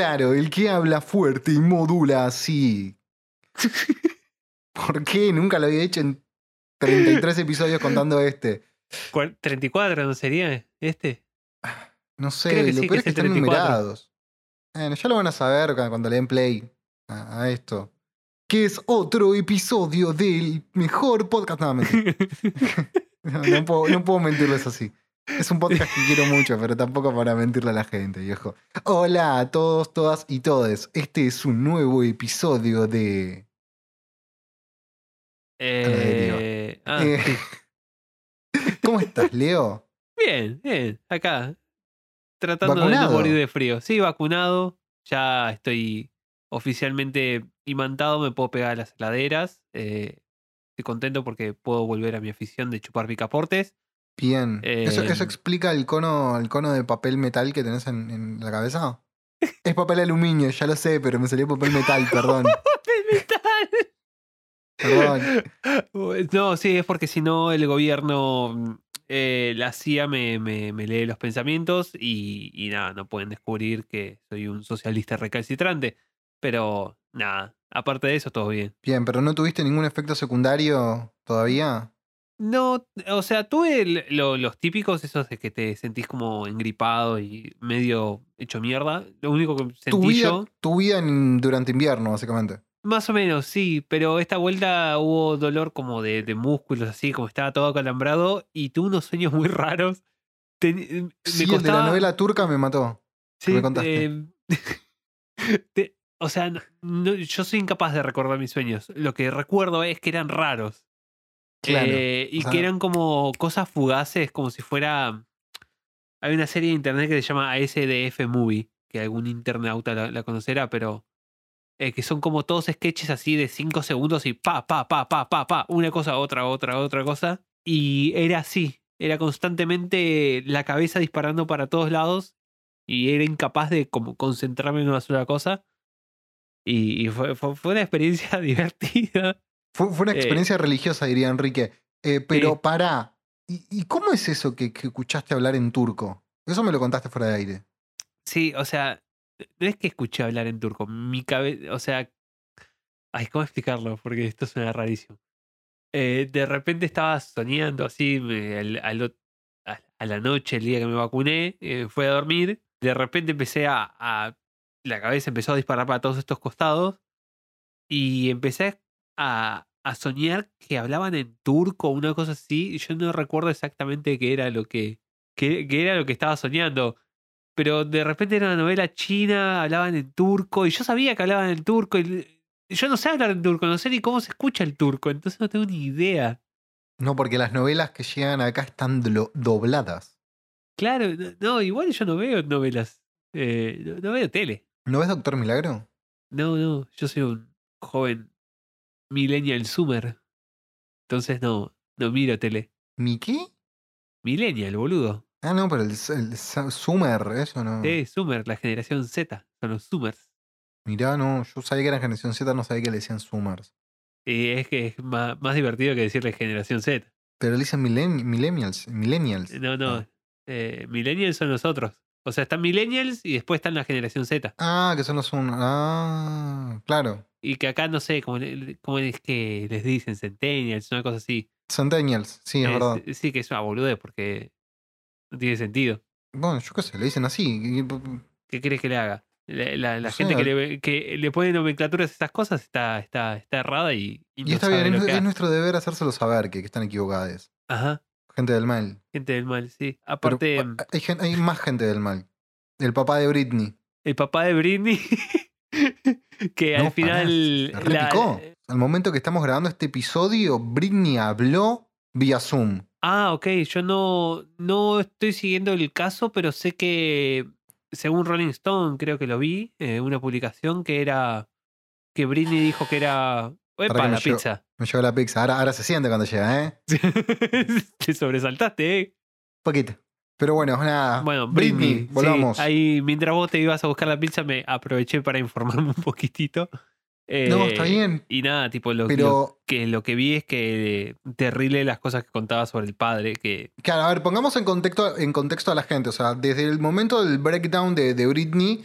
Claro, el que habla fuerte y modula así. ¿Por qué? Nunca lo había hecho en 33 episodios contando este. Cuar- 34, ¿no sería este? No sé, Creo que lo sí, peor que es que están 34. numerados. Bueno, ya lo van a saber cu- cuando le den play a, a esto. Que es otro episodio del mejor podcast. No, mentira. No, no puedo, no puedo mentirles así. Es un podcast que quiero mucho, pero tampoco para mentirle a la gente, viejo. Hola a todos, todas y todes. Este es un nuevo episodio de. Eh, ah, Eh, sí. ¿Cómo estás, Leo? Bien, bien, acá. Tratando de no morir de frío. Sí, vacunado. Ya estoy oficialmente imantado, me puedo pegar a las heladeras. eh, estoy contento porque puedo volver a mi afición de chupar picaportes. Bien. ¿Eso, eso Em. explica el cono, el cono de papel metal que tenés en, en la cabeza? Es papel aluminio, ya lo sé, pero me salió papel metal, perdón. Perdón. No, sí, es porque si no el gobierno, eh, la CIA me, me- me lee los pensamientos y, y nada, no pueden descubrir que soy un socialista recalcitrante. Pero nada, aparte de eso, todo bien. Bien, pero ¿no tuviste ningún efecto secundario todavía? No, o sea, tuve el- lo- los típicos, esos de que te sentís como engripado y medio hecho mierda. Lo único que Tu sentí vida, yo, tu vida en- durante invierno, básicamente. más o menos, sí, pero esta vuelta hubo dolor como de, de músculos, así, como estaba todo acalambrado y tuve unos sueños muy raros. Ten- me el de la costaba- novela turca me mató. Sí, me contaste. eh, te- o sea, no- yo soy incapaz de recordar mis sueños. Lo que recuerdo es que eran raros. Claro. Eh, y que eran como cosas fugaces, como si fuera. Hay una serie de internet que se llama ASDF Movie, que algún internauta la, la conocerá, pero. eh, que son como todos sketches así de 5 segundos y pa, pa, pa, pa, pa, pa, una cosa, otra, otra, otra cosa. Y era así. Era constantemente la cabeza disparando para todos lados y era incapaz de como concentrarme en una sola cosa. Y, y fue, fue, fue una experiencia divertida. Fue, fue una Eh. experiencia religiosa, diría Enrique. Eh, pero Sí. pará. ¿Y, y cómo es eso que, que escuchaste hablar en turco? Eso me lo contaste fuera de aire. Sí, o sea, no es que escuché hablar en turco. Mi cabeza, o sea, ay, ¿cómo explicarlo? Porque esto suena rarísimo. Eh, de repente estaba soñando así me- al- al a la noche, el día que me vacuné, eh, fui a dormir. De repente empecé a, a- La cabeza empezó a disparar para todos estos costados. Y empecé a, a soñar que hablaban en turco, una cosa así. Yo no recuerdo exactamente qué era lo que, qué, qué era lo que estaba soñando pero de repente era una novela china, hablaban en turco, y yo sabía que hablaban en turco, y yo no sé hablar en turco, no sé ni cómo se escucha el turco, entonces no tengo ni idea. No, porque las novelas que llegan acá están dobladas. Claro, no, no, igual yo no veo novelas, eh, no, no veo tele. ¿No ves Doctor Milagro? No, no, yo soy un joven millennial zoomer, entonces no, no miro tele. ¿Mi qué? Millennial, boludo. Ah, no, pero el, el Summer, eso no. Sí, zoomer, la generación Z, son los zoomers. Mirá, no, yo sabía que era generación Z, no sabía que le decían Summers. Y es que es más, más divertido que decirle generación Z. Pero le dicen millen- millennials. Millennials. No, no. Ah. eh, millennials son nosotros. O sea, están millennials y después están la generación Z. Ah, que son los un. Ah, claro. Y que acá no sé cómo, le- cómo es que les dicen centennials, una cosa así. Centennials, sí, es Es- verdad. Sí, que es una boludez porque no tiene sentido. Bueno, yo qué sé, le dicen así. ¿Qué crees que le haga? La, la- la gente que le, que le pone nomenclaturas a estas cosas está, está, está errada y, y Y no está sabe bien, lo es, que es nuestro deber hacérselo saber que, que están equivocadas. Ajá, Gente del mal. gente del mal, sí. Pero Aparte, ah, hay, gen- hay más gente del mal. El papá de Britney. el papá de Britney que No, al final. pará, repicó. Al momento que estamos grabando este episodio, Britney habló vía Zoom. Ah, ok. Yo no, no estoy siguiendo el caso, pero sé que, según Rolling Stone, creo que lo vi, eh, una publicación que era que Britney dijo que era. Para ¡Epa, que la llevo- pizza! Me llegó la pizza. Ahora, ahora se siente cuando llega, ¿eh? Te sobresaltaste, ¿eh? Poquito. Pero bueno, nada. Bueno, Britney, Britney. sí, volvamos. ahí, mientras vos te ibas a buscar la pizza, me aproveché para informarme un poquitito. No, está Eh, bien. Y nada, tipo, lo, que, lo que vi es que terrible las cosas que contaba sobre el padre, que claro, a ver, pongamos en contexto, en contexto a la gente. O sea, desde el momento del breakdown de, de Britney,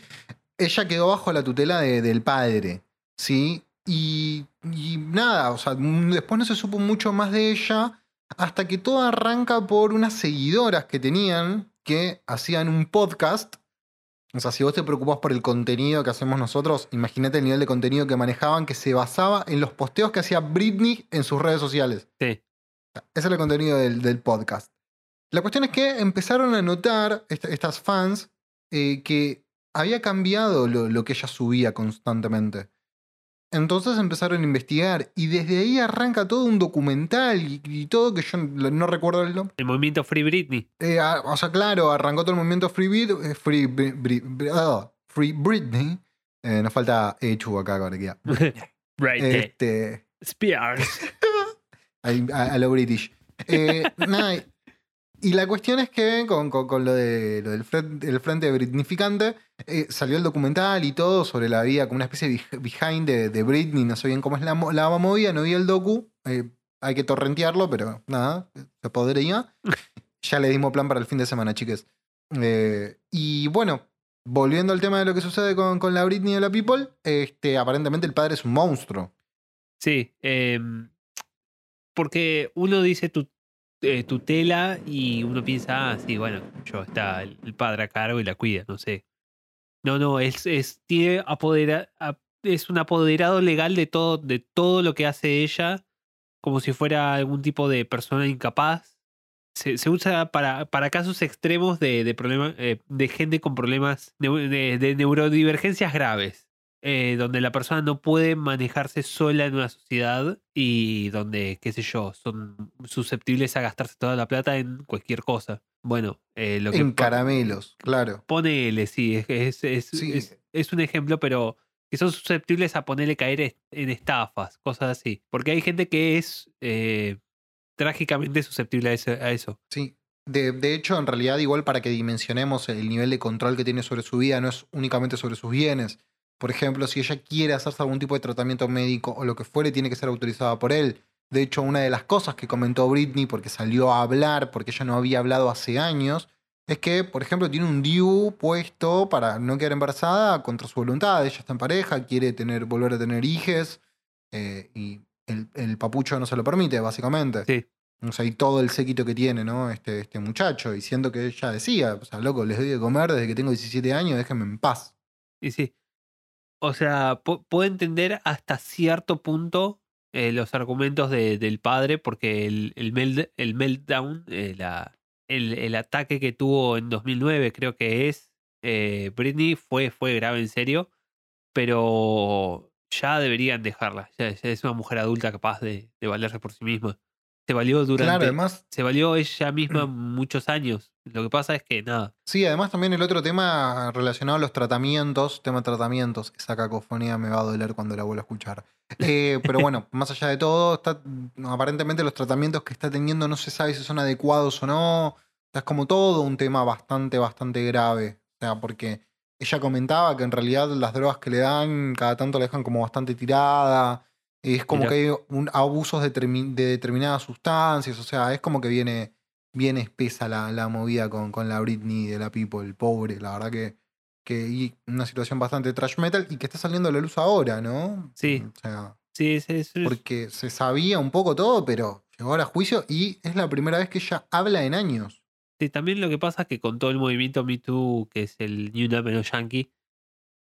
ella quedó bajo la tutela de- del padre. ¿Sí? Y, y nada, o sea, mm, después no se supo mucho más de ella hasta que todo arranca por unas seguidoras que tenían que hacían un podcast. O sea, si vos te preocupás por el contenido que hacemos nosotros, imagínate el nivel de contenido que manejaban que se basaba en los posteos que hacía Britney en sus redes sociales. sí, Ese es el contenido del, del podcast. La cuestión es que empezaron a notar est- estas fans eh, que había cambiado lo, lo que ella subía constantemente. Entonces empezaron a investigar y desde ahí arranca todo un documental y, y todo que yo no, recuerdo el nombre. el movimiento Free Britney. Eh, ah, o sea, claro, arrancó todo el movimiento Free, Brit- eh, Free, Bri- Bri- Bri- ah, Free Britney. Eh, nos falta Echu acá, ahora que ya. right. Este, Spears. A, a lo British. Nada, y la cuestión es que con, con- con lo, de, lo del frente, el frente britnificante, eh, salió el documental y todo sobre la vida, como una especie de beh- behind de, de Britney, no sé bien cómo es la, la movida, no vi el docu, eh, hay que torrentearlo, pero nada, se podría. Ya le dimos plan para el fin de semana, chiques. Eh, y bueno, volviendo al tema de lo que sucede con, con la Britney y la People, este, aparentemente el padre es un monstruo. Sí, em, porque uno dice tu, eh, tutela y uno piensa, ah, sí, bueno, yo está el, padre a cargo y la cuida, no sé. No, no, es, es, tiene apodera, ap- es un apoderado legal de todo, de todo lo que hace ella, como si fuera algún tipo de persona incapaz. Se, usa para, para casos extremos de, de, eh, de gente con problemas de, de neurodivergencias graves eh, donde la persona no puede manejarse sola en una sociedad y donde, qué sé yo, son susceptibles a gastarse toda la plata en cualquier cosa. Bueno, eh, lo que En caramelos, claro. ponele, sí, es, es, es, Sí. es- es un ejemplo, pero que son susceptibles a ponerle caer en estafas, cosas así. Porque hay gente que es eh, trágicamente susceptible a eso. A eso. Sí. De, de hecho, en realidad, igual para que dimensionemos el nivel de control que tiene sobre su vida, no es únicamente sobre sus bienes. Por ejemplo, si ella quiere hacerse algún tipo de tratamiento médico o lo que fuere, tiene que ser autorizada por él. De hecho, una de las cosas que comentó Britney, porque salió a hablar, porque ella no había hablado hace años, es que, por ejemplo, tiene un DIU puesto para no quedar embarazada contra su voluntad. Ella está en pareja, quiere tener, volver a tener hijes, eh, y el, el papucho no se lo permite, básicamente. Sí. O sea, y todo el séquito que tiene, ¿no? Este, este muchacho. Y siendo que ella decía, o sea, loco, les doy de comer desde que tengo 17 años, déjenme en paz. Y sí. O sea, pu- puedo entender hasta cierto punto eh, los argumentos de- del padre, porque el, el, meltdown, eh, el, el ataque que tuvo en 2009, creo que es, eh, Britney, fue, fue grave en serio, pero ya deberían dejarla. Ya, ya es una mujer adulta capaz de, de valerse por sí misma. Se valió durante. Claro, además, se valió ella misma muchos años. Lo que pasa es que nada. sí, además también el otro tema relacionado a los tratamientos, tema tratamientos, esa cacofonía me va a doler cuando la vuelva a escuchar. Eh, pero bueno, más allá de todo, está, aparentemente los tratamientos que está teniendo no se sabe si son adecuados o no. O sea, es como todo un tema bastante, bastante grave. O sea, porque ella comentaba que en realidad las drogas que le dan cada tanto la dejan como bastante tirada. Es como que hay un, abusos de, termi- de determinadas sustancias. O sea, es como que viene, viene espesa la, la movida con, con la Britney de la People, pobre. La verdad que, que y una situación bastante trash metal y que está saliendo a la luz ahora, ¿no? Sí. O sea, Sí, es, es- porque se sabía un poco todo, pero llegó ahora a juicio y es la primera vez que ella habla en años. Sí, también lo que pasa es que con todo el movimiento Me Too, que es el New Number Yankee,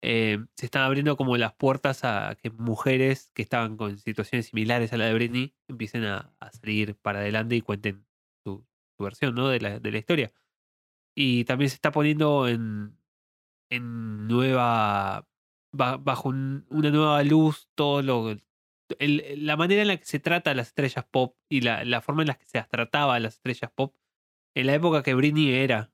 eh, se están abriendo como las puertas a que mujeres que estaban con situaciones similares a la de Britney empiecen a, salir para adelante y cuenten su, versión ¿no? de, la, de la historia. Y también se está poniendo en, en nueva ba- bajo un- una nueva luz todo lo la manera en la que se trata a las estrellas pop y la, la forma en la que se las trataba a las estrellas pop en la época que Britney era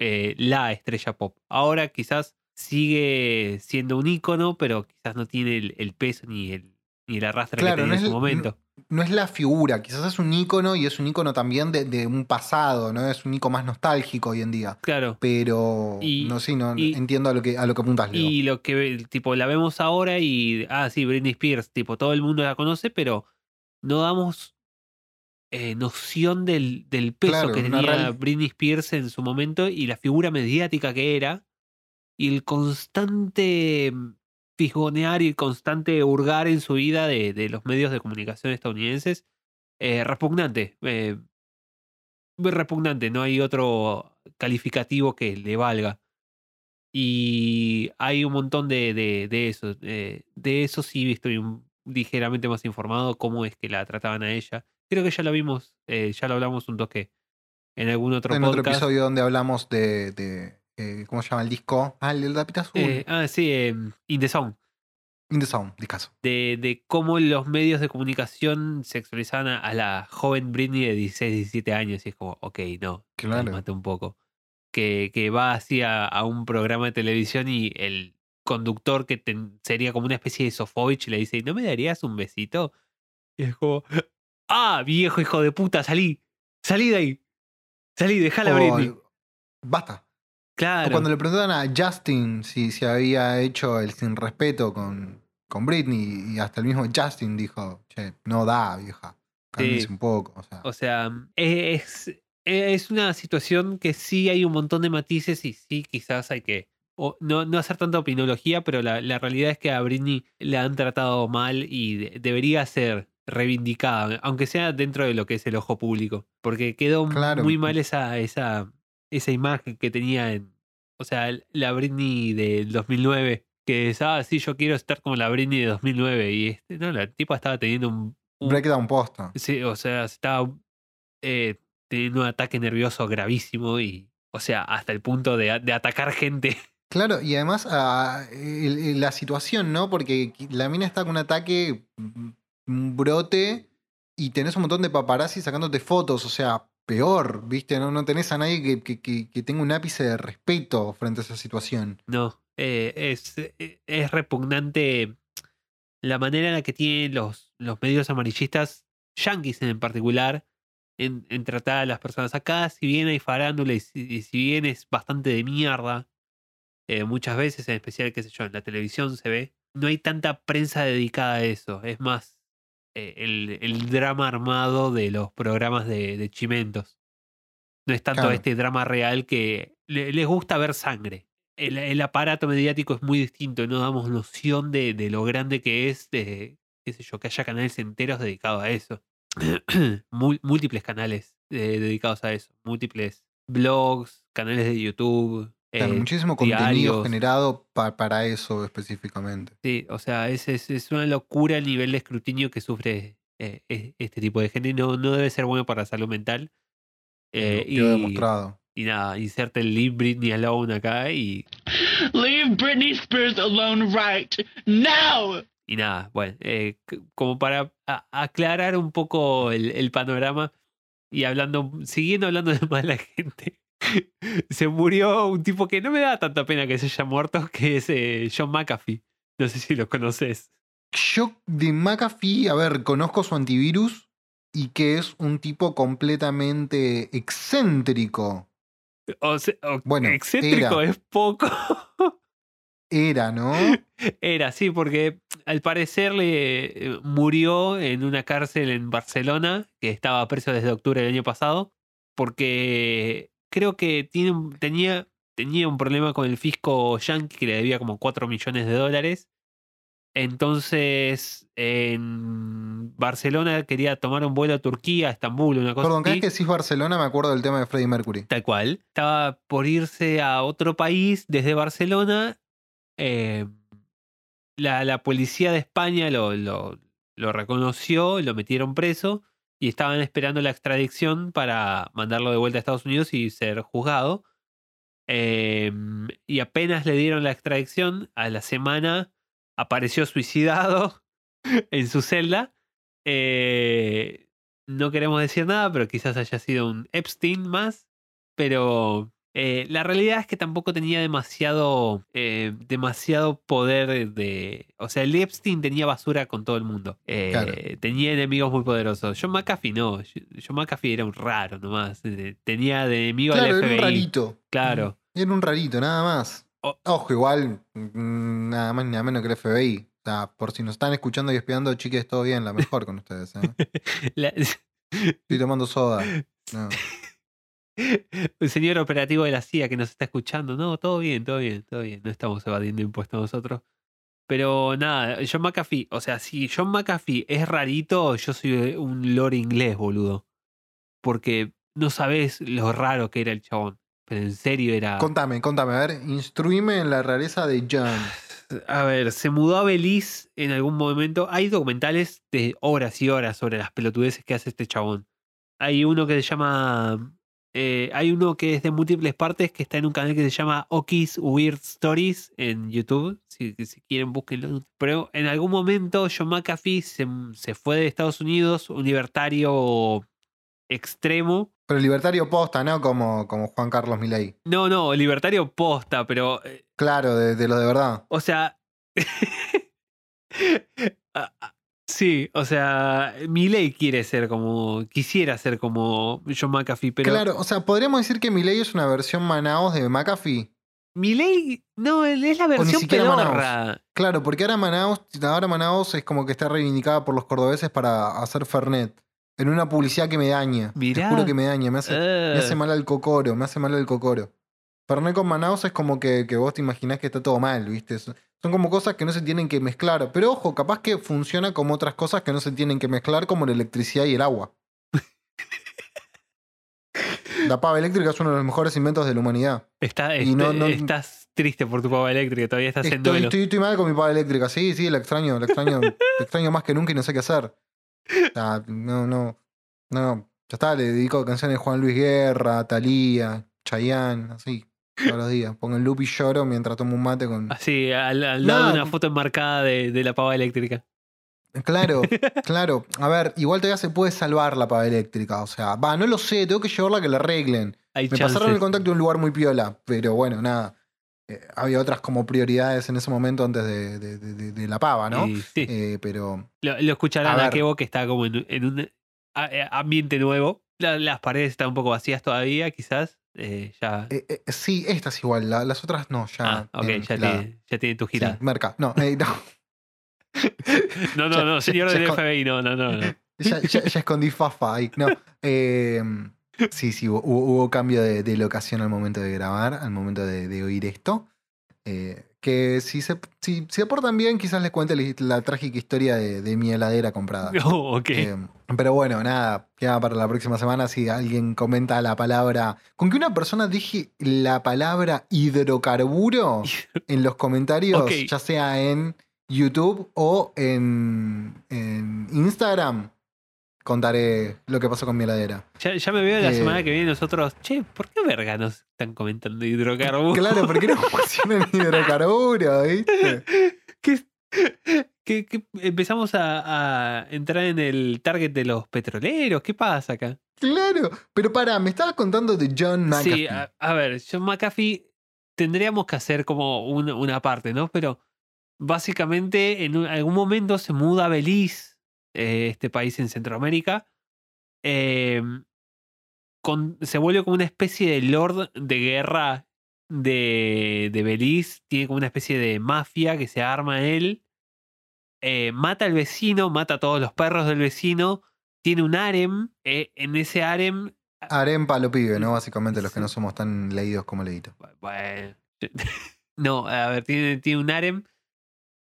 eh, la estrella pop. Ahora quizás sigue siendo un ícono, pero quizás no tiene el, el peso ni el, ni el arrastre Claro, que no tenía en su momento. No es la figura, quizás es un ícono y es un ícono también de, de un pasado, ¿no? Es un ícono más nostálgico hoy en día. Claro. Pero Y- no sí, no y- entiendo a lo que a lo que apuntas, Leo. Y lo que tipo la vemos ahora y ah sí, Britney Spears, tipo todo el mundo la conoce, pero no damos eh, noción del, del peso Claro, que tenía real- Britney Spears en su momento y la figura mediática que era y el constante fisgonear y el constante hurgar en su vida de, de los medios de comunicación estadounidenses eh, repugnante eh, muy repugnante no hay otro calificativo que le valga y hay un montón de, de, de eso. eh, de eso sí estoy un- ligeramente más informado cómo es que la trataban a ella. Creo que ya lo vimos, eh, ya lo hablamos un toque en algún otro en otro episodio donde hablamos de, de, eh, ¿cómo se llama el disco? Ah, el del tapita azul. Eh, ah, sí, eh, In the Zone. In the Sound, discaso. De, de cómo los medios de comunicación sexualizaban a, a la joven Britney de 16, 17 años. Y es como, ok, no, Claro. cálmate un poco. Que, que va hacia a un programa de televisión y el conductor que ten- sería como una especie de Sofovich le dice, ¿no me darías un besito? Y es como, ah, viejo hijo de puta, salí, salí de ahí, salí, dejala O- Britney. Basta. O cuando le preguntaban a Justin si, si había hecho el sin respeto con, con Britney, y hasta el mismo Justin dijo, che, no da, vieja. Cálmese Sí. un poco. O sea, o sea, es, es una situación que sí hay un montón de matices y sí quizás hay que... o no, no hacer tanta opinología, pero la, la realidad es que a Britney la han tratado mal y de- debería ser reivindicada, aunque sea dentro de lo que es el ojo público, porque quedó Claro. muy mal esa, esa, esa imagen que tenía en, o sea, la Britney del 2009, que es, ah, sí, yo quiero estar como la Britney de 2009, y este, no, la tipa estaba teniendo un... un- breakdown posta. sí, o sea, estaba eh, teniendo un ataque nervioso gravísimo y, o sea, hasta el punto de, de atacar gente. Claro, y además ah, el- la situación, ¿no? Porque la mina está con un ataque, mm, un brote, y tenés un montón de paparazzi sacándote fotos, o sea, peor, ¿viste? No, no tenés a nadie que, que- que- que tenga un ápice de respeto frente a esa situación. No, eh, es, eh, es repugnante la manera en la que tienen los, los medios amarillistas, yankees en particular, en, en tratar a las personas acá, si bien hay farándula y si, y si bien es bastante de mierda, eh, muchas veces, en especial, qué sé yo, en la televisión se ve, no hay tanta prensa dedicada a eso, es más eh, el, el drama armado de los programas de, de chimentos. No es tanto Claro. este drama real que le- les gusta ver sangre. El, el aparato mediático es muy distinto, no damos noción de, de lo grande que es, de, qué sé yo, que haya canales enteros dedicados a eso. Múltiples canales eh, dedicados a eso, múltiples blogs, canales de YouTube. Claro, eh, muchísimo contenido diarios. generado pa- para eso específicamente. Sí, o sea, es, es, es una locura el nivel de escrutinio que sufre eh, e- este tipo de gente no, no debe ser bueno para la salud mental. Eh, y, demostrado. y nada, inserte el Leave Britney Alone acá y, Leave Britney Spears alone right now! y nada, bueno, eh, como para aclarar un poco el, el panorama y hablando, siguiendo hablando de mala gente, se murió un tipo que no me da tanta pena que se haya muerto, que es eh, John McAfee. No sé si lo conoces. Yo de McAfee, a ver, conozco su antivirus y que es un tipo completamente excéntrico. O sea, o- Bueno, excéntrico era. es poco. Era, ¿no? Era, sí, porque al parecer le eh, murió en una cárcel en Barcelona, que estaba preso desde octubre del año pasado, porque creo que tiene, tenía, tenía un problema con el fisco yankee que le debía como 4 millones de dólares. Entonces, en Barcelona quería tomar un vuelo a Turquía, a Estambul, una cosa Perdón, cada vez que decís Barcelona me acuerdo del tema de Freddie Mercury. Tal cual. Estaba por irse a otro país desde Barcelona. eh, la, la policía de España lo, lo, lo reconoció, lo metieron preso y estaban esperando la extradición para mandarlo de vuelta a Estados Unidos y ser juzgado. Eh, y apenas le dieron la extradición, a la semana apareció suicidado en su celda. Eh, no queremos decir nada, pero quizás haya sido un Epstein más. Pero eh, la realidad es que tampoco tenía demasiado, eh, demasiado poder de... O sea, el Epstein tenía basura con todo el mundo. Eh, Claro. Tenía enemigos muy poderosos. John McAfee no. John McAfee era un raro nomás. Eh, Tenía de enemigo Claro, al era FBI. un rarito. Claro. Era un rarito, nada más. Ojo, igual, mm, nada más ni nada menos que el FBI. O sea, por si nos están escuchando y espiando, chiques, todo bien, la mejor con ustedes. ¿eh? Estoy tomando soda. No. el señor operativo de la CIA que nos está escuchando. No, todo bien, todo bien, todo bien. No estamos evadiendo impuestos nosotros. Pero nada, John McAfee, o sea, si John McAfee es rarito, yo soy un lord inglés, boludo. Porque no sabes lo raro que era el chabón. Pero en serio era. Contame, contame, a ver, instruime en la rareza de John. A ver, se mudó a Belice en algún momento. Hay documentales de horas y horas sobre las pelotudeces que hace este chabón. Hay uno que se llama. Eh, hay uno que es de múltiples partes que está en un canal que se llama Oki's Weird Stories en YouTube. Si, si quieren, búsquenlo. Pero en algún momento John McAfee se, se fue de Estados Unidos, un libertario extremo. Pero libertario posta, ¿no? Como, como Juan Carlos Milei. No, no, libertario posta, pero eh, Claro, de, de lo de verdad. O sea. ah, ah, sí, o sea, Milei quiere ser como. Quisiera ser como John McAfee, pero. Claro, o sea, podríamos decir que Milei es una versión Manaos de McAfee. Milei. No, es la versión pedorra. Claro, porque ahora Manaos, ahora Manaos es como que está reivindicada por los cordobeses para hacer Fernet. En una publicidad que me daña. Mirá. Te juro que me daña, me hace, me hace Eh, mal al cocoro, me hace mal al cocoro. Fernet con Manaos es como que, que vos te imaginás que está todo mal, ¿viste? Son como cosas que no se tienen que mezclar. Pero ojo, capaz que funciona como otras cosas que no se tienen que mezclar, como la electricidad y el agua. La pava eléctrica es uno de los mejores inventos de la humanidad. está- y no- este- no- Estás triste por tu pava eléctrica, todavía estás en Estoy, duelo. estoy, estoy mal con mi pava eléctrica. Sí, sí, la extraño, la extraño, la extraño más que nunca y no sé qué hacer. O sea, no, no, no. Ya está, le dedico canciones de Juan Luis Guerra, Thalía, Chayanne, así, todos los días. Pongo el loop y lloro mientras tomo un mate con. Así, al, al lado de una foto enmarcada de, de la pava eléctrica. Claro, claro. A ver, igual todavía se puede salvar la pava eléctrica. O sea, va, no lo sé, tengo que llevarla a que la arreglen. Hay Me pasaron el contacto de un lugar muy piola, pero bueno, nada. Eh, había otras como prioridades en ese momento antes de, de- de- de- de la pava, ¿no? Y sí. Eh, pero Lo, lo escucharán A a. Kevo que está como en, en un a- eh, ambiente nuevo. La- las paredes están un poco vacías todavía, quizás. Eh, ya. eh, eh, sí, esta es igual, la- las otras no, ya. ah, ok, ya gilada. tiene, ya tiene tu Sí, girada. merca. No, no. No, no, no, señor del FBI, no, no, no. no. Ya, escondí fafa ahí. No. eh, sí, sí, hubo, hubo cambio de, de locación al momento de grabar, al momento de, de oír esto. Eh, que si se, si, si aportan bien, quizás les cuente la, la trágica historia de, de mi heladera comprada. Oh, ok. Eh, pero bueno, nada, queda para la próxima semana si alguien comenta la palabra. Con que una persona dije la palabra hidrocarburo en los comentarios, ya sea en YouTube o en, en Instagram, contaré lo que pasó con mi heladera. Ya, ya me veo la eh, semana que viene nosotros. Che, ¿por qué verga nos están comentando hidrocarburos? Claro, porque no mencionan hidrocarburo, ¿viste? que- que empezamos a, a entrar en el target de los petroleros. ¿Qué pasa acá? Claro, pero pará, me estabas contando de John McAfee. Sí, a, a ver, John McAfee tendríamos que hacer como un- una parte, ¿no? Pero básicamente en un- algún momento se muda a Belice, eh, este país en Centroamérica. eh, con- se vuelve como una especie de lord de guerra de, de Belice. Tiene como una especie de mafia que se arma él. eh, mata al vecino, mata a todos los perros del vecino. Tiene un harem. eh, en ese harem Harem palo pibe, ¿no? Básicamente los que no somos tan leídos como leído. bueno. No, a ver, tiene, tiene un harem.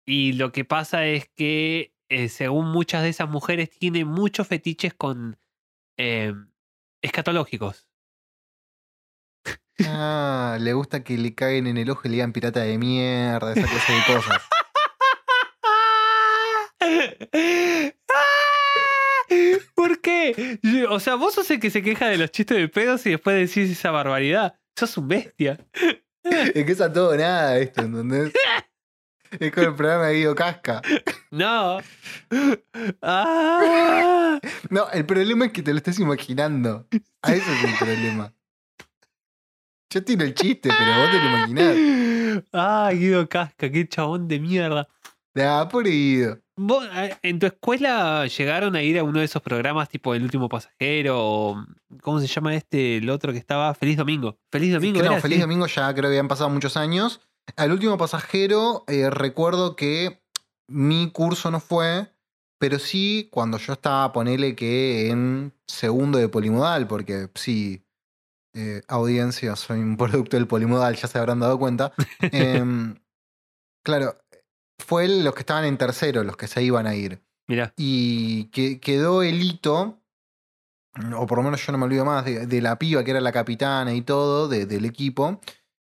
Y lo que pasa es que, eh, según muchas de esas mujeres, tiene muchos fetiches con eh, escatológicos. Ah, le gusta que le caguen en el ojo y le digan pirata de mierda, esa clase de cosas. ¿Por qué? O sea, vos sos el que se queja de los chistes de pedos y después decís esa barbaridad. Sos un bestia. Es que es a todo nada esto, ¿entendés? Es con el programa de Guido Casca. No. Ah. No, el problema es que te lo estás imaginando. A eso es el problema. Yo tiro el chiste, pero vos te lo imaginás. Ah, Guido Casca, qué chabón de mierda. Ah, por Guido. ¿Vos, eh, ¿En tu escuela llegaron a ir a uno de esos programas tipo El último pasajero o ¿cómo se llama este? El otro que estaba Feliz Domingo. Feliz Domingo. Claro, era Feliz? Domingo ya creo que habían pasado muchos años. Al último pasajero eh, recuerdo que mi curso no fue, pero sí cuando yo estaba, ponele que en segundo de polimodal, porque sí, eh, audiencia, soy un producto del polimodal, ya se habrán dado cuenta. Em, claro, fue los que estaban en tercero, los que se iban a ir. Mirá. Y que, quedó el hito, o por lo menos yo no me olvido más, de, de la piba que era la capitana y todo, de- del equipo,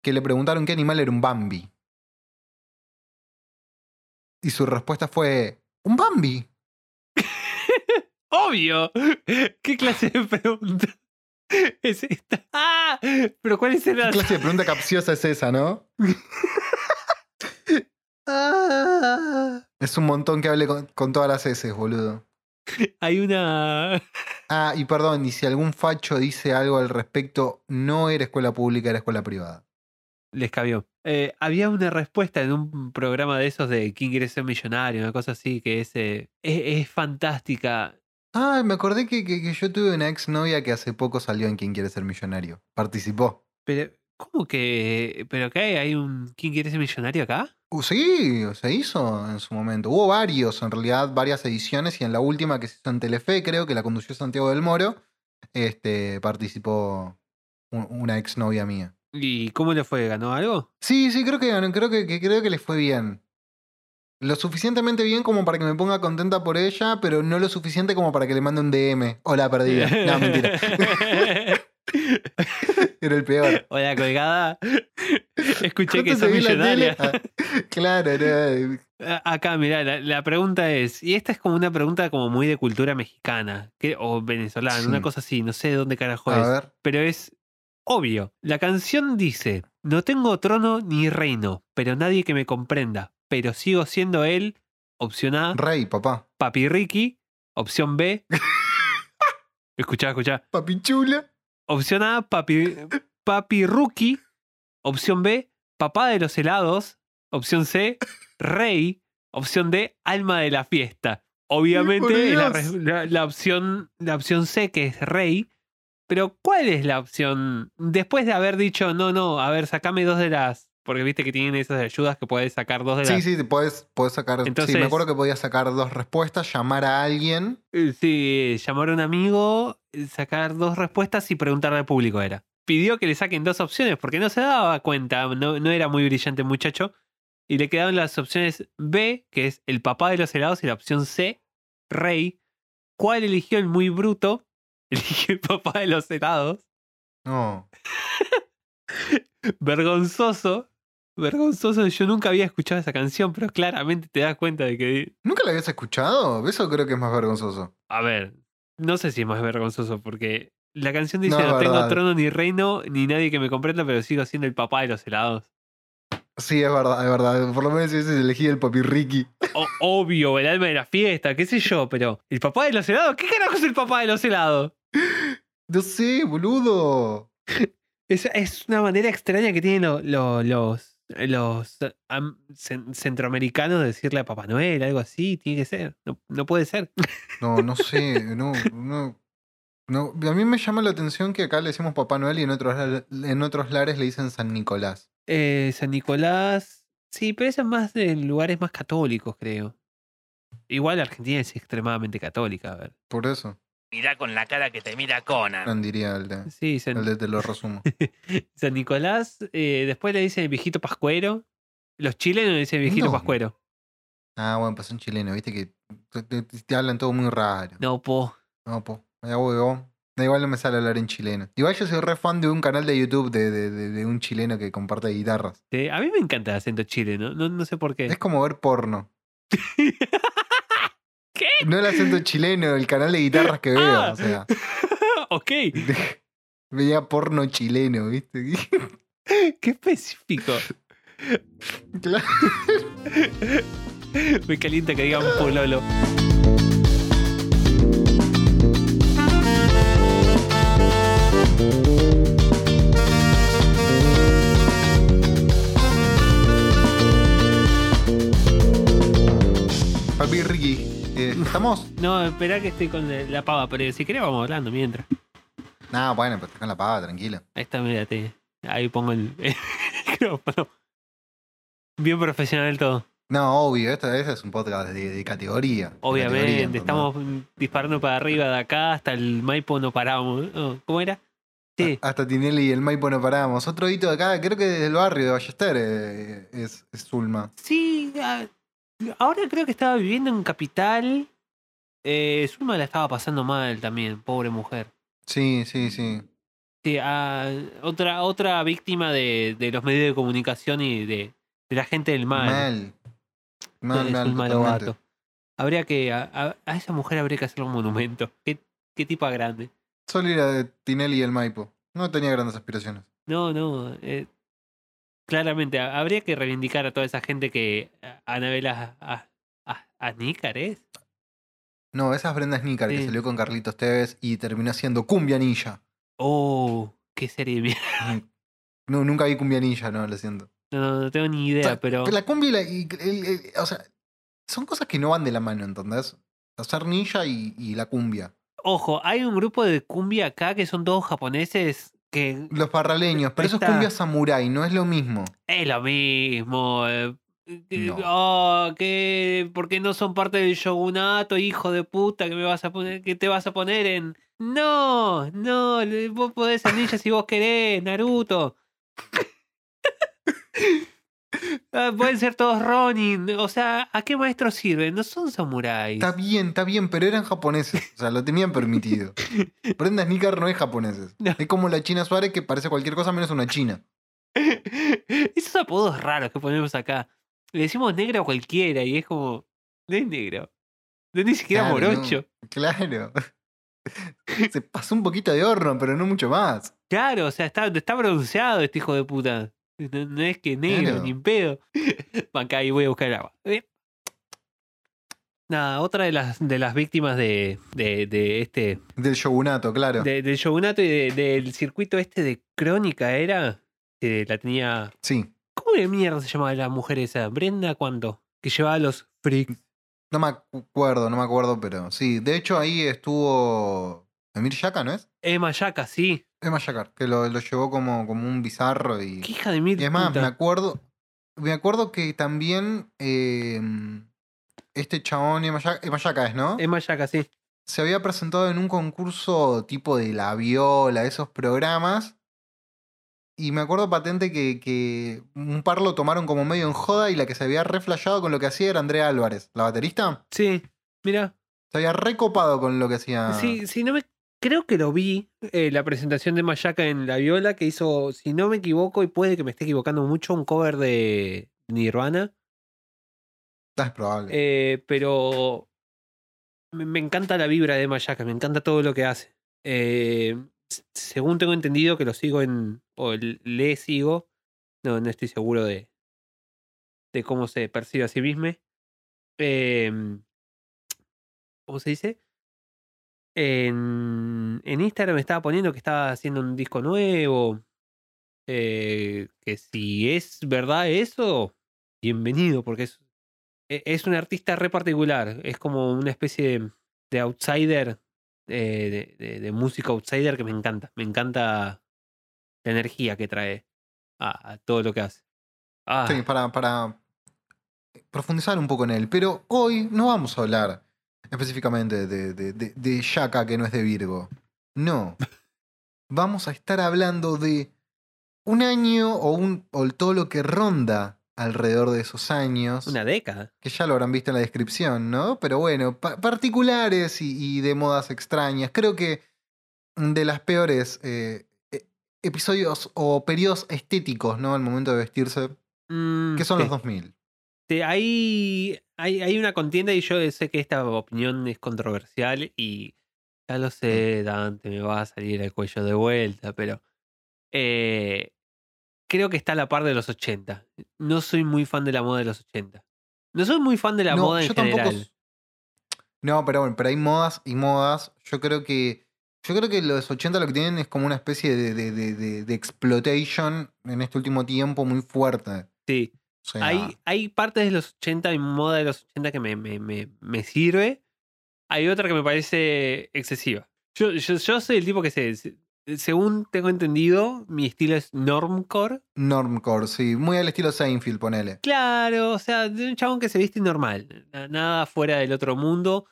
que le preguntaron qué animal era un Bambi. Y su respuesta fue, ¿un Bambi? Obvio. ¿Qué clase de pregunta es esta? Ah, pero ¿cuál es el ¿Qué clase de pregunta capciosa es esa, no? Ah. Es un montón que hable con, con todas las S, boludo. Hay una Ah, y perdón, y si algún facho dice algo al respecto, no era escuela pública, era escuela privada. Les cabió. Eh, había una respuesta en un programa de esos de quién quiere ser millonario, una cosa así que es, eh, es, es fantástica. Ah, me acordé que, que- que yo tuve una exnovia que hace poco salió en Quién quiere ser millonario. Participó. Pero, ¿cómo que? ¿Pero qué hay? ¿Hay un quién quiere ser millonario acá? Uh, sí, se hizo en su momento. Hubo varios, en realidad, varias ediciones, y en la última que se hizo en Telefe, creo que la condució Santiago del Moro, este, participó un- una exnovia mía. ¿Y cómo le fue? ¿Ganó algo? Sí, sí, creo que ganó, creo que, que- creo que le fue bien. Lo suficientemente bien como para que me ponga contenta por ella, pero no lo suficiente como para que le mande un DM. Hola, perdida. No, mentira. Era el peor. Hola, colgada. Escuché que ¿Cuánto sos millonaria. Ah, claro, no. Acá, mirá, la, la pregunta es, y esta es como una pregunta como muy de cultura mexicana que- o venezolana, Sí. una cosa así, no sé de dónde carajo A es, ver. pero es obvio. La canción dice, no tengo trono ni reino, pero nadie que me comprenda, pero sigo siendo él, opción A, Rey, papá. Papi Ricky, opción B, escuchá, escuchá, Papi chula. opción A, Papi, papi Rookie, opción B, Papá de los helados, opción C, Rey, opción D, Alma de la fiesta. Obviamente la- la opción, la opción C, que es Rey. Pero, ¿cuál es la opción? Después de haber dicho, no, no, a ver, sacame dos de las. Porque viste que tienen esas ayudas que puedes sacar dos de Sí, las. sí, te podés, podés sacar. sí, Entonces- me acuerdo que podías sacar dos respuestas, llamar a alguien. Eh, Sí, llamar a un amigo, sacar dos respuestas y preguntarle al público era. Pidió que le saquen dos opciones porque no se daba cuenta, no, no era muy brillante muchacho. Y le quedaban las opciones B, que es el papá de los helados, y la opción C, Rey. ¿Cuál eligió el muy bruto? Eligió el papá de los helados. No. Vergonzoso. Vergonzoso, yo nunca había escuchado esa canción, pero claramente te das cuenta de que ¿Nunca la habías escuchado? Eso creo que es más vergonzoso. A ver, no sé si es más vergonzoso porque la canción dice No, tengo trono ni reino ni nadie que me comprenda, pero sigo siendo el papá de los helados. Sí, es verdad, es verdad. Por lo menos ese es elegí el papi Ricky. O- obvio, el alma de la fiesta, qué sé yo, pero ¿el papá de los helados? ¿Qué carajo es el papá de los helados? No sé, boludo. Es, es una manera extraña que tienen lo- lo- los, los am- cen- centroamericanos de decirle a Papá Noel, algo así, tiene que ser. No, no puede ser. No, no sé. No, no, no. A mí me llama la atención que acá le decimos Papá Noel y en otros, en otros lares le dicen San Nicolás. Eh, San Nicolás. Sí, pero eso es más de lugares más católicos, creo. Igual Argentina es extremadamente católica, a ver. Por eso. Mirá con la cara que te mira Conan. Diría el de, Sí, San, el de te lo resumo. San Nicolás. eh, después le dicen el viejito pascuero. Los chilenos le dicen el viejito No. pascuero. Ah, bueno, pues son chilenos, viste que te, te- te hablan todo muy raro. No, po. No, po. Ya, huevo. Da igual no me sale hablar en chileno. Igual yo soy re fan de un canal de YouTube de, de- de- de un chileno que comparte guitarras. Sí, a mí me encanta el acento chileno. No, no sé por qué. Es como ver porno. ¿Qué? No el acento chileno, el canal de guitarras que veo. Ah. O sea, ok. Veía porno chileno, ¿viste? Qué específico. Claro. Me calienta que digan pololo. Papi Ricky, eh, ¿estamos? No, espera que estoy con la pava, pero si querés vamos hablando mientras. No, bueno, pues con la pava, tranquilo. Ahí está, mírate. Ahí pongo el, el micrófono. Bien profesional todo. No, obvio, esta vez es un podcast de, de categoría. de Obviamente, estamos disparando para arriba de acá hasta el Maipo no paramos. Oh, ¿Cómo era? Sí, Hasta Tinelli y el Maipo no paramos. Otro hito de acá, creo que desde el barrio de Ballester eh, es, es Zulma. sí. ah, ahora creo que estaba viviendo en Capital. Eh, Zulma la estaba pasando mal también, pobre mujer. Sí, sí, sí. Sí, ah, otra, otra víctima de, de los medios de comunicación y de, de la gente del mal. Mal. Mal, mal, gato. Habría que. A, a- a esa mujer habría que hacerle un monumento. Qué, qué tipa grande. Solo era de Tinelli y el Maipo. No tenía grandes aspiraciones. No, no. eh, claramente, ha- habría que reivindicar a toda esa gente que. a- Anabela a, a, Anícar es. No, esa es Brenda que salió con Carlitos Tevez y terminó haciendo Cumbia Ninja. Oh, qué serie. No, nunca vi Cumbia Ninja, no, lo siento. No, no, no tengo ni idea, O sea, pero. La cumbia y la. y el- el- o sea, son cosas que no van de la mano, ¿entendés? Hacer ninja y, y la cumbia. Ojo, hay un grupo de cumbia acá que son todos japoneses que Los parraleños, pero eso es Esta- cumbia samurái, no es lo mismo. Es lo mismo. eh, No. Oh, que porque no son parte del shogunato, hijo de puta, que me vas a poner, que te vas a poner en. No, no, vos podés ser ninja si vos querés, Naruto. Ah, Pueden ser todos Ronin. O sea, ¿a qué maestro sirven? No son samuráis. Está bien, está bien, pero eran japoneses. O sea, lo tenían permitido. Brenda Snicker no es japoneses. No. Es como la China Suárez que parece cualquier cosa menos una china. Esos apodos raros que ponemos acá. Le decimos negro a cualquiera y es como. No es negro. No es ni siquiera Claro, no. morocho. Claro. Se pasó un poquito de horno, pero no mucho más. Claro, o sea, está, está bronceado este hijo de puta. No, no es que negro, Claro. ni en pedo. Acá ahí voy a buscar el agua. Eh. Nada, otra de las, de las víctimas de, de, de este. Del shogunato, claro. de- del shogunato y de- del circuito este de crónica era. Que la tenía. Sí. ¿Cómo de mierda se llamaba la mujer esa? ¿Brenda cuánto? Que llevaba los freaks. No me acuerdo, no me acuerdo, pero sí. De hecho, ahí estuvo Emir Yaka, ¿no es? Emma Yaka, sí. Emma Yakar, que lo, lo llevó como, como un bizarro y. Qué hija de mil Y es más, puta. me acuerdo. Me acuerdo que también eh, este chabón, Emma Ya- Emma es, ¿no? Emma sí. Se había presentado en un concurso tipo de la viola, esos programas. Y me acuerdo patente que, que un par lo tomaron como medio en joda y la que se había reflejado con lo que hacía era Andrea Álvarez, la baterista. Sí, mira. Se había recopado con lo que hacía. Sí, sí, no me. Creo que lo vi, eh, la presentación de Mayaka en La Viola, que hizo, si no me equivoco, y puede que me esté equivocando mucho, un cover de Nirvana. Ah, Es probable. Eh, pero me, me encanta la vibra de Mayaka, me encanta todo lo que hace. Eh, según tengo entendido que lo sigo en. o le sigo. No, no estoy seguro de. de cómo se percibe a sí mismo. Eh, ¿Cómo se dice? En, en Instagram me estaba poniendo que estaba haciendo un disco nuevo. eh, que si es verdad eso, bienvenido, porque es, e- es un artista re particular. Es como una especie de, de outsider, eh, de, de- de música outsider que me encanta. Me encanta la energía que trae a, a todo lo que hace. Ah, Sí, para, para profundizar un poco en él. Pero hoy no vamos a hablar específicamente de, de, de, de Yaka, que no es de Virgo. No. Vamos a estar hablando de un año o, un, o todo lo que ronda alrededor de esos años. una década. Que ya lo habrán visto en la descripción, ¿no? Pero bueno, pa- particulares y, y de modas extrañas. Creo que de las peores eh, eh, episodios o periodos estéticos, ¿no? Al momento de vestirse, Mm, que son sí. los 2000. Sí, hay, hay, hay una contienda y yo sé que esta opinión es controversial y Ya lo sé, Dante, me va a salir el cuello de vuelta, pero eh, creo que está a la par de los 80. No soy muy fan de la moda de los 80. No soy muy fan de la No, moda en yo tampoco. general. s- No, pero bueno, pero hay modas y modas. Yo creo que. Yo creo que los 80 lo que tienen es como una especie de, de, de, de- de exploitation en este último tiempo muy fuerte. Sí. Hay, hay partes de los 80 y moda de los 80 que me, me, me, me sirve. Hay otra que me parece excesiva. Yo, yo, yo soy el tipo que se, se- según tengo entendido, mi estilo es normcore. Normcore, sí. Muy al estilo Seinfeld, ponele. Claro, o sea, de un chabón que se viste normal. na- Nada fuera del otro mundo.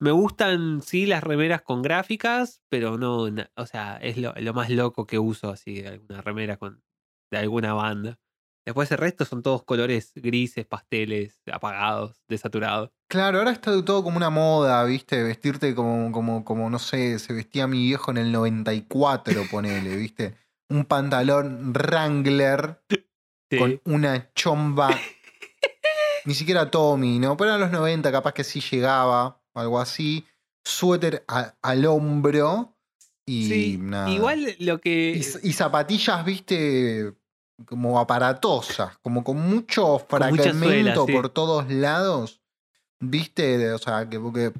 Me gustan, sí, las remeras con gráficas, pero no, o sea, es lo, lo más loco que uso, así, alguna remera con, de alguna banda. Después el resto son todos colores grises, pasteles, apagados, desaturados. Claro, ahora está todo como una moda, ¿viste? Vestirte como, como, como, no sé, se vestía mi viejo en el 94, ponele, ¿viste? Un pantalón Wrangler Sí. con una chomba. Ni siquiera Tommy, ¿no? Pero en los 90 capaz que sí llegaba, algo así. Suéter a- al hombro y Sí, nada. Igual lo que. Y zapatillas, viste, como aparatosas, como con mucho fragmento sí. por todos lados, viste, o sea, que, que-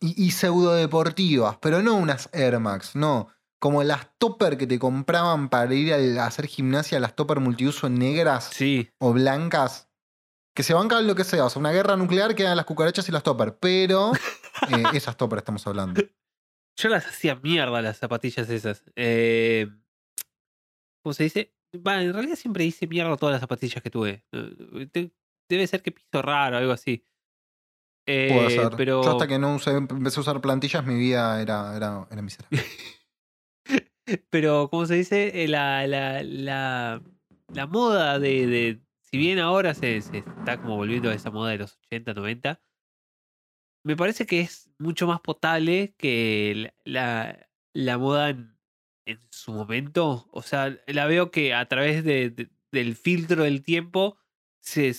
y, y pseudo deportivas, pero no unas Air Max, no. Como las topper que te compraban para ir a hacer gimnasia, las topper multiuso negras Sí, o blancas, que se bancan lo que sea, o sea, una guerra nuclear quedan las cucarachas y las topper, pero eh, esas topper estamos hablando. yo las hacía mierda, las zapatillas esas. Eh, ¿Cómo se dice? Va, en realidad siempre hice mierda todas las zapatillas que tuve. Eh, Debe ser que piso raro, algo así. Puede Eh, ser. Pero. Yo hasta que no usé- empecé a usar plantillas, mi vida era, era, era miserable. Pero, ¿cómo se dice? Eh, La, la, la, la moda de, de- Si bien ahora se, se está como volviendo a esa moda de los 80, 90, me parece que es mucho más potable que la, la, la moda en, en su momento. O sea, la veo que a través de- de- del filtro del tiempo se,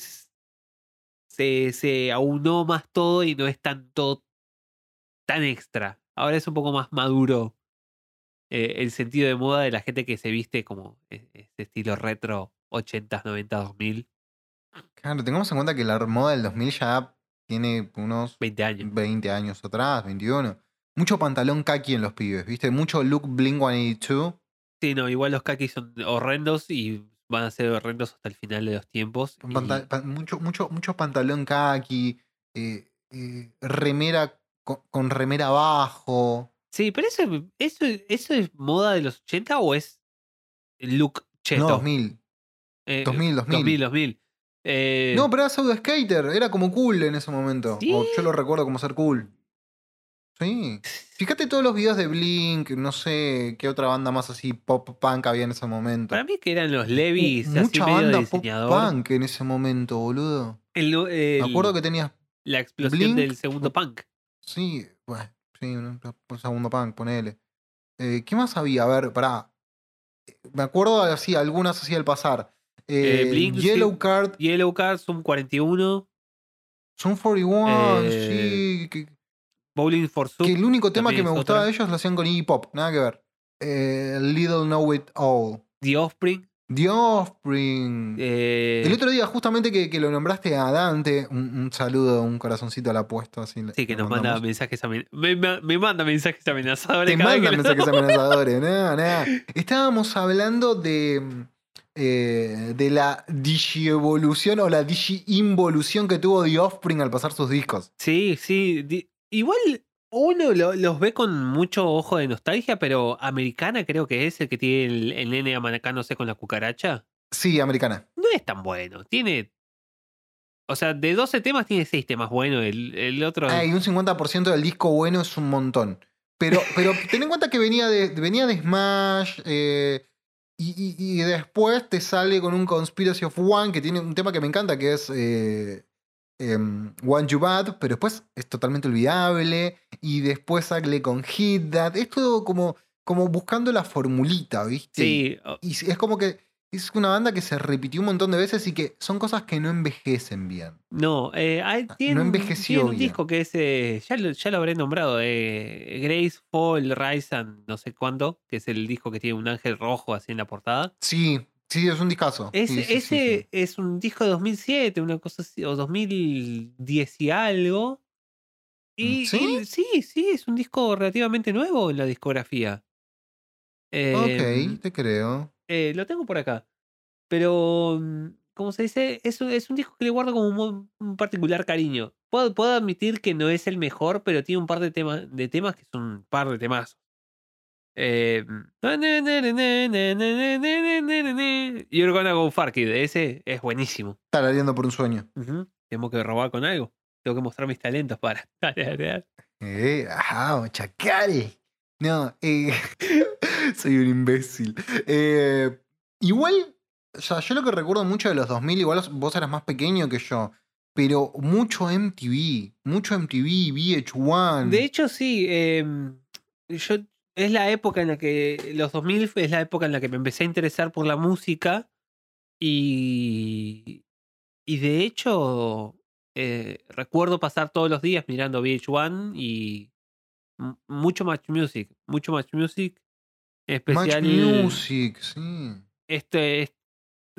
se, se aunó más todo y no es tanto tan extra. Ahora es un poco más maduro eh, el sentido de moda de la gente que se viste como e- ese estilo retro 80s, 90, 2000, Claro, tengamos en cuenta que la moda del 2000 ya tiene unos 20 años. 20 años atrás, 21. Mucho pantalón kaki en los pibes, ¿viste? Mucho look Blink 182. Sí, no, igual los kakis son horrendos y van a ser horrendos hasta el final de los tiempos. y- mucho, mucho, mucho pantalón kaki. eh, eh, remera con, con remera abajo. Sí, pero eso, eso, ¿eso es moda de los 80 o es look cheto? No, 2000. Eh, 2000, 2000. 2000, 2000. Eh, No, pero era pseudo skater. Era como cool en ese momento. ¿Sí? O yo lo recuerdo como ser cool. Sí. Fíjate todos los videos de Blink, no sé qué otra banda más así pop punk había en ese momento. Para mí que eran los Levis, así Mucha medio de banda pop punk en ese momento, boludo. El- el- Me acuerdo que tenías. la explosión Blink, del segundo punk. Sí, bueno, sí, un, un segundo punk, ponele. Eh, ¿Qué más había? A ver, pará. Me acuerdo así, algunas así al pasar. Eh, Eh, Blink, Yellow sí. Card, Yellow Card, Zoom 41, Sun 41, Eh, sí. Que, Bowling for Soup. que el único tema que me gustaba de ellos lo hacían con Iggy Pop, nada que ver. Eh, Little Know It All. The Offspring. The Offspring. eh, El otro día, justamente que, que lo nombraste a Dante, un, un saludo, un corazoncito al apuesto. Así le- sí, que nos manda mandamos. mensajes amenazadores. Me, me- manda mensajes amenazadores. Te lo- mensajes amenazadores. nada, nada. Estábamos hablando de, eh, de la digievolución o la digi-involución que tuvo The Offspring al pasar sus discos. Sí, sí. di- Igual uno lo- los ve con mucho ojo de nostalgia, pero Americana creo que es el que tiene el, el nene amanacándose con la cucaracha. Sí, americana. No es tan bueno. Tiene. O sea, de 12 temas tiene 6 temas buenos. El, el otro. Ay, un 50% del disco bueno es un montón. Pero, pero ten en cuenta que venía de, venía de Smash. eh, y, y- y después te sale con un Conspiracy of One que tiene un tema que me encanta que es eh, em, One You Bad, pero después es totalmente olvidable. Y después sale con Hit That. Es todo como, como buscando la formulita, ¿viste? sí, Y es como que es una banda que se repitió un montón de veces y que son cosas que no envejecen bien. No, eh, hay- tiene, un- envejeció tiene un bien. disco que es, eh, ya, lo, ya lo habré nombrado, eh, Grace, Fall, Rise and no sé cuándo, que es el disco que tiene un ángel rojo así en la portada. Sí, sí, es un discazo. Ese, Sí, sí, sí, ese sí. es un disco de 2007, una cosa así, o 2010 y algo. Y, ¿Sí? y sí, sí, es un disco relativamente nuevo en la discografía. Em, Ok, te creo. eh, lo tengo por acá. Pero, mm, como se dice, es un, es un disco que le guardo como un, mo- un particular cariño. Puedo, puedo admitir que no es el mejor, pero tiene un par de, temas de temas que son un par de temas. Eh, You're gonna go far, kid. Ese es buenísimo. Tarareando por un sueño. Ujú. Tengo que robar con algo. Tengo que mostrar mis talentos para tararear. Eh, ajá, chacal. No, eh, soy un imbécil. Eh, igual, o sea, yo lo que recuerdo mucho de los 2000, igual vos eras más pequeño que yo, pero mucho MTV, mucho MTV, VH1. De hecho, sí. em, yo, es la época en la que. Los 2000 fue- es la época en la que me empecé a interesar por la música. Y. Y de hecho. eh, recuerdo pasar todos los días mirando VH1 y. Mucho Match Music. Mucho Match Music. En Match especial. Music, sí. Este. es-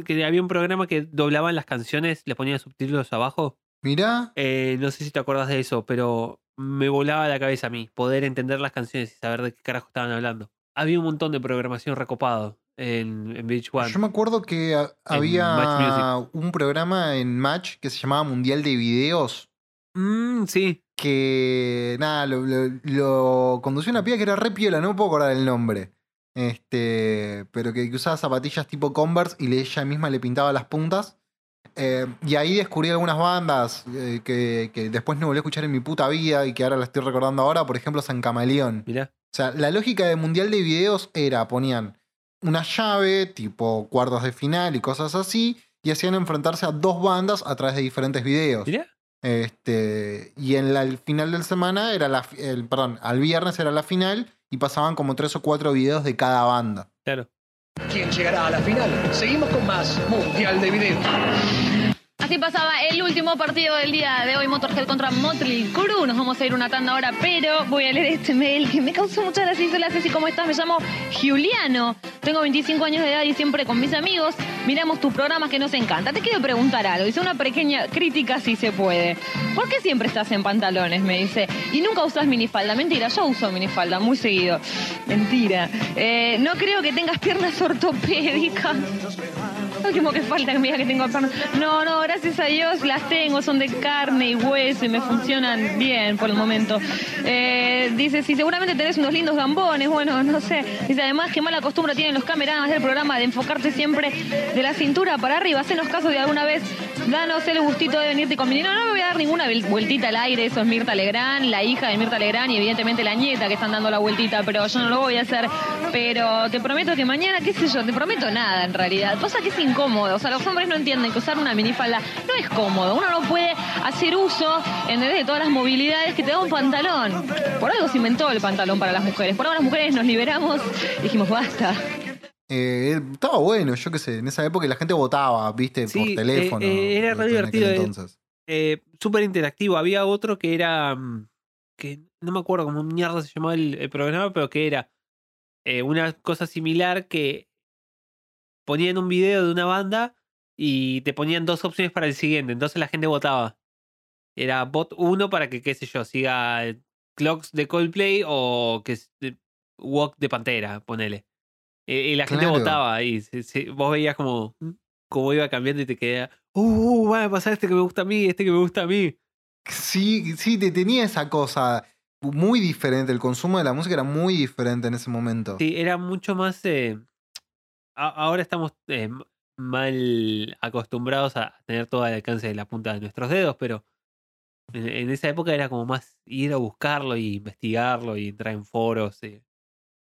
que había un programa que doblaban las canciones, le ponían subtítulos abajo. Mirá, Eh, no sé si te acuerdas de eso, pero me volaba la cabeza a mí poder entender las canciones y saber de qué carajo estaban hablando. Había un montón de programación recopado en, en VH1. yo me acuerdo que a- había un programa en Match que se llamaba Mundial de Videos. Mm, sí, que nada, lo, lo, lo conducía una piba que era re piola, no me puedo acordar el nombre. Este, pero que, que usaba zapatillas tipo Converse y le- ella misma le pintaba las puntas. Eh, y ahí descubrí algunas bandas eh, que, que después no volví a escuchar en mi puta vida y que ahora la estoy recordando ahora, por ejemplo, San Camaleón. mirá. O sea, la lógica de mundial de videos era, ponían una llave, tipo cuartos de final y cosas así, y hacían enfrentarse a dos bandas a través de diferentes videos. Mirá. Este, y en la, el final de semana era la, el, perdón, al viernes era la final y pasaban como tres o cuatro videos de cada banda. Claro. ¿Quién llegará a la final? Seguimos con más Mundial de Video. Así pasaba el último partido del día de hoy, Motorhead contra Motley Crue. Nos vamos a ir una tanda ahora, pero voy a leer este mail que me causó mucha gracia. Dice, Hola Ceci, ¿cómo estás? Me llamo Juliano. Tengo 25 años de edad y siempre con mis amigos miramos tus programas que nos encanta. Te quiero preguntar algo. Dice una pequeña crítica si se puede. ¿Por qué siempre estás en pantalones? Me dice. Y nunca usas minifalda. Mentira, yo uso minifalda muy seguido. Mentira. Eh, no creo que tengas piernas ortopédicas. Último que falta que que tengo piernas. No, no, gracias a Dios las tengo, son de carne y hueso y me funcionan bien por el momento. Eh, dice, si seguramente tenés unos lindos gambones, bueno, no sé. Dice, además, qué mala costumbre tienen los cameradas del programa de enfocarte siempre de la cintura para arriba. Hacenos caso de alguna vez, danos el gustito de venirte con mi- No, no me voy a dar ninguna vuel- vueltita al aire, eso es Mirta Legrand, la hija de Mirta Legrand y evidentemente la nieta que están dando la vueltita, pero yo no lo voy a hacer. Pero te prometo que mañana, qué sé yo, te prometo nada en realidad. Pasa que es incómodo, o sea, los hombres no entienden que usar una minifalda no es cómodo. Uno no puede hacer uso, ¿entendés? De todas las movilidades que te da un pantalón. Por algo se inventó el pantalón para las mujeres. Por algo las mujeres nos liberamos y dijimos, basta. Eh, estaba bueno, yo qué sé, en esa época la gente votaba, viste, Sí, por teléfono. eh, era re en divertido, eh. Entonces. Eh, Súper interactivo. Había otro que era. mm, que no me acuerdo cómo mierda se llamaba el, el programa, pero que era eh, una cosa similar que ponían un video de una banda y te ponían dos opciones para el siguiente. Entonces la gente votaba. Era bot 1 para que, qué sé yo, siga Clocks de Coldplay o que Walk de Pantera, ponele. Eh, y la gente votaba y se- se- vos veías como, mm, cómo iba cambiando y te quedaba, uh, va a pasar este que me gusta a mí, este que me gusta a mí. Sí, sí, te tenía esa cosa muy diferente. El consumo de la música era muy diferente en ese momento. Sí, era mucho más. eh, a- ahora estamos eh, mal acostumbrados a tener todo al alcance de la punta de nuestros dedos, pero en, en esa época era como más ir a buscarlo y investigarlo y entrar en foros. eh.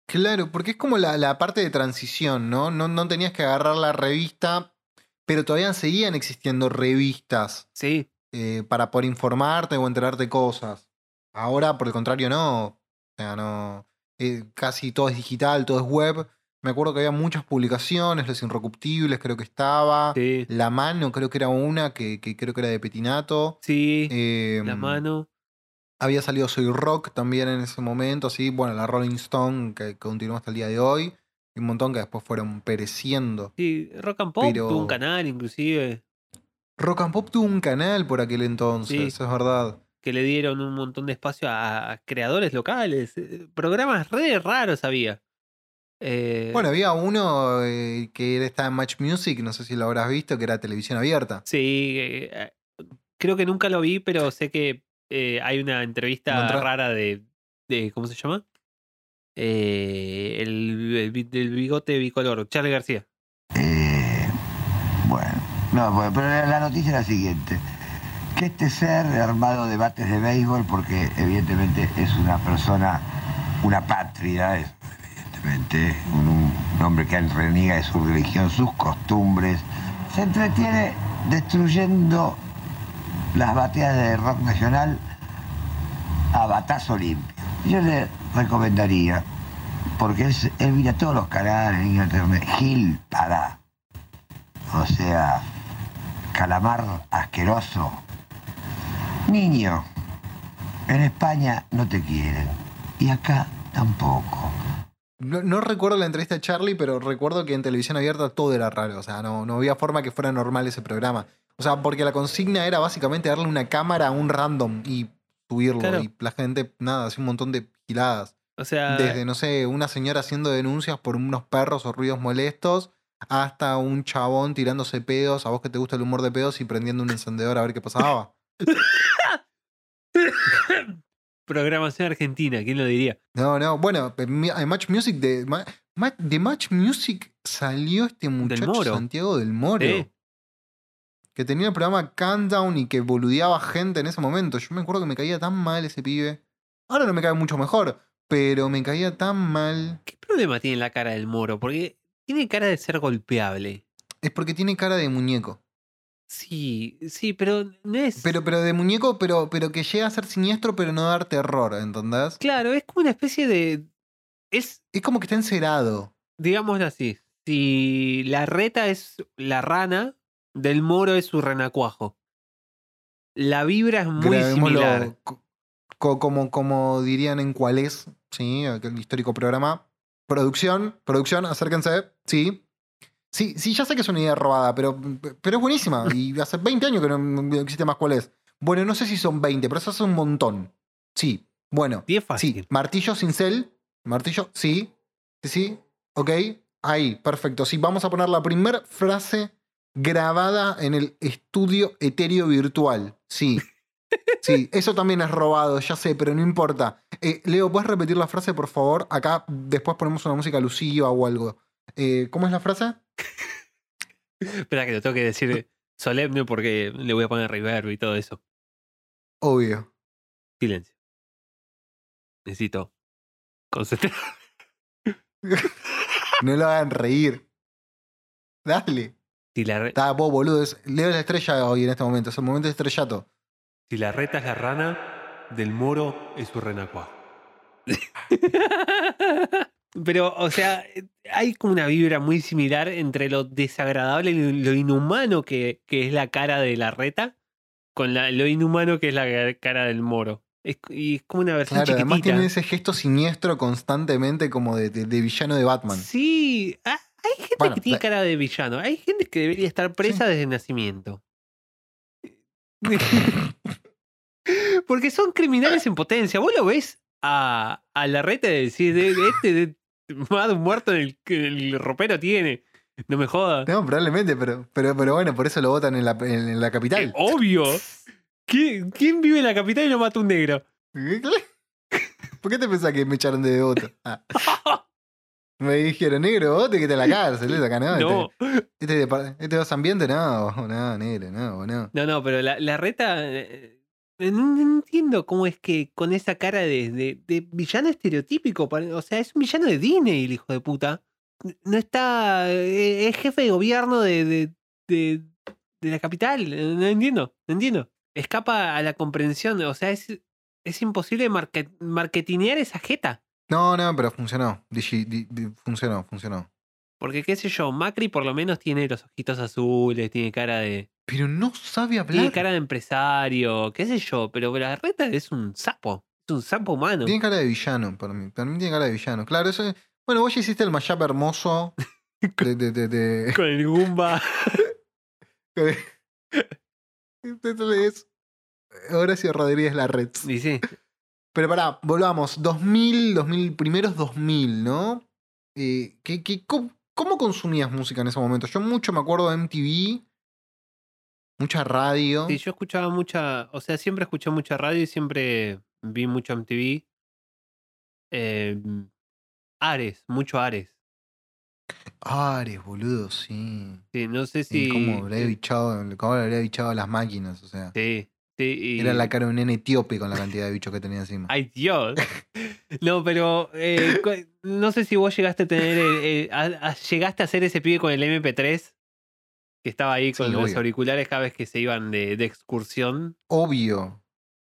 Claro, porque es como la, la parte de transición, ¿no? ¿no? No tenías que agarrar la revista, pero todavía seguían existiendo revistas Sí, eh, para poder informarte o enterarte cosas. Ahora, por el contrario, no. O sea, no. eh, casi todo es digital, todo es web. Me acuerdo que había muchas publicaciones, Los Inrecuptibles creo que estaba. Sí. La mano creo que era una que, que creo que era de Petinato. Sí. Eh, la mano. Había salido Soy Rock también en ese momento, así. Bueno, la Rolling Stone que continuó hasta el día de hoy. Y un montón que después fueron pereciendo. Sí, Rock and Pop Pero- tuvo un canal inclusive Rock and Pop tuvo un canal por aquel entonces, Sí. eso es verdad. que le dieron un montón de espacio a, a creadores locales. eh, Programas re raros había. Eh, Bueno, había uno eh, que era- estaba en Match Music, no sé si lo habrás visto, que era televisión abierta. Sí, eh, creo que nunca lo vi, pero sé que eh, hay una entrevista rara de, de- ¿Cómo se llama? Eh, el, del bigote bicolor, Charlie García. Eh, bueno, no, bueno, pero la noticia es la siguiente. Que este ser armado de bates de béisbol, porque evidentemente es una persona, una patria, es un, hombre que reniega de su religión, sus costumbres, se entretiene destruyendo las bateas de rock nacional a batazo limpio. Yo le recomendaría, porque él, él mira todos los canales en internet, Gil para. O sea, calamar asqueroso. Niño, en España no te quieren. Y acá tampoco. No, no recuerdo la entrevista de Charlie, pero recuerdo que en televisión abierta todo era raro. O sea, no, no había forma que fuera normal ese programa. O sea, porque la consigna era básicamente darle una cámara a un random y subirlo. Claro. Y la gente, nada, hacía un montón de giladas. O sea, Desde, no sé, una señora haciendo denuncias por unos perros o ruidos molestos, hasta un chabón tirándose pedos, a vos que te gusta el humor de pedos y prendiendo un encendedor a ver qué pasaba. programación argentina, ¿quién lo diría? No, no, bueno, en mi- en Match Music de, Ma- Ma- de Match Music salió este muchacho Moro. Santiago del Moro. Que tenía el programa Countdown y que boludeaba gente en ese momento. Yo me acuerdo que me caía tan mal ese pibe. Ahora no me cae mucho mejor, pero me caía tan mal. ¿Qué problema tiene la cara del moro? Porque tiene cara de ser golpeable. Es porque tiene cara de muñeco. Sí, sí, pero no es. Pero, pero de muñeco, pero, pero que llega a ser siniestro, pero no dar terror, ¿entendés? Claro, es como una especie de. Es, Es como que está encerado. digámoslo así. Si la reta es la rana, del moro es su renacuajo. La vibra es muy Grabémoslo similar. co- co- como, como dirían en cuál es, ¿sí? Aquel histórico programa. Producción, producción, acérquense, sí. Sí, sí, ya sé que es una idea robada, pero, pero es buenísima. Y hace 20 años que no existe más cuál es. Bueno, no sé si son 20, pero eso es un montón. Sí, bueno. 10 fácil. Sí, martillo cincel. Martillo, sí. Sí, sí. Ok. Ahí, perfecto. Sí, vamos a poner la primera frase grabada en el estudio etéreo virtual. Sí. Sí, eso también es robado, ya sé, pero no importa. Eh, Leo, ¿puedes repetir la frase, por favor? Acá después ponemos una música alusiva o algo. Eh, ¿Cómo es la frase? Espera que lo tengo que decir solemne porque le voy a poner reverb y todo eso. Obvio. Silencio. Necesito concentrar. No lo hagan reír. Dale. Si la, re- Está vos, boludo. es- Leo la estrella hoy en este momento. Es el momento de estrellato. si la reta es la rana, del moro es su renacuajo. Pero, o sea, hay como una vibra muy similar entre lo desagradable y lo inhumano que, que es la cara de la reta con la- lo inhumano que es la cara del moro. Es, y es como una versión Claro, además chiquitita. tiene ese gesto siniestro constantemente como de, de- de villano de Batman. Sí, ah, hay gente Bueno, que tiene la- cara de villano. Hay gente que debería estar presa desde el nacimiento. Porque son criminales en potencia. Vos lo ves a, a la reta de decir, de, de este de, más de un muerto en el, que el ropero tiene. No me jodas. No, probablemente, pero, pero, pero bueno, por eso lo votan en la, en, en la Eh, capital. obvio. ¿Quién, quién vive en la capital y no mata a un negro? ¿Por qué te pensás que me echaron de devoto? Ah. Me dijeron, negro, vos te en la cárcel, ¿eh? acá no. No, Este, este, este dos ambiente, no, no, negro, no, no. no, no, pero la, la reta. Eh, No, entiendo cómo es que con esa cara de, de- villano estereotípico, o sea, es un villano de Disney, el hijo de puta. No está. eh, Es jefe de gobierno de, de, de, la capital. eh, No entiendo, no entiendo. Escapa a la comprensión, o sea, es, es imposible market- marketinear esa jeta. No, no, pero funcionó. Funcionó, funcionó. Porque, qué sé yo, Macri por lo menos tiene los ojitos azules, tiene cara de. Pero no sabe hablar. Tiene cara de empresario, qué sé yo, pero la reta es un sapo. Es un sapo humano. Tiene cara de villano, para mí. Para mí tiene cara de villano. Claro, eso es- Bueno, vos ya hiciste el mashup hermoso de... de, de, de- Con el Goomba. Entonces, Horacio Rodríguez Larrets. Y sí, Pero pará, volvamos. 2000, 2000, primeros 2000, ¿no? Eh, ¿qué, qué- cómo, cómo consumías música en ese momento? Yo mucho me acuerdo de MTV, mucha radio. Sí, yo escuchaba mucha, o sea, siempre escuché mucha radio y siempre vi mucho MTV. Eh, Ares, mucho Ares. Ares, boludo, sí. Sí, no sé si. cómo le habría eh, bichado, cómo le habría bichado a las máquinas, o sea. Sí, sí. y- Era la cara de un nene etíope con la cantidad de bichos que tenía encima. Ay, Dios. No, pero eh, no sé si vos llegaste a tener. a- a- llegaste a hacer ese pibe con el MP3 que estaba ahí con Sí, los obvio. auriculares cada vez que se iban de, de excursión. Obvio.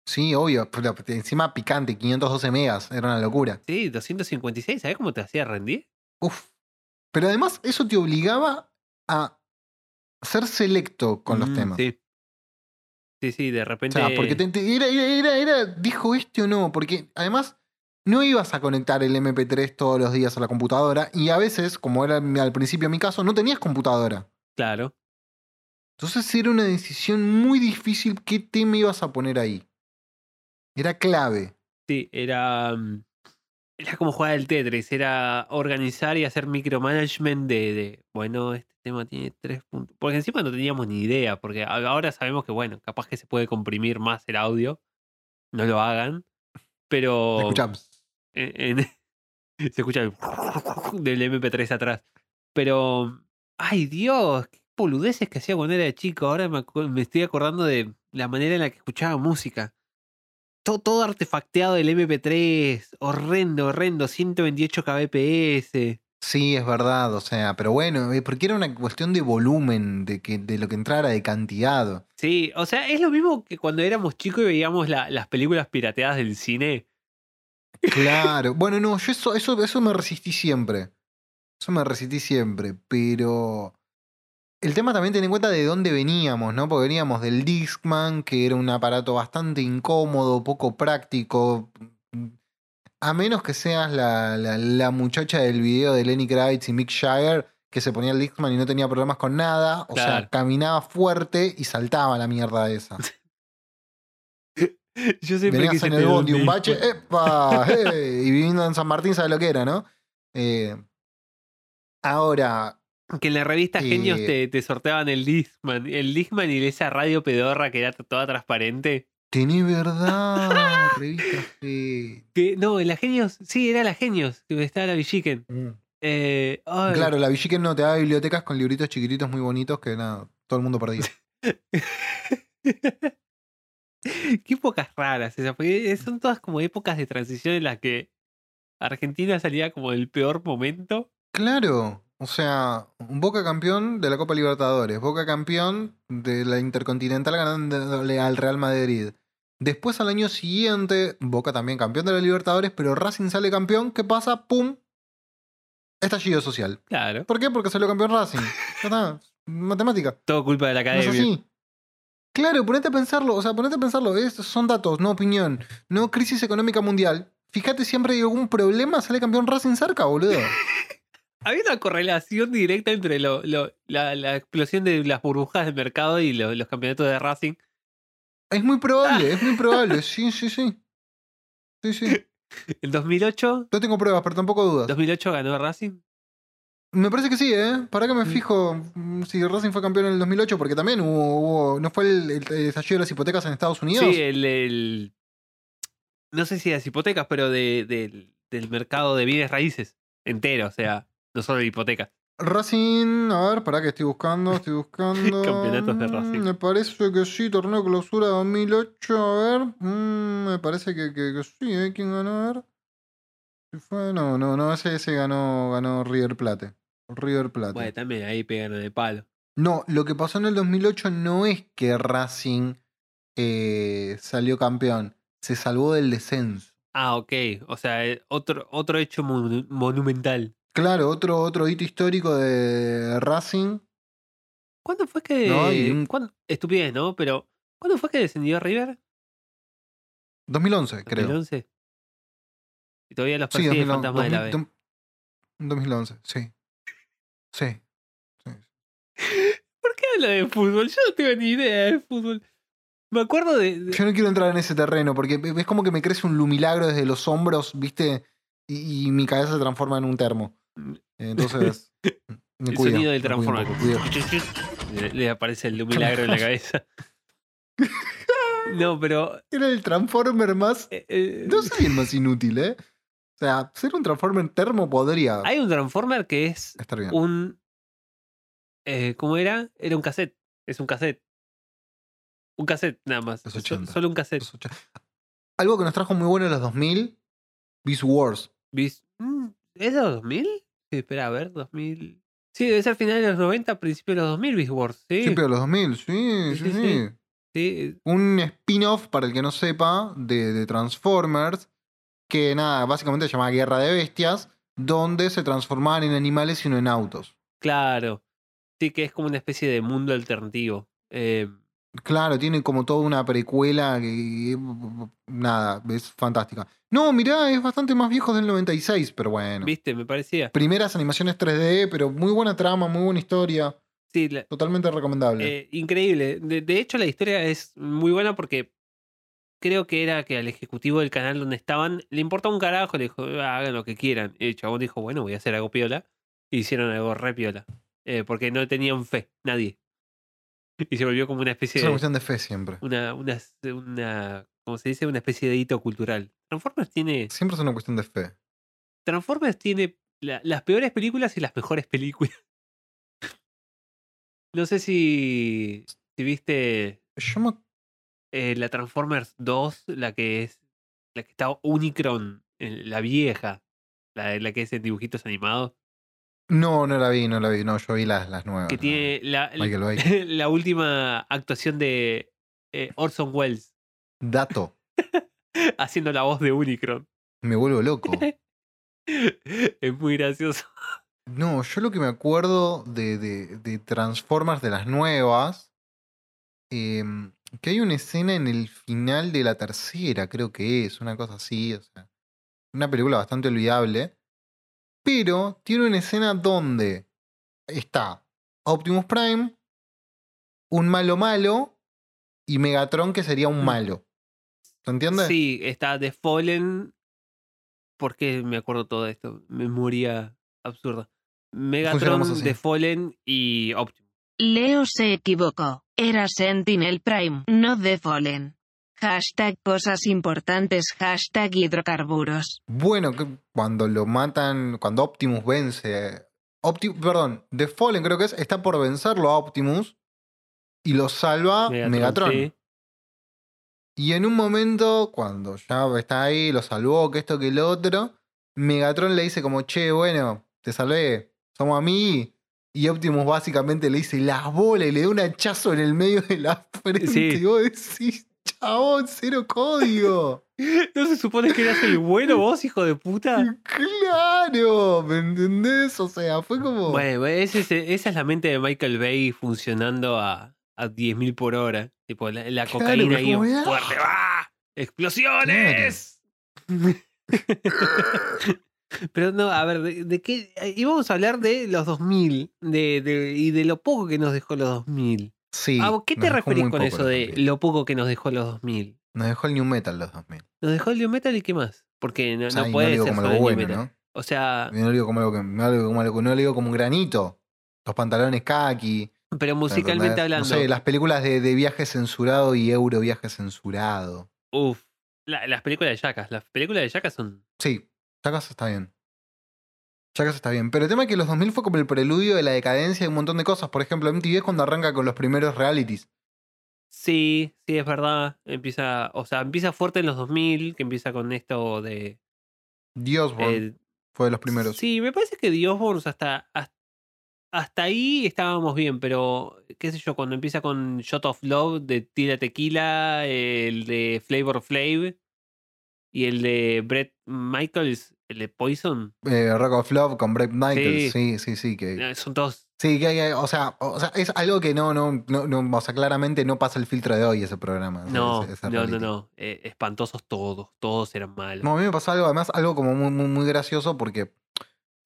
Sí, obvio. Pero encima picante, 512 megas, era una locura. Sí, 256, ¿sabés cómo te hacía rendir? Uf. Pero además eso te obligaba a ser selecto con los Mm, temas. Sí. Sí, sí, de O repente. sea, porque te- te- era, era, era, dijo este o no, porque además no ibas a conectar el MP3 todos los días a la computadora y a veces, como era al principio mi caso, no tenías computadora. Claro. Entonces era una decisión muy difícil qué tema ibas a poner ahí. Era clave. Sí, era. mm, Era como jugar el Tetris, era organizar y hacer micromanagement de, de, bueno, este tema tiene tres puntos. Porque encima no teníamos ni idea, porque ahora sabemos que, bueno, capaz que se puede comprimir más el audio. No lo hagan. Pero. Escuchamos. en- en- se escucha el del MP3 atrás. Pero. ¡Ay, Dios! ¡Qué boludeces que hacía cuando era chico! Ahora me, me estoy acordando de la manera en la que escuchaba música. Todo, todo artefacteado del MP3. Horrendo, horrendo. 128 kbps. Sí, es verdad, o sea, pero bueno, eh, porque era una cuestión de volumen, de, que, de lo que entrara, de cantidad. Sí, o sea, es lo mismo que cuando éramos chicos y veíamos la- las películas pirateadas del cine. Claro. bueno, no, yo eso, eso, eso me resistí siempre. Eso me resistí siempre, pero el tema también ten en cuenta de dónde veníamos, ¿no? Porque veníamos del Discman, que era un aparato bastante incómodo, poco práctico. A menos que seas la, la, la muchacha del video de Lenny Kravitz y Mick Jagger, que se ponía el Discman y no tenía problemas con nada. O sea, caminaba fuerte y saltaba la mierda esa. Yo siempre Venías quise en el bondi, un bache, ¡epa! ¡eh! Y viviendo en San Martín, ¿sabes lo que era, no? Eh, ahora, Que en la revista Genios Eh, te, te sorteaban el Discman. El Discman y esa radio pedorra que era toda transparente. tenés verdad, revista G. Que, no, en la Genios, sí, era la Genios, que estaba la Villiquen. Eh, ay, Claro, la Villiquen no te da bibliotecas con libritos chiquititos muy bonitos que nada, todo el mundo perdía. Qué épocas raras esas, porque son todas como épocas de transición en las que Argentina salía como del peor momento. Claro, o sea, un Boca campeón de la Copa Libertadores, Boca campeón de la Intercontinental ganándole al Real Madrid. Después al año siguiente, Boca también campeón de la Libertadores, pero Racing sale campeón, ¿qué pasa? ¡Pum! Estallido social. Claro. ¿Por qué? Porque salió campeón Racing. Ya está, matemática. Todo culpa de la No es academia. así. Claro, ponete a pensarlo, o sea, ponete a pensarlo, estos son datos, no opinión, no crisis económica mundial. Fíjate, siempre hay algún problema, sale campeón Racing cerca, boludo. Había una correlación directa entre lo, lo- la, la explosión de las burbujas de mercado y lo- los campeonatos de Racing. Es muy probable, es muy probable, sí, sí, sí. Sí, sí. En 2008, No tengo pruebas, pero tampoco dudas. 2008 ganó Racing. Me parece que sí, ¿eh? ¿Para que me Mm. fijo mm, si Racing fue campeón en el 2008? Porque también hubo, hubo- ¿no fue el, el, el estallido de las hipotecas en Estados Unidos? Sí, el, el- No sé si las hipotecas, pero de, del- del mercado de bienes raíces entero, o sea, no solo de hipotecas. Racing, a ver, para que estoy buscando, estoy buscando. Campeonatos de Mm, Racing. Me parece que sí, torneo de clausura 2008, a ver. mm, me parece que, que, que sí, ¿eh? ¿Quién ganó? A ver. ¿Sí fue? No, no, no, ese, ese ganó, ganó River Plate. River Plate. Bueno, también ahí pegan de palo. No, lo que pasó en el 2008 no es que Racing eh, salió campeón, se salvó del descenso. Ah, ok. O sea, eh, otro, otro hecho mon- monumental. Claro, otro, otro hito histórico de Racing. ¿Cuándo fue que. No, y un- cuándo- Estupidez, ¿no? Pero. ¿Cuándo fue que descendió River? 2011, creo. 2011. Y todavía los Sí, persigue el 2011, fantasma de la B. 2000, 2011, sí. Sí. sí. ¿Por qué habla de fútbol? Yo no tengo ni idea de fútbol. Me acuerdo de. de- Yo no quiero entrar en ese terreno porque es como que me crece un lumilagro desde los hombros, ¿viste? Y, y mi cabeza se transforma en un termo. Entonces, me el cuido, sonido del transformador. Le, le aparece el milagro en la cabeza. No, pero. Era el Transformer más. eh, eh, No soy el más inútil, ¿eh? O sea, ser un Transformer termo podría hay un Transformer que es estar bien. un. eh, ¿Cómo era? Era un cassette. Es un cassette. Un cassette nada más. Los So- 80. solo un cassette. Los Algo que nos trajo muy bueno en los 2000, Beast Wars. Vis- mm, ¿Es de los 2000? Espera, a ver, 2000. Sí, debe ser final de los 90, principio de los 2000, Beast Wars. Sí, Siempre de los 2000, sí, Sí, sí, sí. Un spin-off, para el que no sepa, de, de Transformers, que nada, básicamente se llamaba Guerra de Bestias, donde se transformaban en animales y no en autos. Claro. Sí, que es como una especie de mundo alternativo. Eh, Claro, tiene como toda una precuela que. Nada, es fantástica. No, mirá, es bastante más viejo del 96, pero bueno. ¿Viste? Me parecía. Primeras animaciones 3D, pero muy buena trama, muy buena historia. Sí, la- Totalmente recomendable. eh, increíble. De, de hecho, la historia es muy buena porque creo que era que al ejecutivo del canal donde estaban le importaba un carajo, le dijo, "Ah, hagan lo que quieran. Y el chabón dijo, bueno, voy a hacer algo piola. Y hicieron algo re piola. Eh, porque no tenían fe, nadie. Y se volvió como una especie es una de. cuestión de fe siempre. Una, una, una. ¿Cómo se dice? Una especie de hito cultural. Transformers tiene. Siempre es una cuestión de fe. Transformers tiene la- las peores películas y las mejores películas. No sé si, si viste Yo me eh, la Transformers 2, la que es la que está Unicron, eh, la vieja, la, la que es en dibujitos animados, No, no la vi, no la vi. No, yo vi las, las nuevas. que no. tiene la, la última actuación de eh, Orson Welles Dato. haciendo la voz de Unicron. Me vuelvo loco. es muy gracioso. No, yo lo que me acuerdo de, de, de Transformers de las nuevas, em, que hay una escena en el final de la tercera, creo que es, una cosa así, o sea, una película bastante olvidable, pero tiene una escena donde está Optimus Prime, un malo malo y Megatron que sería un Mm. malo. ¿Se entiende? Sí, está The Fallen. ¿Por qué me acuerdo todo esto? Memoria absurda. Megatron. The Fallen y Optimus. Leo se equivocó. Era Sentinel Prime, no The Fallen. Hashtag cosas importantes, hashtag hidrocarburos. Bueno, cuando lo matan, cuando Optimus vence. Opti- perdón, The Fallen creo que es, está por vencerlo a Optimus y lo salva Megatron. sí. Y en un momento, cuando ya está ahí, lo salvó, que esto, que el otro, Megatron le dice como, che, bueno, te salvé, somos amigos. Y Optimus básicamente le dice las bolas y le da un hachazo en el medio de la frente. Sí. Y vos decís, chabón, cero código. ¿No se supone que eras el bueno vos, hijo de puta? Claro, ¿me entendés? O sea, fue como... Bueno, ese esa es la mente de Michael Bay funcionando a, a 10.000 por hora. Tipo, la, la Claro, cocaína ahí ¡ah! fuerte. ¡Ah! ¡Explosiones! Pero no, a ver, ¿de, de qué? Íbamos a hablar de los 2000 de, de- y de lo poco que nos dejó los 2000. Sí. ¿Qué te referís con eso de 2000. lo poco que nos dejó los 2000? Nos dejó el New Metal los 2000. Nos dejó el New Metal y qué más? Porque no, O sea, no puede no ser como algo bueno, Metal. ¿no? O sea, No lo digo como algo que, no lo digo como algo- no lo digo como un granito. Los pantalones kaki. pero musicalmente hablando. No sé, las películas de, de viaje censurado y euro viaje censurado. Uf, la- las películas de Jackass. Las películas de Jackass son. Sí, Chakas está bien. Chakas está bien. Pero el tema es que los 2000 fue como el preludio de la decadencia de un montón de cosas. Por ejemplo, MTV es cuando arranca con los primeros realities. Sí, sí, es verdad. Empieza, o sea, empieza fuerte en los 2000, que empieza con esto de. Dios eh, fue de los primeros. Sí, me parece que hasta, hasta, hasta ahí estábamos bien, pero qué sé yo, cuando empieza con Shot of Love de Tila Tequila, el de Flavor Flav, Y el de Brett Michaels, el de Poison, Eh, Rock of Love con Brett Michaels. Sí, sí, sí. que, eh, son todos. sí, que hay- o, sea, o sea, es algo que no, no, no, no, o sea, claramente no pasa el filtro de hoy ese programa. No, ese- ese no, no, no. eh, espantosos todos. Todos eran malos. No, a mí me pasó algo, además, algo como muy, muy, muy gracioso porque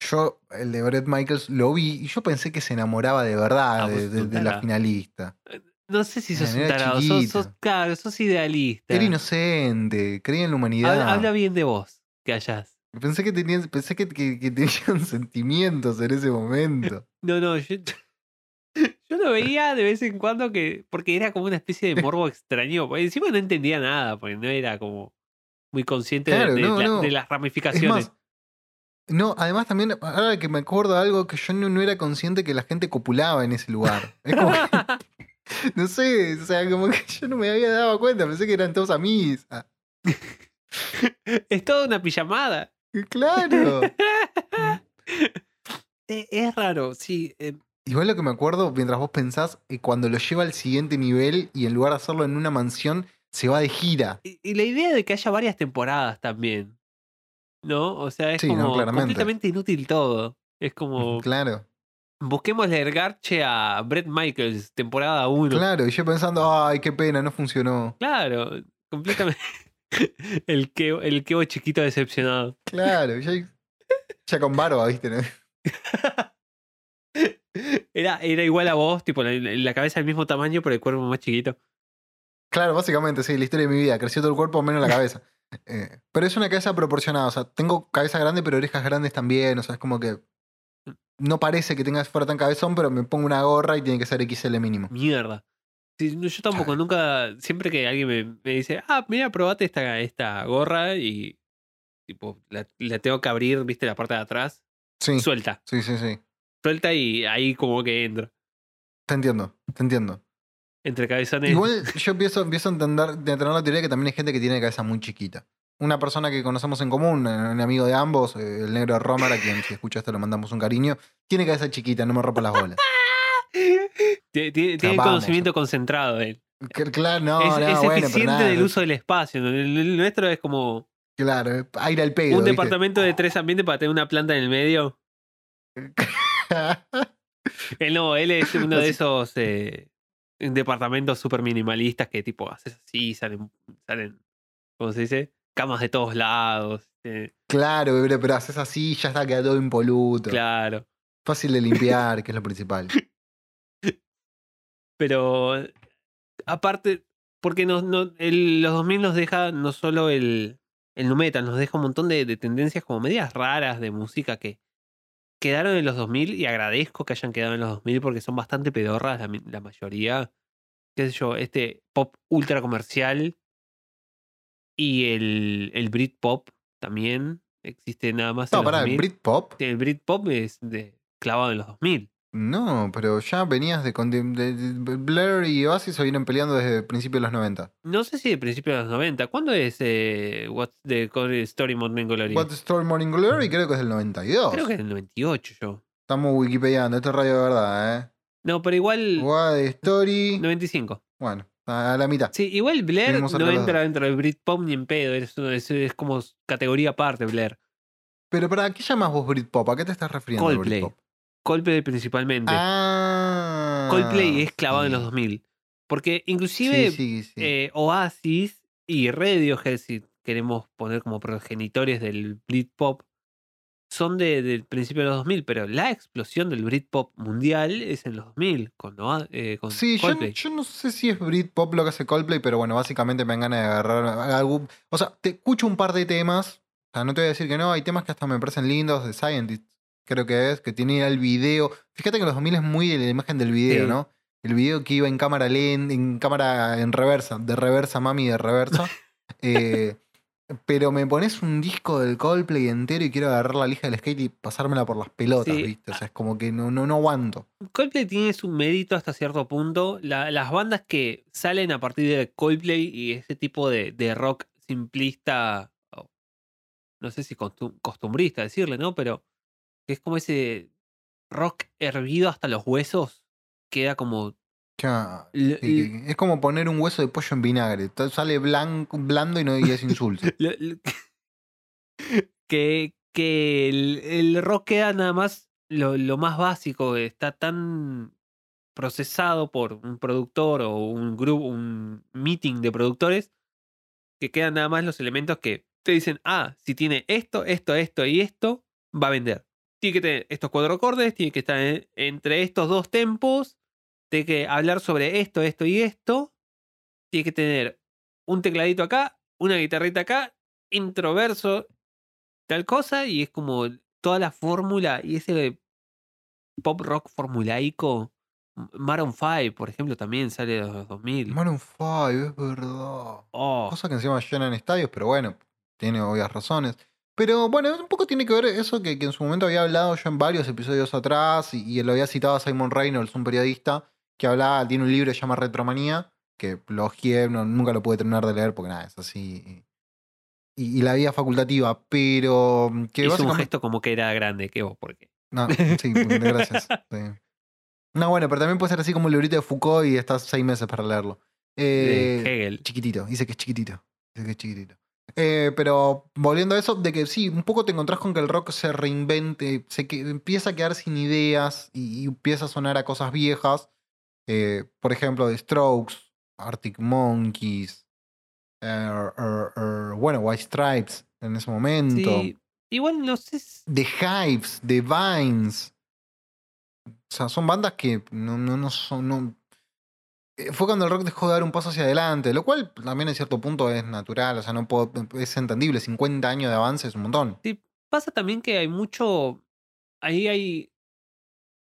yo, el de Brett Michaels, lo vi y yo pensé que se enamoraba de verdad Ah, de, sos la finalista. No sé si sos Bueno, un tarado. Sos, sos- claro, sos idealista. Era inocente, creía en la humanidad. Habla, habla bien de vos, que hayas. Pensé que tenían, pensé que, que- que tenían sentimientos en ese momento. No, no, yo, yo lo veía de vez en cuando que. Porque era como una especie de morbo extraño. porque encima no entendía nada, porque no era como muy consciente de- Claro, de, no, la- no. de las Es ramificaciones. más, no, además también, ahora que me acuerdo de algo que yo no, no era consciente que la gente copulaba en ese lugar. Es como que, no sé, o sea, como que yo no me había dado cuenta, pensé que eran todos amigos. Ah, es toda una pijamada. claro. Eh, es raro, sí. eh, Igual lo que me acuerdo, mientras vos pensás, eh, cuando lo lleva al siguiente nivel y en lugar de hacerlo en una mansión, se va de gira. y, y la idea de que haya varias temporadas también. ¿No? O sea, es Sí, como completamente inútil todo. Es como. Claro, Busquémosle el garche a Brett Michaels, temporada 1. claro. Y yo pensando, ay, qué pena, no funcionó. Claro, completamente. el que el quebo chiquito decepcionado. Claro, ya, ya con barba, ¿viste? ¿no? Era, era igual a vos, tipo, la, la cabeza del mismo tamaño, pero el cuerpo más chiquito. Claro, básicamente, sí, la historia de mi vida. Creció todo el cuerpo menos la cabeza. Eh, pero es una cabeza proporcionada. O sea, tengo cabeza grande, pero orejas grandes también. O sea, es como que. No parece que tengas fuera tan cabezón, pero me pongo una gorra y tiene que ser XL mínimo. Mierda. Sí, yo tampoco, nunca. Siempre que alguien me, me dice, ah, mira, probate esta, esta gorra y. Tipo, la, la tengo que abrir, viste, la parte de atrás. Sí, Suelta. sí, sí, sí. Suelta y ahí como que entra. Te entiendo, te entiendo. Entre cabezones. Igual yo empiezo, empiezo a entender, de tener la teoría que también hay gente que tiene cabeza muy chiquita. Una persona que conocemos en común, un amigo de ambos, el negro Romer, a quien si escucha esto le mandamos un cariño, tiene cabeza chiquita, no me rompa las bolas. Tiene, tiene- vamos. conocimiento concentrado él. Que- Claro, no, es no, es bueno, pero eficiente nada, del uso del espacio. El, nuestro es como Claro, aire al pedo. un ¿viste? departamento de tres ambientes para tener una planta en el medio. Él no, él es uno de esos eh, departamentos súper minimalistas que tipo haces así, salen, salen, ¿cómo se dice? Camas de todos lados. eh, claro, pero, pero haces así, ya está, queda todo impoluto. claro. Fácil de limpiar, que es lo principal. Pero aparte, porque nos, no- el- los 2000 nos deja no solo el, el nu metal, nos deja un montón de, de tendencias como medias raras de música que quedaron en los 2000 y agradezco que hayan quedado en los 2000 porque son bastante pedorras la, mayoría. Qué sé yo, este pop ultra comercial y el, el Britpop también existe nada más en No, los pará, el 2000. Britpop. El Britpop es de, clavado en los 2000. No, pero ya venías de, de, Blair y Oasis se vienen peleando desde principios de los 90. No sé si de principios de los 90. ¿Cuándo es eh, What's the Story Morning Glory? What Story Morning Glory creo que es del 92. Creo que es del 98 yo. Estamos wikipediando, esto es radio de verdad, ¿eh? No, pero igual What Story. 95. Bueno, a la mitad. Sí, igual Blair no entra dentro del Britpop ni en pedo. Es, es, es como categoría aparte, Blair. Pero para qué llamas vos Britpop? ¿A qué te estás refiriendo? Coldplay. Britpop? Coldplay principalmente. Ah. Coldplay es clavado en los sí. 2000. Porque inclusive Sí, sí, sí. eh, Oasis y Radiohead, si queremos poner como progenitores del Britpop, son de- del principio de los 2000, pero la explosión del Britpop mundial es en los 2000 con, eh, con Sí, yo no sé si es Britpop lo que hace Coldplay, pero bueno, básicamente me dan ganas de agarrar algún... O sea, te escucho un par de temas, o sea, no te voy a decir que no, hay temas que hasta me parecen lindos, de Scientist, creo que es, que tiene el video. Fíjate que los 2000 es muy la imagen del video, Sí. ¿no? El video que iba en cámara lenta, en cámara en reversa, de reversa, mami, de reversa. Eh, pero me pones un disco del Coldplay entero y quiero agarrar la lija del skate y pasármela por las pelotas, Sí. ¿viste? O sea, es como que no, no, no aguanto. Coldplay tiene su mérito hasta cierto punto. La- las bandas que salen a partir de Coldplay y ese tipo de, de rock simplista, no sé si costum- costumbrista decirle, ¿no? Pero que es como ese rock hervido hasta los huesos, queda como Es como poner un hueso de pollo en vinagre. Sale blanco, blando y no y es lo- que, que el, el rock queda nada más lo, lo más básico, está tan procesado por un productor o un grupo, un meeting de productores, que quedan nada más los elementos que te dicen, ah, si tiene esto, esto, esto y esto, va a vender. Tiene que tener estos cuatro acordes, tiene que estar en- entre estos dos tempos, tiene que hablar sobre esto, esto y esto, tiene que tener un tecladito acá, una guitarrita acá, introverso, tal cosa, y es como toda la fórmula y ese pop rock formulaico. Maroon 5, por ejemplo, también sale de los 2000. Maroon 5, es verdad. Oh, Cosa que encima llenan estadios, pero bueno, tiene obvias razones. Pero bueno, un poco tiene que ver eso que, que en su momento había hablado yo en varios episodios atrás y, y lo había citado a Simon Reynolds, un periodista que hablaba, tiene un libro que se llama Retromanía, que lo ojeé, no- nunca lo pude terminar de leer porque nada, es así. Y, y la vida facultativa, pero que hizo un básicamente... gesto como que era grande que vos, porque. No, sí, gracias. sí. No, bueno, pero también puede ser así como el librito de Foucault y estás seis meses para leerlo. de Eh, Hegel. Chiquitito, dice que es chiquitito. Dice que es chiquitito. Eh, pero volviendo a eso, de que sí, un poco te encontrás con que el rock se reinvente, se que, empieza a quedar sin ideas y, y empieza a sonar a cosas viejas. Eh, por ejemplo, The Strokes, Arctic Monkeys, er, er, er, bueno, White Stripes en ese momento. Sí, igual no sé. The Hives, The Vines. O sea, son bandas que no, no, no son. no- Fue cuando el rock dejó de dar un paso hacia adelante, lo cual también en cierto punto es natural, o sea, no puedo, es entendible. 50 años de avance es un montón. Sí, pasa también que hay mucho. Ahí hay.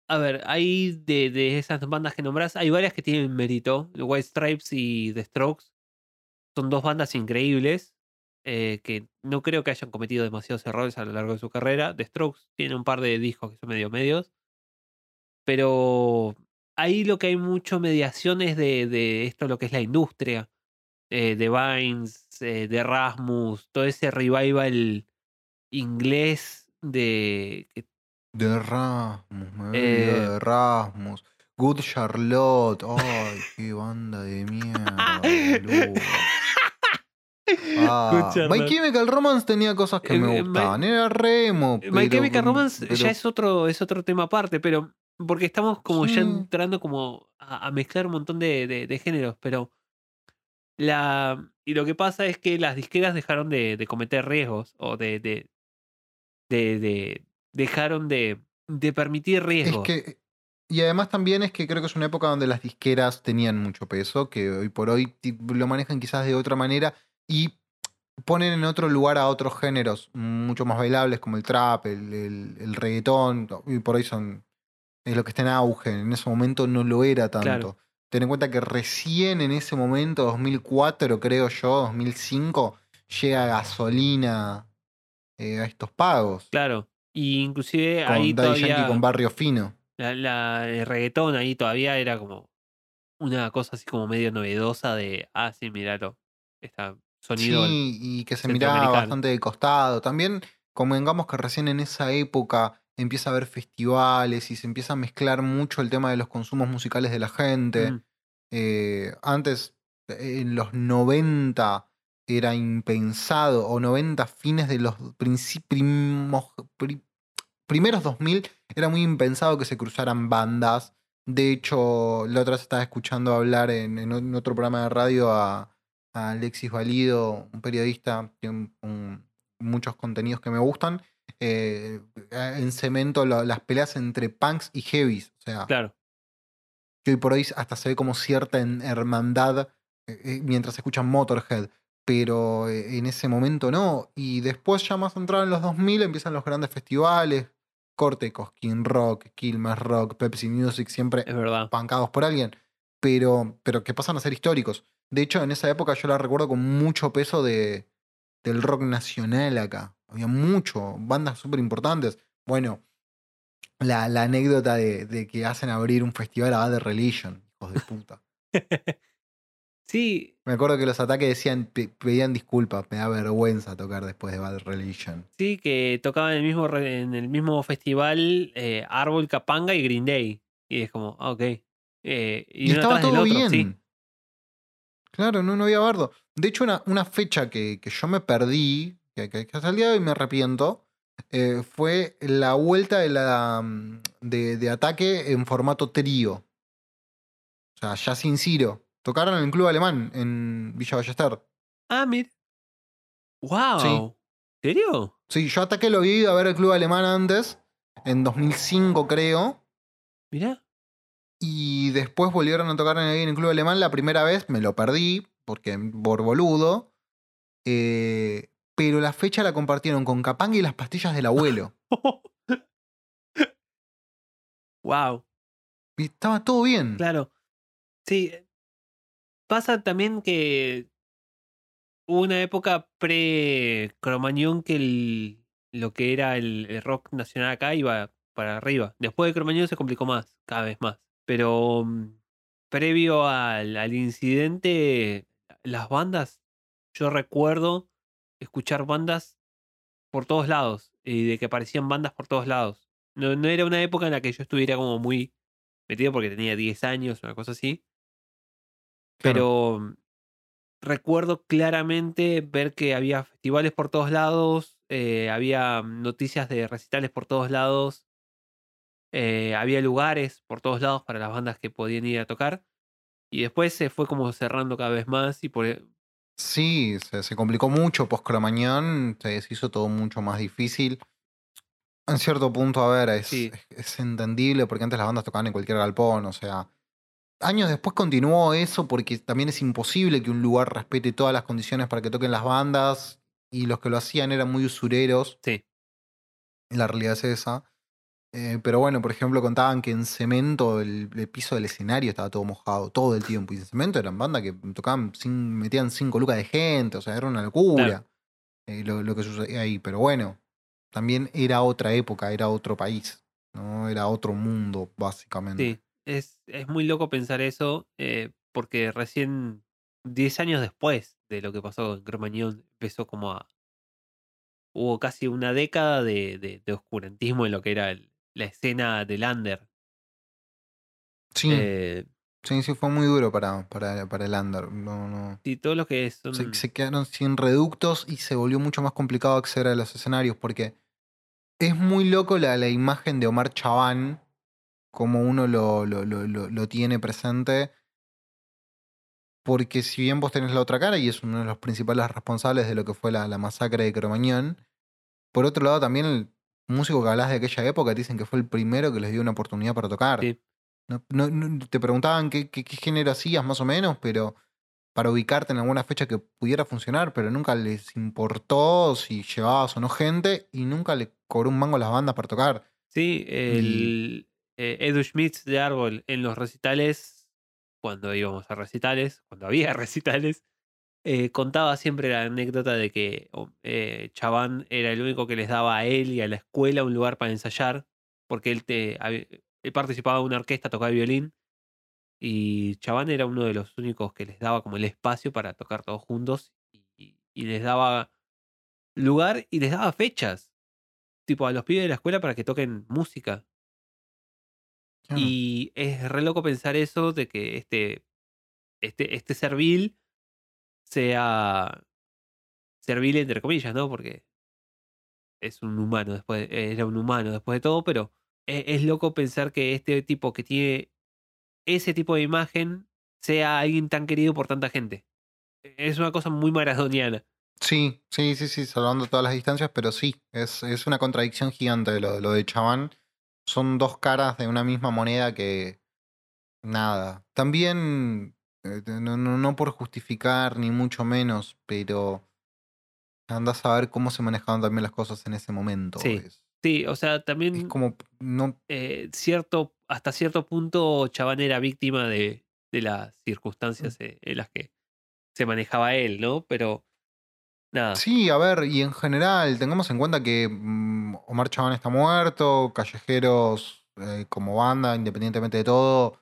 A ver, hay de, de esas bandas que nombras, hay varias que tienen mérito. White Stripes y The Strokes son dos bandas increíbles eh, que no creo que hayan cometido demasiados errores a lo largo de su carrera. The Strokes tiene un par de discos que son medio medios. Pero ahí lo que hay mucho mediación es de, de esto, lo que es la industria. Eh, de Vines, eh, de Rasmus, todo ese revival inglés de De Erasmus, me Eh. de Erasmus. Good Charlotte, ay, qué banda de mierda. Ah. My Chemical Romance tenía cosas que me eh, My- gustaban. Era remo. My pero- Chemical Romance pero- ya es otro, es otro tema aparte, pero porque estamos como ya entrando como a, a mezclar un montón de, de- de géneros, pero la y lo que pasa es que las disqueras dejaron de, de cometer riesgos o de, de, de, de- dejaron de, de permitir Es riesgos. que. Y además también es que creo que es una época donde las disqueras tenían mucho peso, que hoy por hoy lo manejan quizás de otra manera y ponen en otro lugar a otros géneros mucho más bailables como el trap, el, el, el reggaetón, y por hoy son es lo que está en auge. En ese momento no lo era tanto. Claro. Ten en cuenta que recién en ese momento, 2004 creo yo, 2005, llega gasolina eh, a estos pagos. Claro. Y inclusive Con ahí Daddy Yankee todavía con Barrio Fino. la, la- el reggaetón ahí todavía era como una cosa así como medio novedosa de ah sí míralo está sonido Sí, y que se miraba bastante de costado. También convengamos que recién en esa época empieza a haber festivales y se empieza a mezclar mucho el tema de los consumos musicales de la gente. Mm, Eh, antes, en los 90, era impensado, o 90 fines de los primos- pri- primeros 2000, era muy impensado que se cruzaran bandas. De hecho, la otra vez estaba escuchando hablar en, otro programa de radio a, a Alexis Valido, un periodista, tiene un- un- muchos contenidos que me gustan. Eh, en cemento lo- las peleas entre punks y heavies. O sea, claro que hoy por hoy hasta se ve como cierta hermandad eh, eh, mientras escuchan Motorhead, pero eh, en ese momento no. Y después ya más entrado en los 2000 empiezan los grandes festivales, Corte, Cosquín Rock, Quilmes Rock, Pepsi Music, siempre es verdad pancados por alguien, pero, pero que pasan a ser históricos. De hecho, en esa época yo la recuerdo con mucho peso de, del rock nacional acá. Había mucho, bandas súper importantes. Bueno, la, la anécdota de, de que hacen abrir un festival a Bad Religion, hijos de puta. sí Me acuerdo que los ataques decían, pe- pedían disculpas, me da vergüenza tocar después de Bad Religion. sí que tocaban en el mismo en el mismo festival eh, Árbol Capanga y Green Day y es como ah, ok eh, y, estaba todo otro, bien. sí. Claro, no, no había bardo. De hecho, una, una fecha que, que yo me perdí, que, que- que de hoy me arrepiento, eh, fue la vuelta de, la, mm, de, de ataque en formato trío. O sea, ya sin Ciro. Tocaron en el club alemán en Villa Ballester. Ah, mira. ¡Wow! ¿En serio? Sí, yo ataque lo ido a ver el club alemán antes, en 2005 creo. Mirá. Y después volvieron a tocar en el club alemán. La primera vez me lo perdí, porque por boludo. Eh, pero la fecha la compartieron con Capanga y las pastillas del abuelo. ¡Wow! y estaba todo bien. Claro. Sí. Pasa también que hubo una época pre-Cromañón que el- lo que era el, el rock nacional acá iba para arriba. Después de Cromañón se complicó más, cada vez más. Pero mm, previo al, al incidente, las bandas, yo recuerdo escuchar bandas por todos lados y de que aparecían bandas por todos lados. No, no era una época en la que yo estuviera como muy metido porque tenía 10 años, una cosa así. Pero recuerdo claramente ver que había festivales por todos lados, eh, había noticias de recitales por todos lados, eh, había lugares por todos lados para las bandas que podían ir a tocar. Y después se fue como cerrando cada vez más y por... Sí, se, se complicó mucho post Cromañón. Se hizo todo mucho más difícil. En cierto punto, a ver, es, Sí. es, es entendible porque antes las bandas tocaban en cualquier galpón. O sea, años después continuó eso porque también es imposible que un lugar respete todas las condiciones para que toquen las bandas. Y los que lo hacían eran muy usureros. Sí. La realidad es esa. Eh, pero bueno, por ejemplo, contaban que en cemento el, el piso del escenario estaba todo mojado todo el tiempo. Y en cemento eran bandas que tocaban, sin, metían cinco lucas de gente, o sea, era una locura eh, lo, lo que sucedía ahí. Pero bueno, también era otra época, era otro país, ¿no? Era otro mundo, básicamente. Sí, es, es muy loco pensar eso, eh, porque recién 10 años después de lo que pasó en Cromañón, empezó como a... Hubo casi una década de, de, de oscurantismo en lo que era el- la escena del under. Sí, Eh, sí, sí, fue muy duro para, para, para el under. No, no. sí, todo lo que son- se, se quedaron sin reductos y se volvió mucho más complicado acceder a los escenarios porque es muy loco la, la imagen de Omar Chaván, como uno lo, lo, lo, lo- tiene presente. Porque si bien vos tenés la otra cara y es uno de los principales responsables de lo que fue la, la masacre de Cromañón, por otro lado también músico que hablas de aquella época te dicen que fue el primero que les dio una oportunidad para tocar. Sí. No- no- no- te preguntaban qué, qué, qué género hacías más o menos, pero para ubicarte en alguna fecha que pudiera funcionar, pero nunca les importó si llevabas o no gente y nunca le cobró un mango a las bandas para tocar. Sí, el eh, Edu Schmitz de Árbol en los recitales, cuando íbamos a recitales, cuando había recitales, eh, contaba siempre la anécdota de que eh, Chaván era el único que les daba a él y a la escuela un lugar para ensayar, porque él, te, él participaba en una orquesta, tocaba el violín, y Chaván era uno de los únicos que les daba como el espacio para tocar todos juntos, y, y les daba lugar y les daba fechas, tipo a los pibes de la escuela para que toquen música. Claro. Y es re loco pensar eso de que este, este, este servil sea servil entre comillas, ¿no? Porque es un humano después, era un humano después de todo, pero e- es, loco pensar que este tipo que tiene ese tipo de imagen sea alguien tan querido por tanta gente. Es una cosa muy maradoniana. Sí, sí, sí, sí, salvando todas las distancias, pero sí, es, es una contradicción gigante lo, lo de Chaván. Son dos caras de una misma moneda que. Nada. También, eh, no, no, no por justificar ni mucho menos, pero. Andás a ver cómo se manejaban también las cosas en ese momento. Sí. Es, Sí, o sea, también es como. No, eh, cierto, hasta cierto punto Chaván era víctima de, de las Mm. circunstancias eh, en las que se manejaba él, ¿no? Pero nada. Sí, a ver, y en general, tengamos en cuenta que mm, Omar Chaván está muerto, Callejeros eh, como banda, independientemente de todo.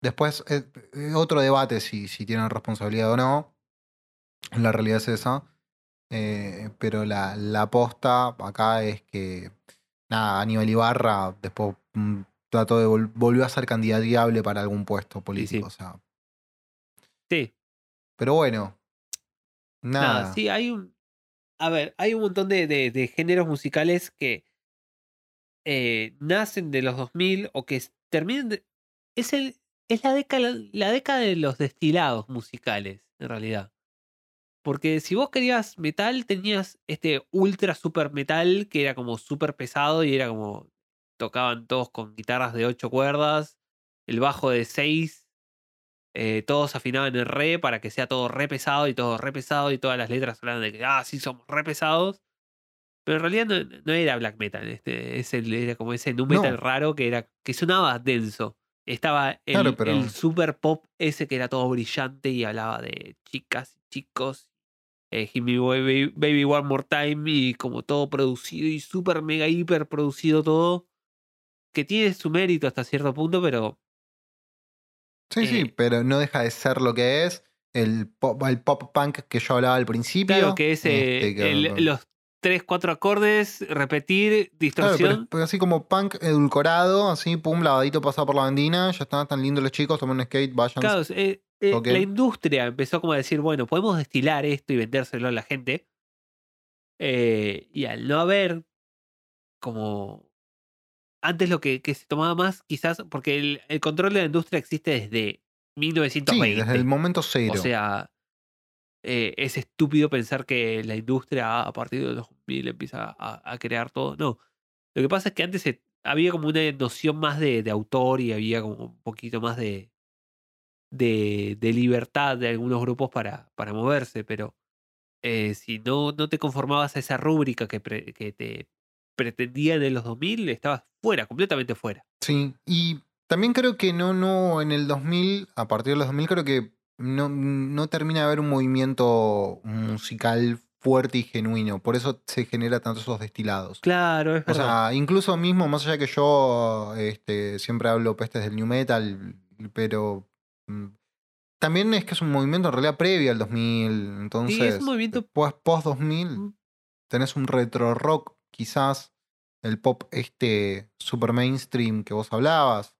Después, eh, eh, otro debate si, si tienen responsabilidad o no. La realidad es esa. Eh, pero la, la posta acá es que, nada, Aníbal Ibarra después mm, trató de vol- volvió a ser candidateable para algún puesto político. sí. O sea, Sí, pero bueno, nada. nada, sí, hay un. A ver, hay un montón de, de- de géneros musicales que eh, nacen de los 2000 o que terminan de. Es, el, es la, década, la década de los destilados musicales, en realidad. Porque si vos querías metal, tenías este ultra super metal que era como súper pesado y era como. Tocaban todos con guitarras de 8 cuerdas, el bajo de 6, eh, todos afinaban en re para que sea todo re pesado y todo re pesado y todas las letras hablaban de que, ah, sí, somos re pesados. Pero en realidad no, no era black metal, este, es el- era como ese nu metal No. raro que, era, que sonaba denso. Estaba el, Claro, pero- el super pop ese que era todo brillante y hablaba de chicas y chicos. Eh, Me Baby, Baby One More Time y como todo producido y super mega hiper producido todo. Que tiene su mérito hasta cierto punto, pero Sí, sí, eh, pero no deja de ser lo que es el pop, el pop punk que yo hablaba al principio. Claro, que es este, el- los tres, cuatro acordes, repetir, Claro, pero, distorsión. pero así como punk edulcorado, así, pum, lavadito pasado por la bandina, ya están tan lindos los chicos, tomen un skate, vayan. Claro, eh, eh, la industria empezó como a decir, bueno, podemos destilar esto y vendérselo a la gente. Eh, y al no haber como... Antes lo que, que se tomaba más, quizás, porque el, el control de la industria existe desde sí, 1920. desde el momento cero. O sea, eh, es estúpido pensar que la industria a partir de los 2000 empieza a, crear todo. No. Lo que pasa es que antes había como una noción más de, autor y había como un poquito más de, de, libertad de algunos grupos para, para moverse, pero eh, si no, no te conformabas a esa rúbrica que, que te pretendían en los 2000, estabas fuera, completamente fuera. Sí, y también creo que no, no, en el 2000, a partir de los 2000, creo que no, no termina de haber un movimiento musical fuerte y genuino. Por eso se genera tanto esos destilados. Claro, es O verdad. sea, incluso mismo, más allá que yo este, siempre hablo pestes del new metal, pero mm, también es que es un movimiento en realidad previo al 2000. Entonces, movimiento- después, post 2000, Mm. tenés un retro rock, quizás, el pop este super mainstream que vos hablabas.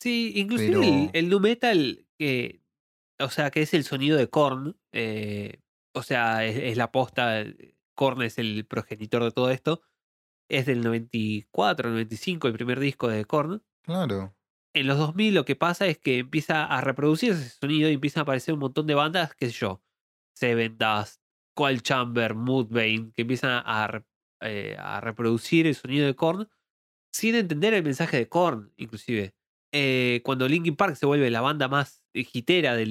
Sí, inclusive el, el nu metal, que, o sea, que es el sonido de Korn, eh, o sea, es, es la posta, Korn es el progenitor de todo esto, es del 94, 95, el primer disco de Korn. Claro. En los 2000 lo que pasa es que empieza a reproducir ese sonido y empiezan a aparecer un montón de bandas, qué sé yo, Seven Dust, Coil Chamber, Mudvayne, que empiezan a, re- eh, a reproducir el sonido de Korn sin entender el mensaje de Korn, inclusive. Eh, cuando Linkin Park se vuelve la banda más eh, hitera de,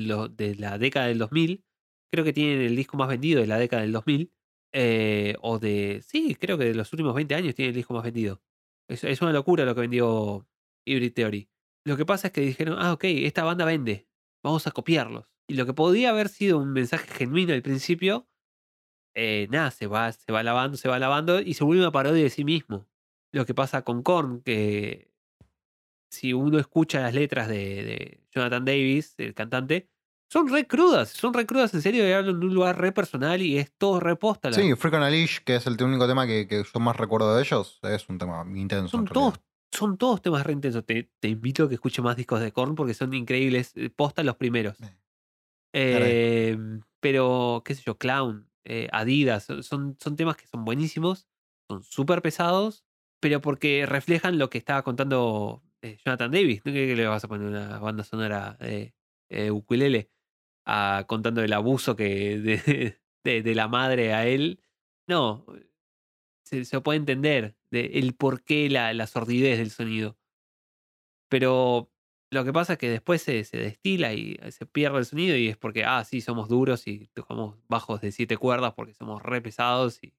la década del 2000, creo que tienen el disco más vendido de la década del 2000, eh, o de, sí, creo que de los últimos 20 años tiene el disco más vendido. Es, es una locura lo que vendió Hybrid Theory. Lo que pasa es que dijeron, ah, ok, esta banda vende, vamos a copiarlos. Y lo que podía haber sido un mensaje genuino al principio, eh, nada, se va, se va lavando, se va lavando y se vuelve una parodia de sí mismo. Lo que pasa con Korn, que si uno escucha las letras de, de Jonathan Davis, el cantante, son re crudas, son re crudas en serio y hablan de un lugar re personal y es todo re posta. la- Sí, Freak on a Leash, que es el único tema que, que yo más recuerdo de ellos, es un tema intenso. son en todos, son todos temas re intensos. Te, te invito a que escuches más discos de Korn porque son increíbles. eh, Posta los primeros. Eh, Eh, pero, qué sé yo, Clown, eh, Adidas, son, son temas que son buenísimos, son súper pesados, pero porque reflejan lo que estaba contando eh, Jonathan Davis. ¿No que le vas a poner una banda sonora de eh, ukulele a- contando el abuso que de, la madre a él? No, se, puede entender de el por qué la, la sordidez del sonido. Pero lo que pasa es que después se, destila y se pierde el sonido y es porque, ah, sí, somos duros y tocamos bajos de siete cuerdas porque somos re pesados y,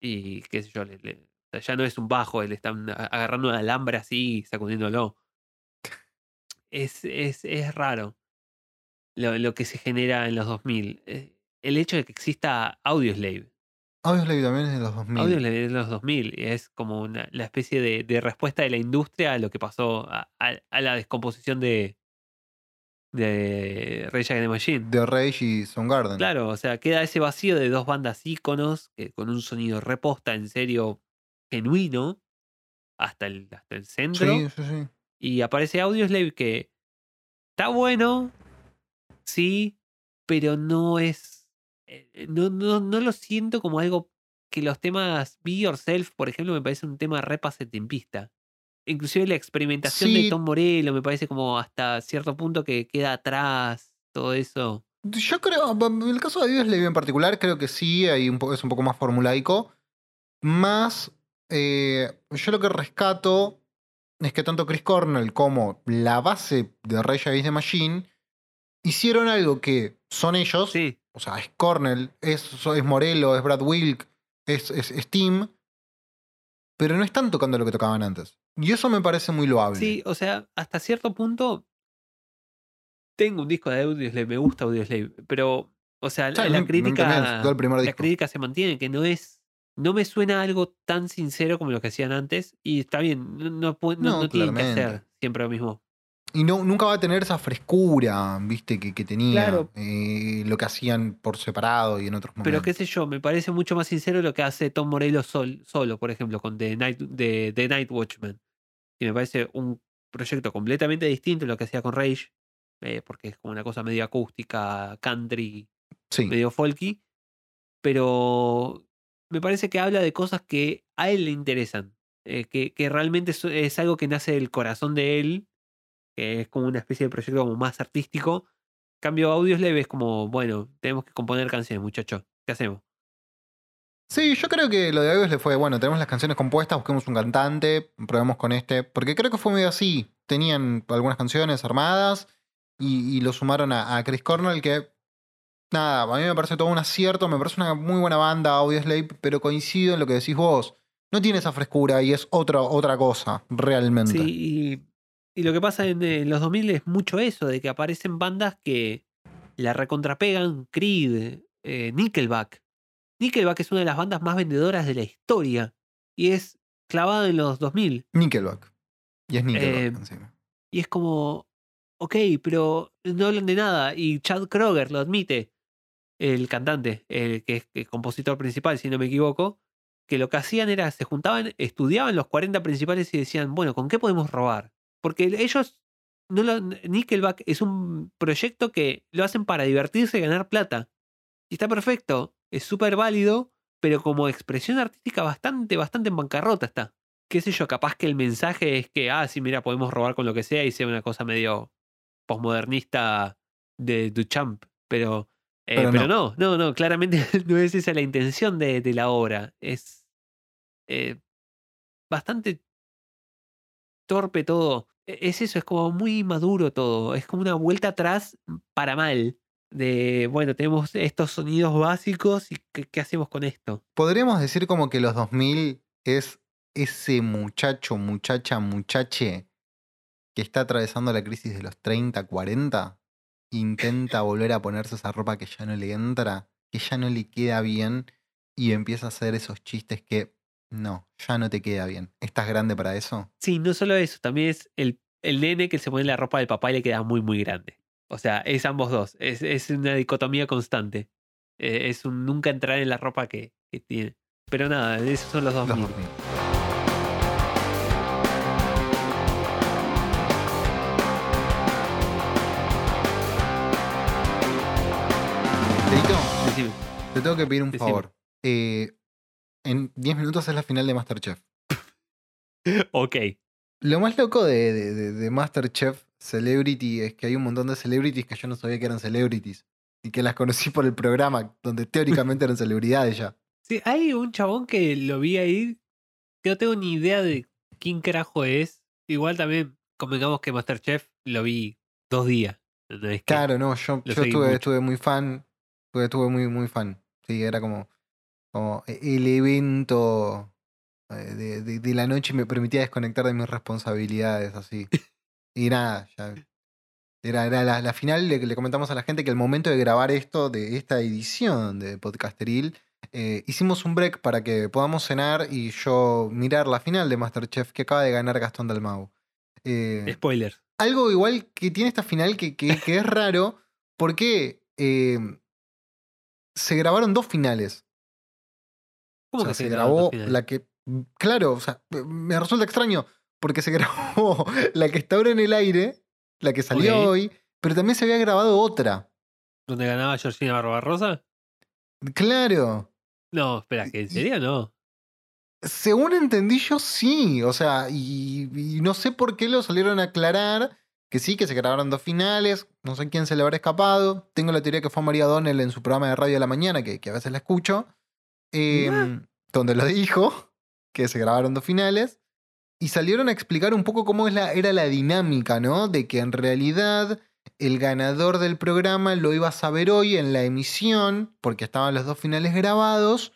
y qué sé yo, le- le- sea, ya no es un bajo, le están a- agarrando un alambre así y sacudiéndolo. Es, es, es raro lo, lo que se genera en los 2000. Eh, El hecho de que exista Audioslave. Audioslave también es de los 2000. Audioslave es de los 2000 y es como una, la especie de, de respuesta de la industria a lo que pasó a, a- a la descomposición de, de Rage Against the Machine. De Rage y Soundgarden. Claro, o sea, queda ese vacío de dos bandas íconos que con un sonido reposta, en serio, genuino, hasta el, hasta el centro. Sí, sí, sí. Y aparece Audioslave que está bueno, sí, pero no es. eh, No, no, no lo siento como algo que los temas Be Yourself, por ejemplo, me parece un tema re pasatiempista. Inclusive la experimentación de. Tom Morello me parece como hasta cierto punto que queda atrás, todo eso. Yo creo, en el caso de Audioslave en particular, creo que sí, hay un es un poco más formulaico. Más, eh, yo lo que rescato es que tanto Chris Cornell como la base de Rage Against the Machine hicieron algo que son ellos, Sí, o sea, es Cornell, es, es Morello, es Brad Wilk, es, es, es Tim, pero no están tocando lo que tocaban antes. Y eso me parece muy loable. sí, o sea, hasta cierto punto tengo un disco de Audioslave, me gusta Audioslave, pero, o sea, Sí, la mí crítica, la crítica se mantiene, que no es, no me suena algo tan sincero como lo que hacían antes, y está bien, no, no, no- tienen que hacer siempre lo mismo. Y no, nunca va a tener esa frescura, viste, que, que tenía. Claro. eh, lo que hacían por separado y en otros momentos. Pero qué sé yo, me parece mucho más sincero lo que hace Tom Morello sol- solo, por ejemplo, con The Night, The Night Watchman. Y me parece un proyecto completamente distinto a lo que hacía con Rage, eh, porque es como una cosa medio acústica, country, Sí. medio folky. Pero me parece que habla de cosas que a él le interesan, eh, que, que realmente es, algo que nace del corazón de él, que es como una especie de proyecto como más artístico. Cambio audios leves como, bueno, tenemos que componer canciones, muchachos. ¿Qué hacemos? Sí, yo creo que lo de August le fue, bueno, tenemos las canciones compuestas, busquemos un cantante, probemos con este. Porque creo que fue medio así. Tenían algunas canciones armadas y, y lo sumaron a, a Chris Cornell, que. Nada, a mí me parece todo un acierto, me parece una muy buena banda, Audioslave, pero coincido en lo que decís vos. No tiene esa frescura y es otra, otra cosa, realmente. Sí, y, y lo que pasa en, los 2000 es mucho eso, de que aparecen bandas que la recontrapegan, Creed, eh, Nickelback. Nickelback es una de las bandas más vendedoras de la historia y es clavada en los 2000. Nickelback. Y es Nickelback Eh, encima. Y es como, ok, pero no hablan de nada. Y Chad Kroger lo admite, el cantante, el que es compositor principal, si no me equivoco, que lo que hacían era, se juntaban, estudiaban los 40 principales y decían, bueno, ¿con qué podemos robar? Porque ellos, no lo- Nickelback es un proyecto que lo hacen para divertirse y ganar plata. Y está perfecto, es súper válido, pero como expresión artística bastante, bastante en bancarrota está qué sé yo, capaz que el mensaje es que, ah, sí, mira, podemos robar con lo que sea y sea una cosa medio posmodernista de Duchamp, pero, eh, Pero pero, no. no, no, claramente no es esa la intención de, de la obra. Es eh, bastante torpe todo. E- Es eso, es como muy maduro todo. Es como una vuelta atrás para mal. De, bueno, tenemos estos sonidos básicos y ¿qué, qué hacemos con esto? Podríamos decir como que los 2000 es ese muchacho, muchacha, muchache que está atravesando la crisis de los 30, 40, intenta volver a ponerse esa ropa que ya no le entra, que ya no le queda bien y empieza a hacer esos chistes que no, ya no te queda bien. ¿Estás grande para eso? Sí, no solo eso, también es el, el nene que se pone la ropa del papá y le queda muy, muy grande. O sea, es ambos dos. Es, es una dicotomía constante. Eh, es un nunca entrar en la ropa que, que tiene. Pero nada, esos son los Los 2000. 2000. Te tengo que pedir un Decime. favor. Eh, en 10 minutos es la final de Masterchef. Ok. Lo más loco de, de- de- Masterchef Celebrity es que hay un montón de celebrities que yo no sabía que eran celebrities. Y que las conocí por el programa, donde teóricamente eran celebridades ya. Sí, hay un chabón que lo vi ahí. Que no tengo ni idea de quién carajo es. Igual también, convengamos que Masterchef lo vi dos días. Claro, no, yo, estuve muy fan. Estuve, estuve muy, muy fan. Sí, era como, como el evento eh, de, de- de la noche me permitía desconectar de mis responsabilidades, así. Y nada, ya. Era, era la, la final, le, le comentamos a la gente que el momento de grabar esto, de esta edición de Podcasteril, eh, hicimos un break para que podamos cenar y yo mirar la final de Masterchef que acaba de ganar Gastón Dalmau. Eh, Spoilers. algo igual que tiene esta final que, que- que es raro, porque eh, se grabaron dos finales. ¿Cómo O sea, que se se grabó la que claro, o sea, me resulta extraño porque se grabó la que está ahora en el aire, la que salió hoy, pero también se había grabado otra. ¿Donde ganaba Georgina Barbarosa? Claro. No, espera, ¿que en serio no? Según entendí yo, sí. O sea, y, y no sé por qué lo salieron a aclarar. Que sí, que se grabaron dos finales. No sé quién se le habrá escapado. Tengo la teoría que fue María Donnell en su programa de radio de la mañana, que, que a veces la escucho. eh, donde lo dijo, que se grabaron dos finales. Y salieron a explicar un poco cómo es la, era la dinámica, ¿no? De que en realidad el ganador del programa lo iba a saber hoy en la emisión, porque estaban los dos finales grabados,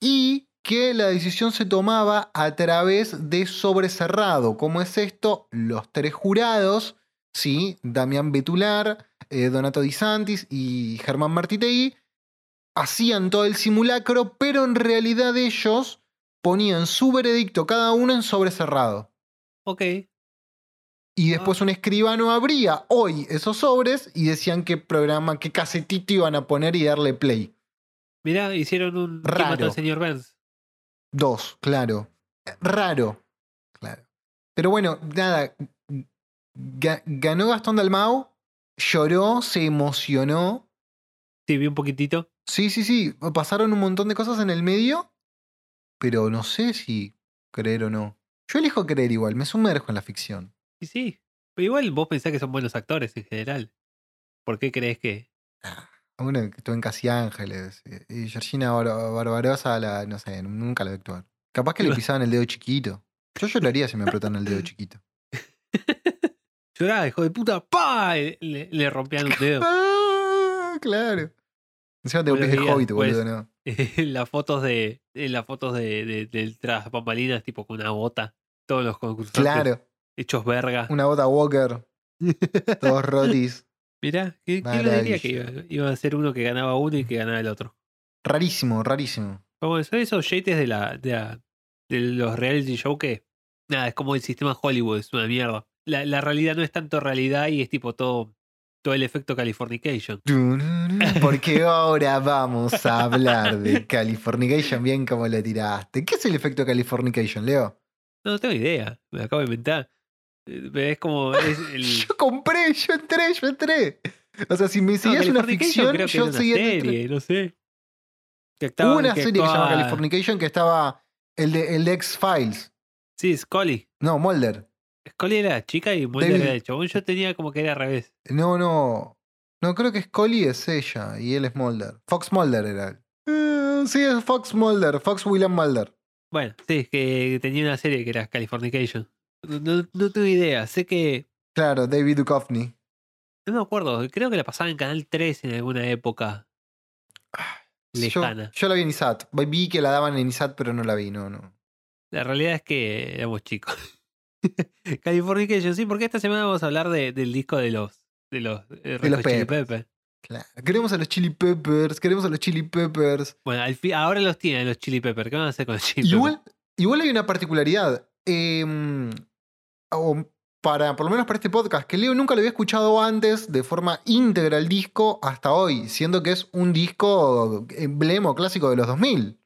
y que la decisión se tomaba a través de sobrecerrado. ¿Cómo es esto? Los tres jurados, ¿sí? Damián Betular, eh, Donato Di Santis y Germán Martitei, hacían todo el simulacro, pero en realidad ellos ponían su veredicto cada uno en sobrecerrado. Ok. Y después un escribano abría hoy esos sobres y decían qué programa, qué casetito iban a poner y darle play. Mirá, hicieron un. ¿Quién mató Raro. al señor Burns? Dos, claro. Raro. Claro. Pero bueno, nada. Ga- ganó Gastón Dalmau, lloró, se emocionó. Sí, vi un poquitito. Sí, sí, sí. Pasaron un montón de cosas en el medio, pero no sé si creer o no. Yo elijo creer igual, me sumerjo en la ficción. Sí, sí. Pero igual vos pensás que son buenos actores en general. ¿Por qué crees que.? Uno que estuvo en Casi Ángeles. eh, Y Georgina Bar- Barbarosa, la, no sé, nunca la vi actuar. Capaz que le pisaban el dedo chiquito. Yo lloraría si me apretan el dedo chiquito. Lloraba, hijo de puta, ¡pa! Y Le, le rompían un dedo. Ah, claro. Encima Buenos pies de hobbit, boludo, ¿no? en las fotos de. En las fotos de, de- del tras bambalinas, tipo con una bota. Todos los concursantes Claro. hechos verga. Una bota Walker. Todos rotis. Mirá, ¿qué- ¿quién lo diría que iba, iba a ser uno que ganaba uno y que ganaba el otro? Rarísimo, rarísimo. Como son esos yates de la, de la- de los reality show que nada, es como el sistema Hollywood, es una mierda. La, la realidad no es tanto realidad y es tipo todo, todo el efecto Californication. Porque ahora vamos a hablar de Californication, bien como lo tiraste. ¿Qué es el efecto Californication, Leo? No, no tengo idea, me lo acabo de inventar. Eh, Es como es el Yo compré, yo entré, yo entré. O sea, si me No, seguías una ficción, creo que yo una seguía el- serie, no sé. Que Hubo actuaba- una que serie que se llama actuaba- Californication que estaba el de, el de X-Files. Sí, Scully. No, Mulder. Scully era chica y Mulder David- era el chabón. Yo tenía como que era al revés. No, no. No, creo que Scully es ella y él es Mulder. Fox Mulder era él. Eh, sí, es Fox Mulder. Fox William Mulder. Bueno, sí, es que tenía una serie que era Californication. No, no, no tengo idea. Sé que. Claro, David Duchovny. No me acuerdo. Creo que la pasaba en Canal 3 en alguna época. Yo, Lejana. yo la vi en ISAT. Vi que la daban en ISAT, pero no la vi, no, no. La realidad es que éramos chicos. Californication, sí, porque esta semana vamos a hablar de- del disco de los. De los, eh, Red los Chili Peppers. Peppers. Claro. Queremos a los Chili Peppers, queremos a los Chili Peppers. Bueno, al fin- ahora los tienen los Chili Peppers. ¿Qué van a hacer con los Chili Igual, Peppers? igual hay una particularidad. em, o para, por lo menos para este podcast, que Leo nunca lo había escuchado antes de forma íntegra el disco hasta hoy, siendo que es un disco emblema clásico de los 2000.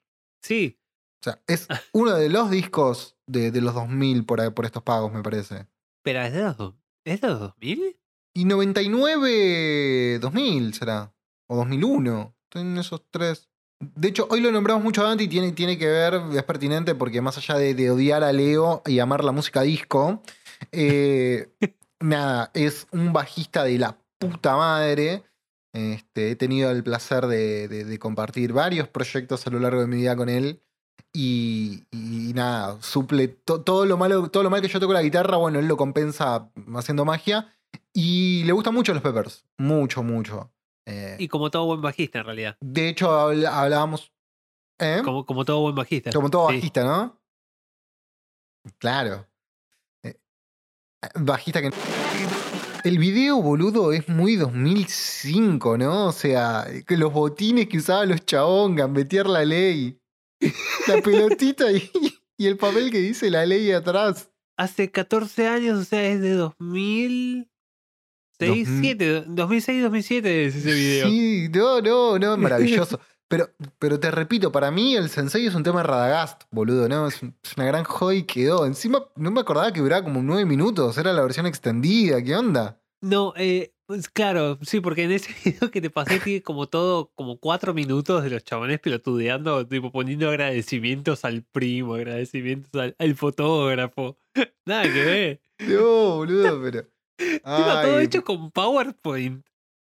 Sí, O sea, es uno de los discos de, de los 2000 por, por estos pagos, me parece. pero ¿es de los, ¿es de los 2000? Y 99, 2000 será. O 2001. Estoy en esos tres. De hecho, hoy lo nombramos mucho antes y tiene, tiene que ver, es pertinente porque más allá de, de odiar a Leo y amar la música disco, eh, nada, es un bajista de la puta madre. Este, he tenido el placer de, de- de compartir varios proyectos a lo largo de mi vida con él. Y, y nada, suple to- todo lo malo, todo lo mal que yo toco la guitarra, bueno, él lo compensa haciendo magia. Y le gustan mucho los Peppers. Mucho, mucho. Eh, Y como todo buen bajista, en realidad. de hecho, habl- hablábamos. ¿eh? Como, como todo buen bajista. Como todo Sí. bajista, ¿no? Claro. Eh, Bajista que. El video, boludo, es muy 2005, ¿no? O sea, que los botines que usaban los chabón, gambetear la ley. La pelotita y, y el papel que dice la ley atrás. Hace 14 años, o sea, es de 2006, Dos mil- 7, 2006, 2007 es ese video. Sí, no, no, no, maravilloso. Pero, pero te repito, para mí el Sensei es un tema de Radagast, boludo, ¿no? Es, un- es una gran joya y quedó. Encima no me acordaba que duraba como nueve minutos, era la versión extendida, ¿qué onda? No, eh, pues claro, sí, porque en ese video que te pasé tiene como todo, como cuatro minutos de los chabones pelotudeando, tipo poniendo agradecimientos al primo, agradecimientos al, al fotógrafo. Nada que ver. No, boludo, pero. Todo hecho con PowerPoint,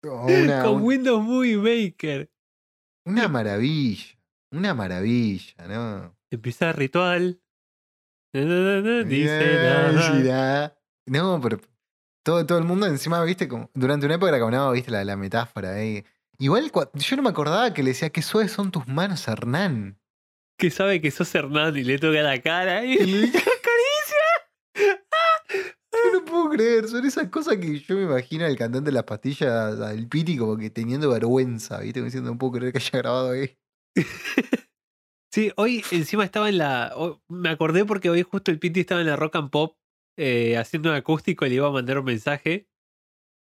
una, con Windows Movie Maker. una maravilla. Una maravilla, ¿no? Empieza el ritual. Dice nada. No, pero todo, todo el mundo encima, viste, como durante una época era como, no, viste la, la metáfora ahí. Igual yo no me acordaba que le decía que suaves son tus manos, Hernán. Que sabe que sos Hernán y le toca la cara. Y Y... le dije, Yo no puedo creer, son esas cosas que yo me imagino al cantante de las pastillas, al Piti, como que teniendo vergüenza, ¿viste? Como diciendo, no puedo creer que haya grabado ahí. Sí, hoy encima estaba en la. Me acordé porque hoy justo el Piti estaba en la Rock and Pop eh, haciendo un acústico le iba a mandar un mensaje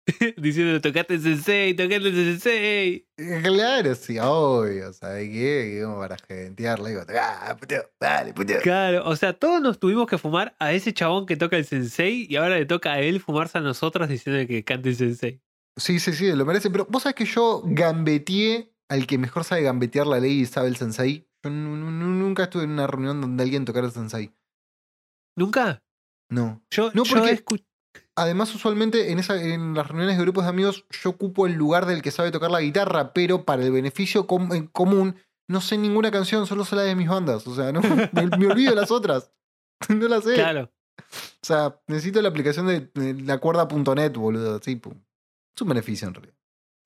diciendo: Tocate el sensei, tocate el sensei. Eh, Claro, sí, obvio, ¿sabes qué? Como para gentearle, digo, ah, puto, dale, puto. Claro, o sea, todos nos tuvimos que fumar a ese chabón que toca el sensei y ahora le toca a él fumarse a nosotros diciendo que cante el sensei. Sí, sí, sí, lo merece. Pero vos sabés que yo gambeteé al que mejor sabe gambetear la ley y sabe el sensei. Yo nu- nu- nu- nunca estuve en una reunión donde alguien tocara el sensei. ¿Nunca? No. Yo, No, porque- Además, usualmente en, esa, en las reuniones de grupos de amigos yo ocupo el lugar del que sabe tocar la guitarra, pero para el beneficio com- en común no sé ninguna canción, solo sé la de mis bandas. O sea, no, me, me olvido de las otras. No las sé. Claro. O sea, necesito la aplicación de, de la cuerda.net, boludo. Sí, pum. Es un beneficio en realidad.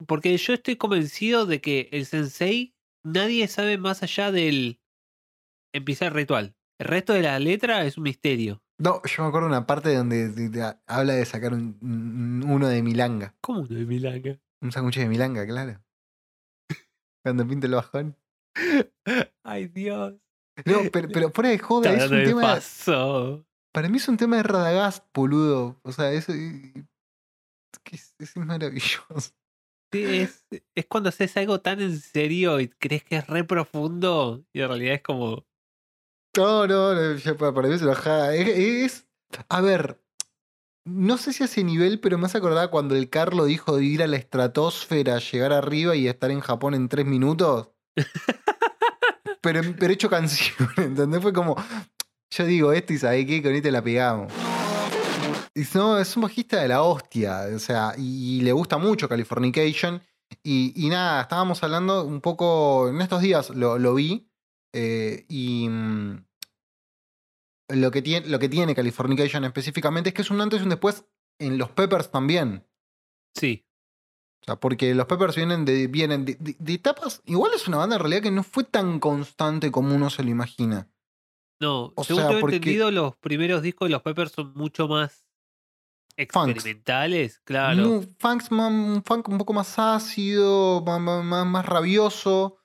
Porque yo estoy convencido de que el sensei nadie sabe más allá del empieza el ritual. El resto de la letra es un misterio. No, yo me acuerdo de una parte donde de- de- habla de sacar un- un- uno de milanga. ¿Cómo no de milanga? Un sándwich de milanga, claro. Cuando pinta el bajón. Ay, Dios. No, pero, pero fuera de joda, es un tema. paso. Para mí es un tema de Radagast, boludo. O sea, eso. Es, que es, es maravilloso. Sí, es, es cuando haces algo tan en serio y crees que es re profundo y en realidad es como. No, no, no, para, mí es una es- A ver. No sé si a ese nivel, pero me hace acordar cuando el Carlo dijo de ir a la estratosfera, llegar arriba y estar en Japón en tres minutos. pero, pero hecho canción, ¿entendés? Fue como. Yo digo esto y sabés qué, con este la pegamos. Y no, es un bajista de la hostia, o sea, y, y le gusta mucho Californication. Y, y nada, estábamos hablando un poco, en estos días lo, lo vi, eh, y mm, lo, que tiene, lo que tiene Californication específicamente es que es un antes y un después en los Peppers también. Sí. O sea, porque los Peppers vienen de, vienen de, de- de etapas. Igual es una banda en realidad que no fue tan constante como uno se lo imagina. No, O según sea, tengo porque- entendido, los primeros discos de los Peppers son mucho más experimentales, claro. Mu- funks ma- un funk un poco más ácido, ma- ma- más, rabioso.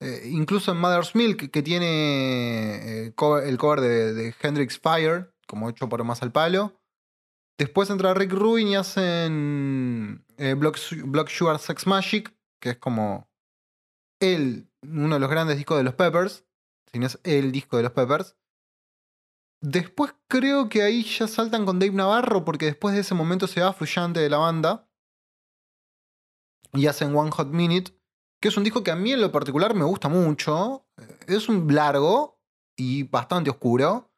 Eh, incluso en Mother's Milk, que tiene eh, el cover de, Hendrix Fire, como hecho por más al palo. Después entra Rick Rubin y hacen eh, Block, Block Sugar Sex Magic, que es como el, uno de los grandes discos de los Peppers. Si no es el disco de los Peppers. Después creo que ahí ya saltan con Dave Navarro, porque después de ese momento se va Fluyante de la banda. Y hacen One Hot Minute, que es un disco que a mí en lo particular me gusta mucho. Es un largo y bastante oscuro,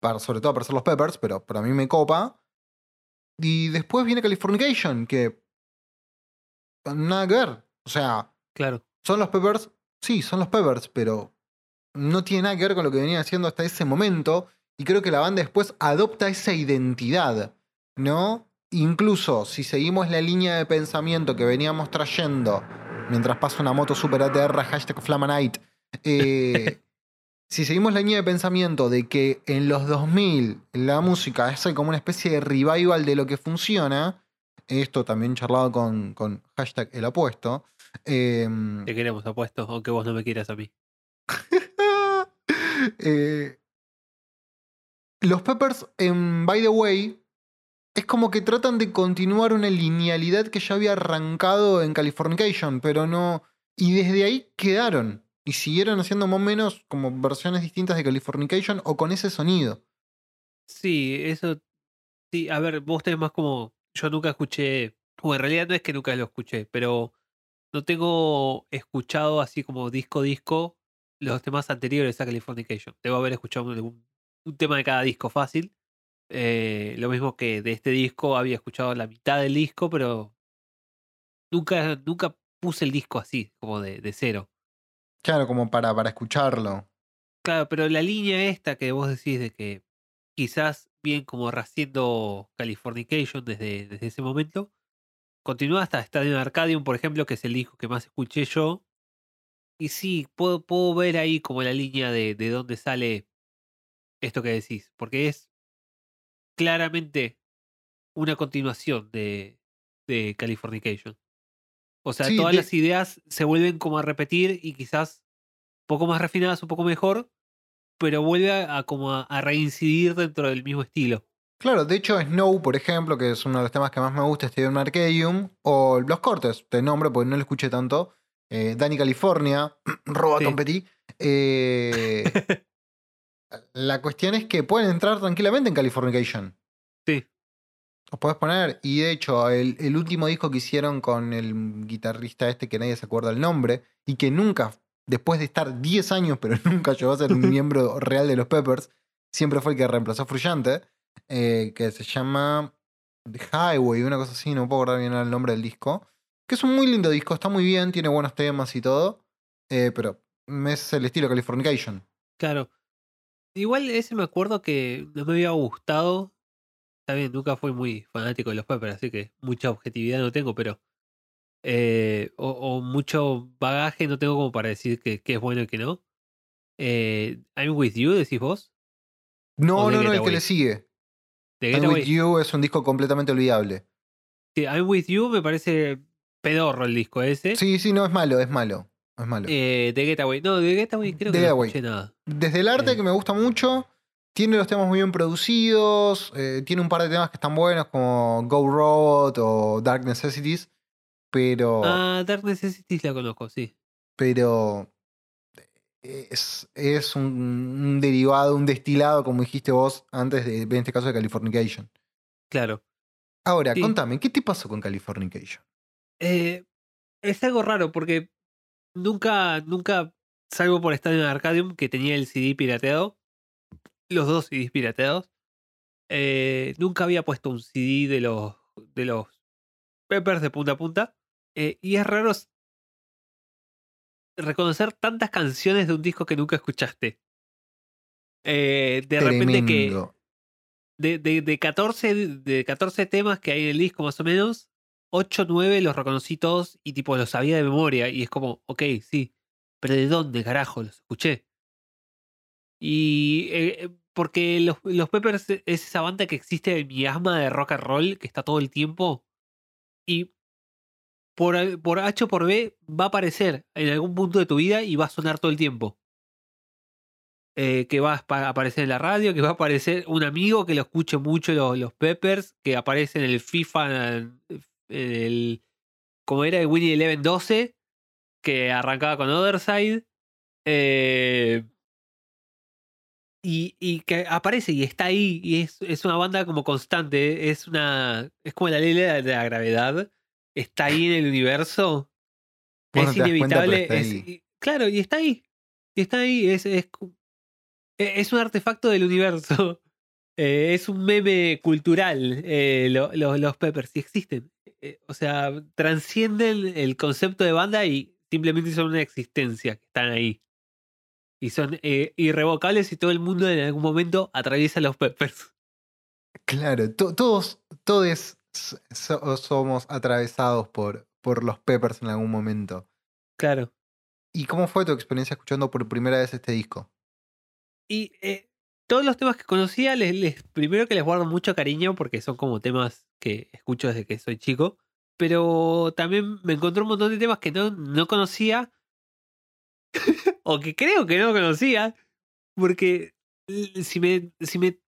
para, sobre todo para ser los Peppers, pero para mí me copa. Y después viene Californication, que nada que ver. O sea, Claro. son los Peppers, sí, son los Peppers, pero no tiene nada que ver con lo que venían haciendo hasta ese momento. Y creo que la banda después adopta esa identidad, ¿no? Incluso si seguimos la línea de pensamiento que veníamos trayendo mientras pasa una moto super ATR, hashtag Flamanite, eh, si seguimos la línea de pensamiento de que en los 2000 la música es como una especie de revival de lo que funciona, esto también charlado con, con hashtag el apuesto, em, Te queremos apuesto, aunque vos no me quieras a mí. Eh, los Peppers en By the Way es como que tratan de continuar una linealidad que ya había arrancado en Californication, pero no, Y desde ahí quedaron. Y siguieron haciendo más o menos como versiones distintas de Californication o con ese sonido. Sí, eso. Sí, a ver, vos tenés más como. Yo nunca escuché. O en realidad no es que nunca lo escuché, pero no tengo escuchado así como disco disco los temas anteriores a Californication. Debo haber escuchado un, un tema de cada disco fácil. Eh, lo mismo que de este disco había escuchado la mitad del disco, pero nunca, nunca puse el disco así, como de, de cero. Claro, como para, para escucharlo. Claro, pero la línea esta que vos decís de que quizás bien como rehaciendo Californication desde, desde ese momento, continúa hasta Stadium Arcadium, por ejemplo, que es el disco que más escuché yo. Y sí, puedo, puedo ver ahí como la línea de, de dónde sale esto que decís, porque es claramente una continuación de, de Californication. O sea, Sí, todas de- las ideas se vuelven como a repetir y quizás un poco más refinadas, un poco mejor, pero vuelve a, como a, a reincidir dentro del mismo estilo. Claro, de hecho Snow, por ejemplo, que es uno de los temas que más me gusta, Stadium Arcadium, o Los Cortes, te nombre porque no lo escuché tanto, eh, Danny California, Roba Sí. Eh, la cuestión es que pueden entrar tranquilamente en Californication. Sí. Los podés poner, y de hecho, el, el último disco que hicieron con el guitarrista este que nadie se acuerda el nombre, y que nunca, después de estar 10 años, pero nunca llegó a ser un miembro real de los Peppers, siempre fue el que reemplazó a Frusciante, eh, que se llama The Highway, una cosa así, no puedo acordar bien el nombre del disco, que es un muy lindo disco, está muy bien, tiene buenos temas y todo, eh, pero es el estilo Californication. Claro. Igual ese me acuerdo que no me había gustado. Está bien, nunca fui muy fanático de los Peppers, así que mucha objetividad no tengo, pero. eh, o, o mucho bagaje no tengo como para decir que, que es bueno y que no. Eh, I'm With You, decís vos. No, The no, no, el que le sigue. De I'm Getaway. With You es un disco completamente olvidable. Sí, I'm With You me parece pedorro el disco ese. Sí, sí, no, es malo, es malo. Es malo. Eh, de Getaway. No, de Getaway creo The que no escuché nada. Desde el arte, Eh. que me gusta mucho, tiene los temas muy bien producidos, eh, tiene un par de temas que están buenos, como Go Robot o Dark Necessities, pero, Ah, Dark Necessities la conozco, sí. pero es, es un, un derivado, un destilado, como dijiste vos antes, de, en este caso de Californication. Claro. Ahora, Sí. contame, ¿qué te pasó con Californication? Eh, es algo raro porque nunca, nunca, salvo por estar en Arcadium, que tenía el CD pirateado, los dos CDs pirateados, eh, nunca había puesto un CD de los, de los Peppers de punta a punta. eh, y es raro reconocer tantas canciones de un disco que nunca escuchaste. Eh, de repente que de, de, de 14, de 14 temas que hay en el disco más o menos, 8 9 los reconocí todos y tipo los sabía de memoria y es como, ok, sí, pero ¿de dónde carajo los escuché? Y eh, eh, porque los, los Peppers es esa banda que existe en mi asma de rock and roll que está todo el tiempo y por, por H o por B va a aparecer en algún punto de tu vida y va a sonar todo el tiempo eh, que va a apa- aparecer en la radio, que va a aparecer un amigo que lo escuche mucho los, los Peppers, que aparece en el FIFA, el, como era el Winnie Eleven 12, que arrancaba con Otherside, eh, y, y que aparece y está ahí, y es, es una banda como constante, es una es como la ley de la, de la gravedad, está ahí en el universo, es cuenta, inevitable, es- y- claro, y está ahí, y está ahí, es, es, es un artefacto del universo. Eh, es un meme cultural, eh, lo- lo- los Peppers, y existen. Eh, o sea, transcienden el concepto de banda y simplemente son una existencia que están ahí. Y son eh, irrevocables y todo el mundo en algún momento atraviesa los Peppers. Claro, to- todos, todos so- somos atravesados por, por los Peppers en algún momento. Claro. ¿Y cómo fue tu experiencia escuchando por primera vez este disco? Y eh, todos los temas que conocía, primero que les guardo mucho cariño porque son como temas que escucho desde que soy chico. Pero también me encontré un montón de temas que no, no conocía. o que creo que no conocía. Porque si me. Si me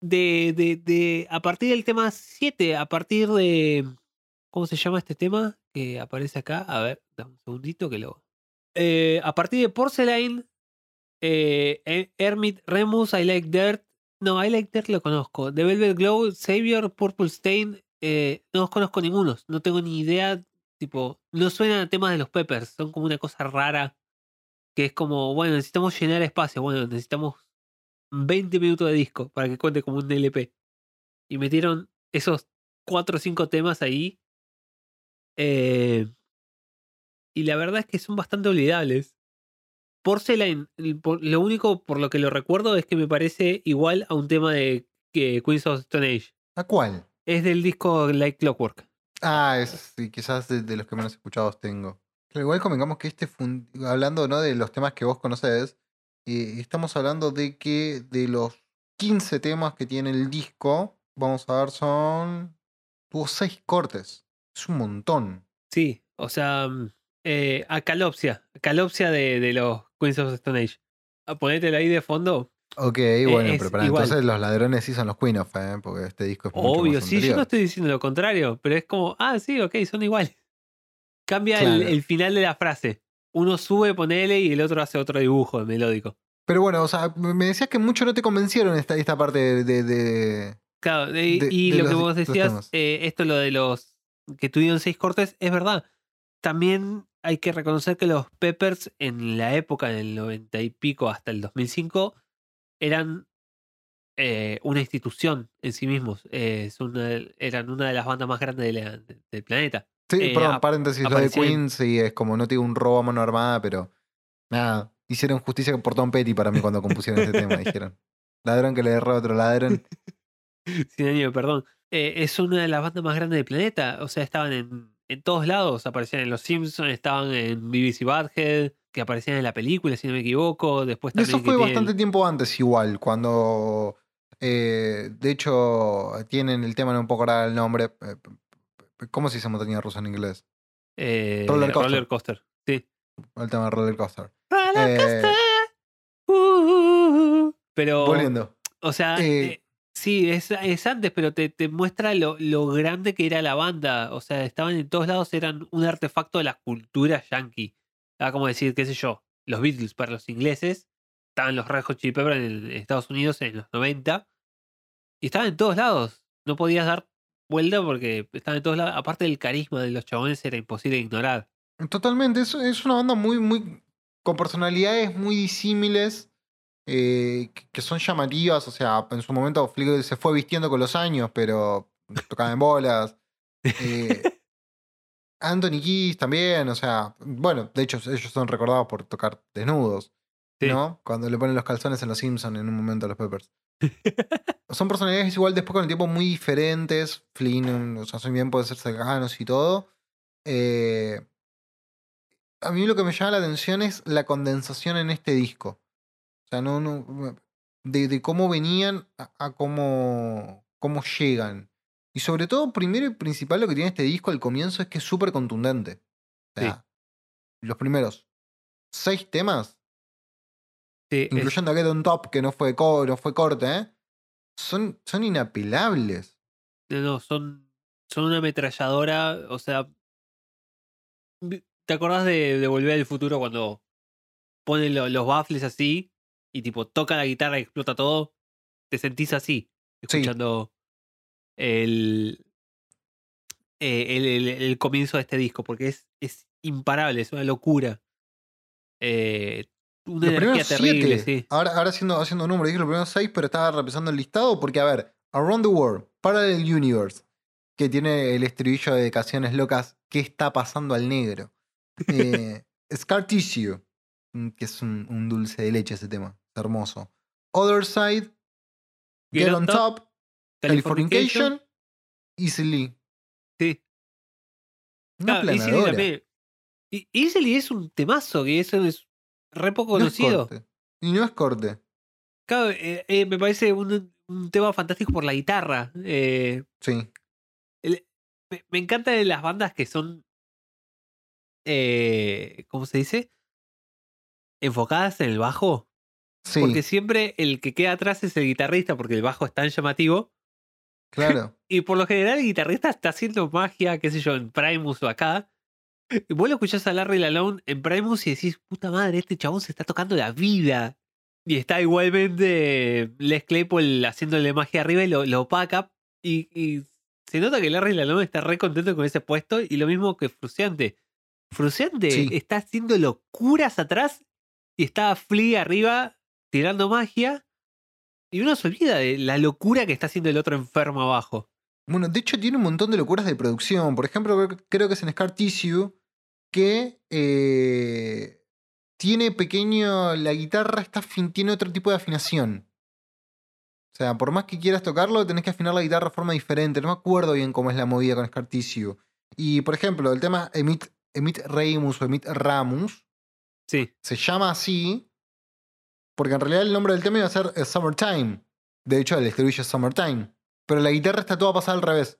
de, de, de. A partir del tema 7, a partir de. ¿Cómo se llama este tema que aparece acá? A ver, dame un segundito que lo. Eh, a partir de Porcelain, eh, Her- Hermit, Remus, I Like Dirt. No, I Like Dirt lo conozco. The Velvet Glow, Savior, Purple Stain. eh, no los conozco ninguno. No tengo ni idea. Tipo, no suenan a temas de los Peppers. Son como una cosa rara. Que es como, bueno, necesitamos llenar espacio. Bueno, necesitamos 20 minutos de disco para que cuente como un LP. Y metieron esos 4 o 5 temas ahí. Eh, y la verdad es que son bastante olvidables. Porcelain, el- por- lo único por lo que lo recuerdo es que me parece igual a un tema de que Queens of Stone Age. ¿A cuál? Es del disco Like Clockwork. Ah, es sí, quizás de, de los que menos escuchados tengo. Pero igual convengamos que este, hablando ¿no? de los temas que vos conocés, eh, estamos hablando de que de los 15 temas que tiene el disco, vamos a ver, son... Tuvo 6 cortes. Es un montón. Sí, o sea, mm, eh, Acalopsia. Acalopsia de, de los Queens of Stone Age. Ah, Ponételo ahí de fondo. Ok, bueno, es pero para igual. entonces los ladrones sí son los Queen of, ¿eh? porque este disco es mucho Obvio, más sí, yo no estoy diciendo lo contrario, pero es como, ah, sí, ok, son iguales. Cambia el, Claro. el final de la frase. Uno sube, ponele, y el otro hace otro dibujo melódico. Pero bueno, o sea, me decías que mucho no te convencieron esta, esta parte de... de- de- Claro, de- y lo los- que vos decías, eh, esto lo de los que tuvieron seis cortes, es verdad. También hay que reconocer que los Peppers en la época, en el 90 y pico hasta el 2005, eran eh, una institución en sí mismos. Eh, una- eran una de las bandas más grandes de la- de- del planeta. Sí, Eh, perdón, paréntesis, lo de Queen sí es como no tiene un robo a mano armada, pero nada, hicieron justicia por Tom Petty para mí cuando compusieron este tema, dijeron. Ladrón que le roba a otro ladrón. Sin año, perdón. Eh, es una de las bandas más grandes del planeta. O sea, estaban en, en todos lados. Aparecían en Los Simpsons, estaban en BBC Badhead, que aparecían en la película, si no me equivoco. Después también eso que fue tienen- bastante tiempo antes igual, cuando eh, de hecho tienen el tema, no me puedo acordar el nombre. eh, ¿Cómo se dice montaña rusa en inglés? eh, Roller Coaster. Roller Coaster. Sí. El tema de roller coaster. Roller Eh, Coaster. Uh, uh, uh. Pero, Volviendo. o sea, eh, sí, es, es antes, pero te, te muestra lo, grande que era la banda. O sea, estaban en todos lados, eran un artefacto de la cultura yankee. Era como decir, qué sé yo, los Beatles para los ingleses, estaban los Red Hot Chili Peppers en Estados Unidos en los 90, y estaban en todos lados. No podías dar vuelta porque estaban en todos lados. Aparte del carisma de los chabones, era imposible ignorar. Totalmente, es, es una banda muy, muy. con personalidades muy disímiles. Eh, que- son llamativas. O sea, en su momento Flick se fue vistiendo con los años, pero tocaba en bolas. Eh, Anthony Kiss también, o sea, bueno, de hecho ellos son recordados por tocar desnudos, Sí. ¿no? Cuando le ponen los calzones en los Simpsons en un momento a los Peppers. son personalidades igual después con el tiempo muy diferentes. Flynn, o sea, son bien pueden ser cercanos y todo. Eh, a mí lo que me llama la atención es la condensación en este disco. O sea, no, no de, de cómo venían a, a cómo, cómo llegan. Y sobre todo, primero y principal, lo que tiene este disco al comienzo es que es súper contundente. O sea, los primeros seis temas, Sí, es- incluyendo Get on Top, que no fue, no fue corte, ¿eh? son, son inapelables. No, no, son, son una ametralladora, o sea... ¿Te acordás de, de Volver al Futuro cuando ponen lo- los baffles así y tipo toca la guitarra y explota todo? Te sentís así, Sí. escuchando el, eh, el, el- el comienzo de este disco, porque es, es imparable, es una locura. Eh, una Los energía primeros terrible, siete, sí. ahora, ahora haciendo, haciendo números, dije los primeros seis, pero estaba repasando el listado porque, a ver, Around the World, Parallel Universe, que tiene el estribillo de Dedicaciones Locas, ¿qué está pasando al negro? Eh, Scar Tissue, que es un, un dulce de leche ese tema, es hermoso. Other Side, Get, on Top, Californication, Easily. Sí. Una Claro, Easily planadora. también. Easily es un temazo que eso es re poco No conocido. Y no es corte. Claro, eh, eh, me parece un, un tema fantástico por la guitarra. Eh, Sí. el- me, me encanta de las bandas que son. ¿Cómo se dice? Enfocadas en el bajo. Sí. Porque siempre el que queda atrás es el guitarrista, porque el bajo es tan llamativo. Claro. Y por lo general el guitarrista está haciendo magia, qué sé yo, en Primus o acá. Y vos lo escuchás a Larry Lalone en Primus y decís, puta madre, este chabón se está tocando la vida. Y está igualmente Les Claypool haciéndole magia arriba y lo, lo opaca. Y, y se nota que Larry Lalone está re contento con ese puesto. Y lo mismo que Fruciante. Fruciante Sí. está haciendo locuras atrás y está Flea arriba tirando magia. Y uno se olvida de la locura que está haciendo el otro enfermo abajo. Bueno, de hecho tiene un montón de locuras de producción. Por ejemplo, creo- que es en Scar Tissue que eh, tiene pequeño. La guitarra está tiene otro tipo de afinación. O sea, por más que quieras tocarlo, tenés que afinar la guitarra de forma diferente. No me acuerdo bien cómo es la movida con Scar Tissue. Y por ejemplo, el tema Emit, Emit Reimus o Emit Ramus Sí. se llama así porque en realidad el nombre del tema iba a ser eh, Summertime. De hecho, el estribillo es Summertime. Pero la guitarra está toda pasada al revés.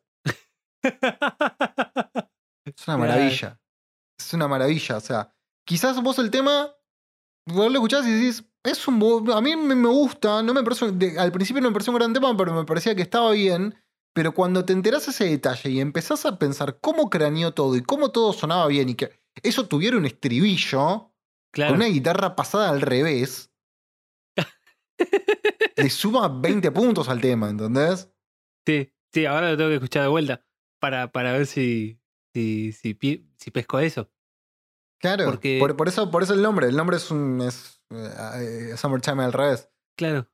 Es una maravilla. Es una maravilla. O sea, quizás vos el tema, vos lo escuchás y decís, es un bo- a mí me, gusta, no me parece, de- al principio no me pareció un gran tema, pero me parecía que estaba bien. Pero cuando te enterás ese detalle y empezás a pensar cómo craneó todo y cómo todo sonaba bien y que eso tuviera un estribillo claro. con una guitarra pasada al revés, le suma 20 puntos al tema, ¿entendés? Sí, sí, ahora lo tengo que escuchar de vuelta para, para ver si, si, si, si pesco eso. Claro, Porque- por, por eso, por eso el nombre. El nombre es un es, eh, Summertime al revés. Claro.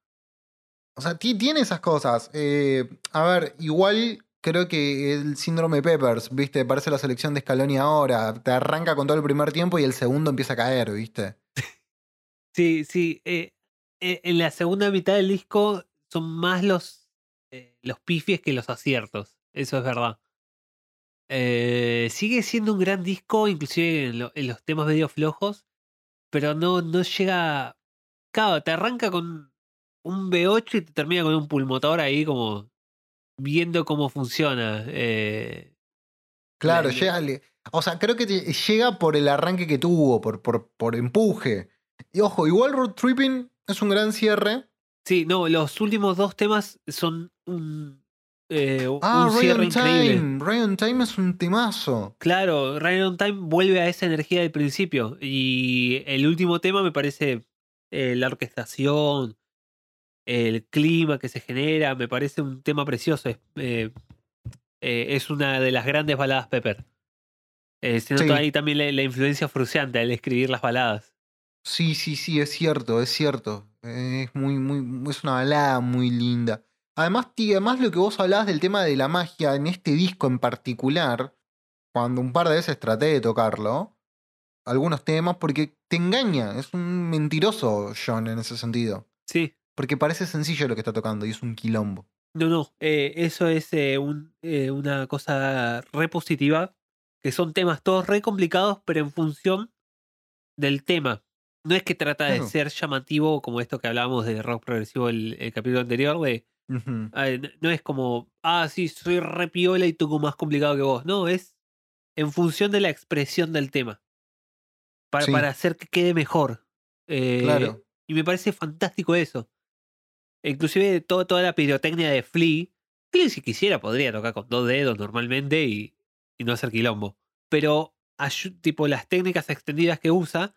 O sea, ti- tiene esas cosas. Eh, a ver, igual creo que el síndrome Peppers, ¿viste? Parece la selección de Scaloni ahora. Te arranca con todo el primer tiempo y el segundo empieza a caer, ¿viste? Sí, sí. eh, eh, en la segunda mitad del disco son más los, eh, los pifies que los aciertos. Eso es verdad. Sigue siendo un gran disco, inclusive en, lo- en los temas medio flojos, pero no, no llega... Claro, te arranca con un V8 y te termina con un pulmotor ahí como viendo cómo funciona. eh, Claro, Le- llega. le- O sea, creo que llega por el arranque que tuvo, por, por, por empuje. Y ojo, igual Road Tripping es un gran cierre. Sí, no, los últimos dos temas son un, eh, Ah, un Ray cierre on increíble. Time. Ray on Time es un temazo. Claro, Rain on Time vuelve a esa energía del principio. Y el último tema me parece eh, la orquestación, el clima que se genera, me parece un tema precioso. Es, eh, eh, es una de las grandes baladas Pepper. Eh, se nota Sí. ahí también la, la influencia fruciante al escribir las baladas. Sí, sí, sí, es cierto, es cierto. Es muy, muy, es una balada muy linda. Además, además lo que vos hablabas del tema de la magia en este disco en particular, cuando un par de veces traté de tocarlo, algunos temas, porque te engaña, es un mentiroso John en ese sentido. Sí, Porque parece sencillo lo que está tocando y es un quilombo. No, no, eh, eso es eh, un, eh, una cosa re positiva, que son temas todos re complicados, pero en función del tema. No es que trata de ser llamativo como esto que hablábamos de rock progresivo el, el capítulo anterior, de no es como, ah, sí, soy re piola y toco más complicado que vos. No, es en función de la expresión del tema. Para, Sí. para hacer que quede mejor. Eh, Claro. y me parece fantástico eso. Inclusive todo- toda la pirotecnia de Flea. Flea si quisiera podría tocar con dos dedos normalmente y, y no hacer quilombo. Pero tipo las técnicas extendidas que usa,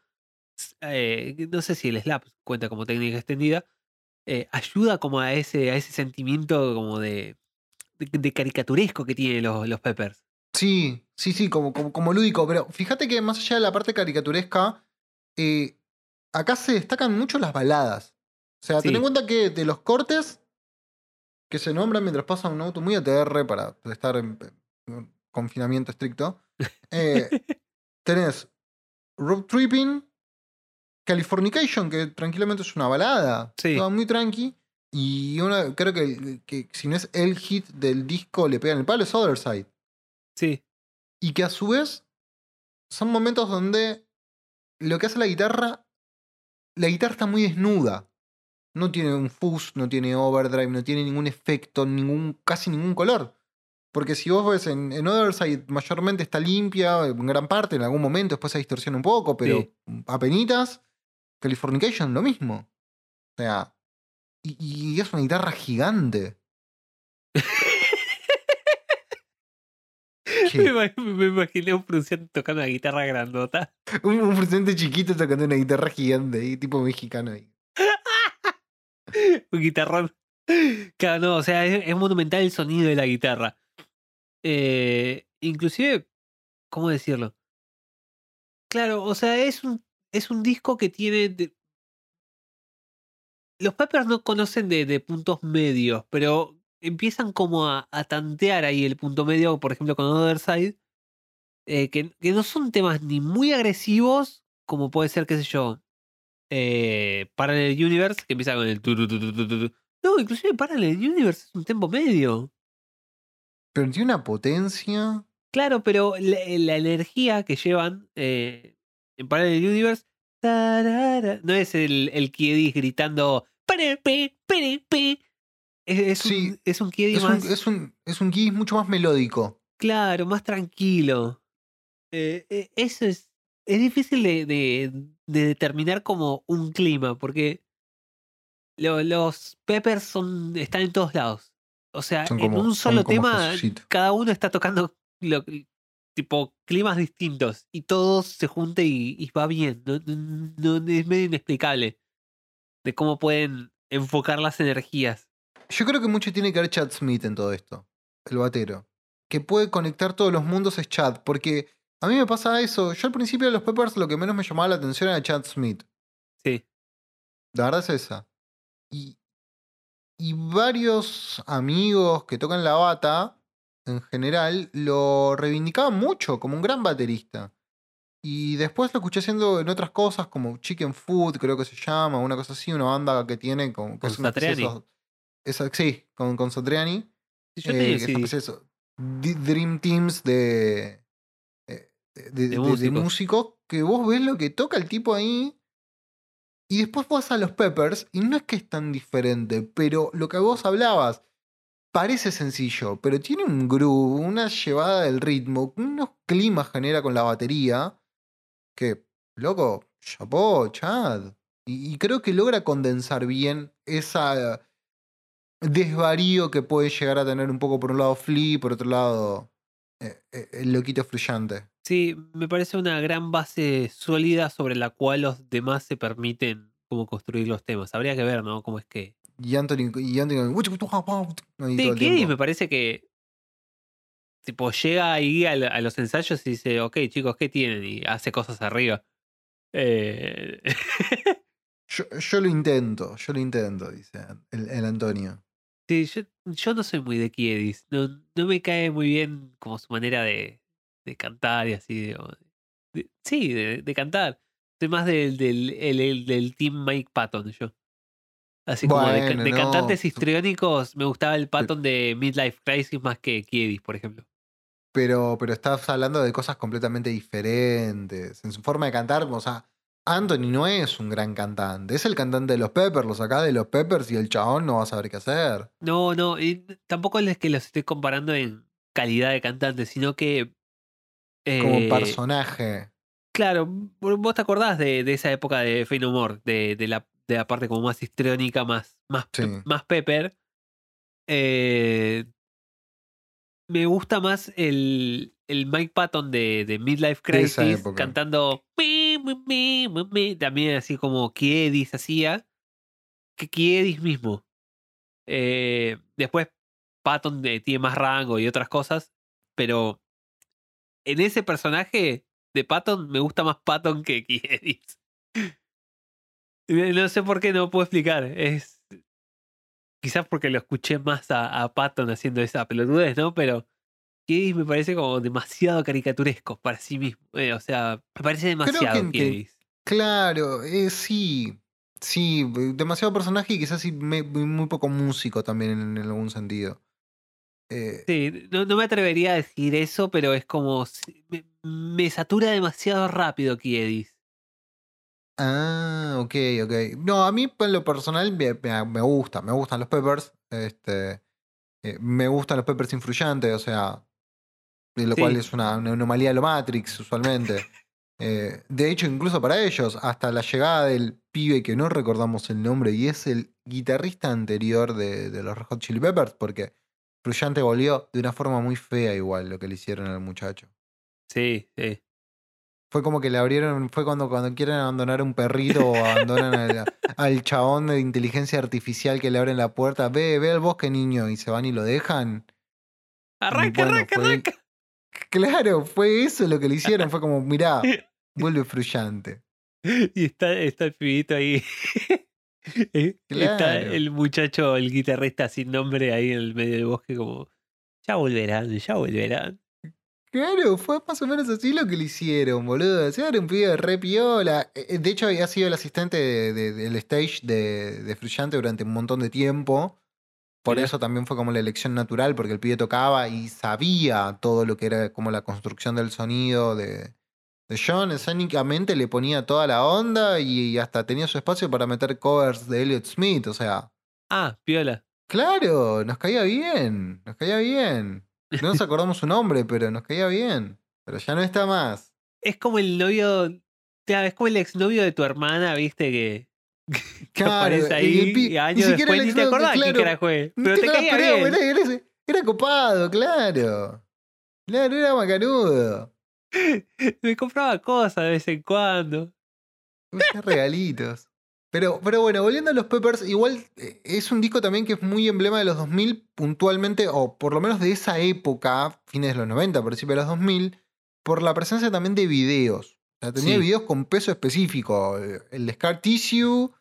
eh, no sé si el slap cuenta como técnica extendida, eh, ayuda como a ese, a ese sentimiento como de, de, de caricaturesco que tienen los, los Peppers. Sí, sí, sí, como, como, como lúdico. Pero fíjate que más allá de la parte caricaturesca, eh, acá se destacan mucho las baladas. O sea, ten Sí. en cuenta que de los cortes que se nombran mientras pasa un auto muy ATR para estar en, en confinamiento estricto, eh, tenés Road Tripping, Californication, que tranquilamente es una balada. Sí. Toda muy tranqui. Y una, creo que, que si no es el hit del disco le pegan el palo, es Other Side. Sí, Y que a su vez son momentos donde lo que hace la guitarra, la guitarra está muy desnuda. No tiene un fuzz, no tiene overdrive, no tiene ningún efecto, ningún, casi ningún color. Porque si vos ves en, en Otherside, mayormente está limpia, en gran parte, en algún momento después se distorsiona un poco, pero Sí. apenitas. Californication, lo mismo. O sea, y, y es una guitarra gigante. Me, me imaginé un Frunciante tocando la guitarra grandota. Un, un chiquito tocando una guitarra gigante ahí, tipo mexicano ahí. Un guitarrón. Claro, no, o sea, es, monumental el sonido de la guitarra. Eh, inclusive, ¿cómo decirlo? Claro, o sea, es un, es un disco que tiene... Los Peppers no conocen de, de puntos medios, pero empiezan como a, a tantear ahí el punto medio, por ejemplo, con Other Side, eh, que, que no son temas ni muy agresivos, como puede ser, qué sé yo, eh, Parallel Universe, que empieza con el... tu, tu, tu. No, inclusive Parallel Universe es un tempo medio. Pero tiene una potencia. Claro, pero la, la energía que llevan eh, en Parallel Universe tarara, no es el, el Kiedis gritando. Es, es Sí, un, es un Kiedis Es un, más es un, es un Kiss mucho más melódico. claro, más tranquilo. Eh, eh, eso es, es difícil de, de- de determinar como un clima, porque lo- los Peppers son, están en todos lados. O sea, en un solo tema, cada uno está tocando lo- tipo climas distintos y todo se junta y, y va bien. No, no- no- es medio inexplicable de cómo pueden enfocar las energías. Yo creo que mucho tiene que ver Chad Smith en todo esto. El batero. Que puede conectar todos los mundos es Chad. Porque a mí me pasa eso. Yo al principio de los Peppers lo que menos me llamaba la atención era Chad Smith. Sí. La verdad es esa. Y, y varios amigos que tocan la bata, en general, lo reivindicaban mucho como un gran baterista. Y después lo escuché haciendo en otras cosas, como Chicken Food, creo que se llama, una cosa así, una banda que tiene con, Con Satriani. sí, con, con Satriani. Sí, yo eh, tenía que es una CD. especie de eso, di- Dream Teams de, de, músicos. músicos que vos ves lo que toca el tipo ahí y después vas a los Peppers y no es que es tan diferente, pero lo que vos hablabas parece sencillo, pero tiene un groove, una llevada del ritmo, unos climas genera con la batería que, loco, chapó, Chad. Y, y creo que logra condensar bien esa desvarío que puede llegar a tener un poco por un lado Flea, por otro lado eh, eh, el loquito fluyante. Sí, me parece una gran base sólida sobre la cual los demás se permiten como construir los temas. Habría que ver, ¿no? Cómo es que... Y Anthony, y Anthony Sí, me parece que tipo llega ahí a, a los ensayos y dice, ok chicos, ¿qué tienen? Y hace cosas arriba. Eh, Yo, yo lo intento, yo lo intento, dice el, el Antonio. sí, yo, yo no soy muy de Kiedis. No, no me cae muy bien como su manera de, de cantar y así. de- de- sí, de, de cantar. Soy más del, del, el- el- del team Mike Patton yo. Así como de, no, cantantes histriónicos, me gustaba el Patton de Midlife Crisis más que Kiedis, por ejemplo. Pero, pero estás hablando de cosas completamente diferentes. En su forma de cantar, o sea, Anthony no es un gran cantante. Es el cantante de los Peppers, lo sacás de los Peppers y el chabón no va a saber qué hacer. No, no, y tampoco es que los estoy comparando en calidad de cantante, sino que. Como eh, personaje. Claro, vo- vos te acordás de, de esa época de Fey No More, de, de la, de la parte como más histriónica, más, más, Sí. más Pepper. Eh, me gusta más el, el Mike Patton de, de Midlife De Crisis cantando "Mi, mi, mi, mi, mi", también así como Kiedis hacía, que Kiedis mismo. Eh, después Patton eh, tiene más rango y otras cosas, pero en ese personaje de Patton me gusta más Patton que Kiedis. Eh, No sé por qué, no puedo explicar. Es quizás porque lo escuché más a, a Patton haciendo esa pelotudez, ¿no? Pero Kiedis me parece como demasiado caricaturesco para sí mismo. Eh, o sea, me parece demasiado Kiedis. Claro, eh, sí. Sí, demasiado personaje y quizás sí me- muy poco músico también en, en algún sentido. Eh, Sí, no, no me atrevería a decir eso, pero es como. Me, me satura demasiado rápido Kiedis. Ah, ok, ok. No, a mí en lo personal me, me- me gusta, me gustan los Peppers. Este, eh, me gustan los Peppers influyentes, o sea, de lo Sí. cual es una, una anomalía de lo Matrix usualmente. Eh, de hecho, incluso para ellos, hasta la llegada del pibe que no recordamos el nombre y es el guitarrista anterior de, de los Red Hot Chili Peppers, porque Fruyante volvió de una forma muy fea igual lo que le hicieron al muchacho. Sí, sí. Fue como que le abrieron, fue cuando, cuando quieren abandonar un perrito o abandonan al, al chabón de inteligencia artificial que le abren la puerta, ve, ve al bosque niño, y se van y lo dejan. Arranca, Bueno, arranca, fue- arranca. Claro, fue eso lo que le hicieron, fue como, mirá, vuelve Fruyante. Y está, está el pibito ahí. Eh, Está el muchacho, el guitarrista sin nombre ahí en el medio del bosque como, ya volverán, ya volverán. Claro, fue más o menos así lo que le hicieron, boludo. O sea, era un pibe re piola. Eh, eh, De hecho, había sido el asistente de- de- del stage de, de Fruyante durante un montón de tiempo. Por eso también fue como la elección natural, porque el pibe tocaba y sabía todo lo que era como la construcción del sonido de, de John. Escénicamente le ponía toda la onda y hasta tenía su espacio para meter covers de Elliott Smith. O sea, Ah, piola. claro, nos caía bien, nos caía bien. No nos acordamos su nombre, pero nos caía bien. Pero ya no está más. Es como el novio, claro, es como el exnovio de tu hermana, viste, que, que Claro, aparece ahí y ni años siquiera después ni te acordás claro. es. Ni Pero te lo caía bien. Era, era- era copado, claro. Claro, era macanudo. Me compraba cosas de vez en cuando. Regalitos. Pero, pero bueno, volviendo a los Peppers, igual eh, es un disco también que es muy emblema de los 2000 puntualmente, o por lo menos de esa época, fines de los 90, principios de los 2000, por la presencia también de videos. O sea, tenía Sí. videos con peso específico. eh, El de Scar Tissue,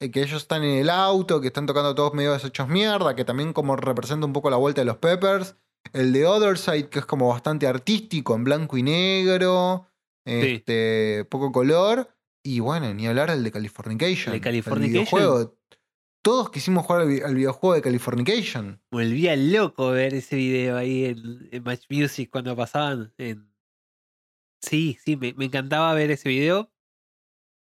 eh, que ellos están en el auto, que están tocando todos medio deshechos mierda, que también como representa un poco la vuelta de los Peppers. El de Other Side, que es como bastante artístico, en blanco y negro, este, poco color. Y bueno, ni hablar del de Californication. ¿El de el Californication? videojuego. Todos quisimos jugar al, vi- al videojuego de Californication. Me volvía loco ver ese video ahí en, en Match Music cuando pasaban. En... Sí, sí, me, me encantaba ver ese video.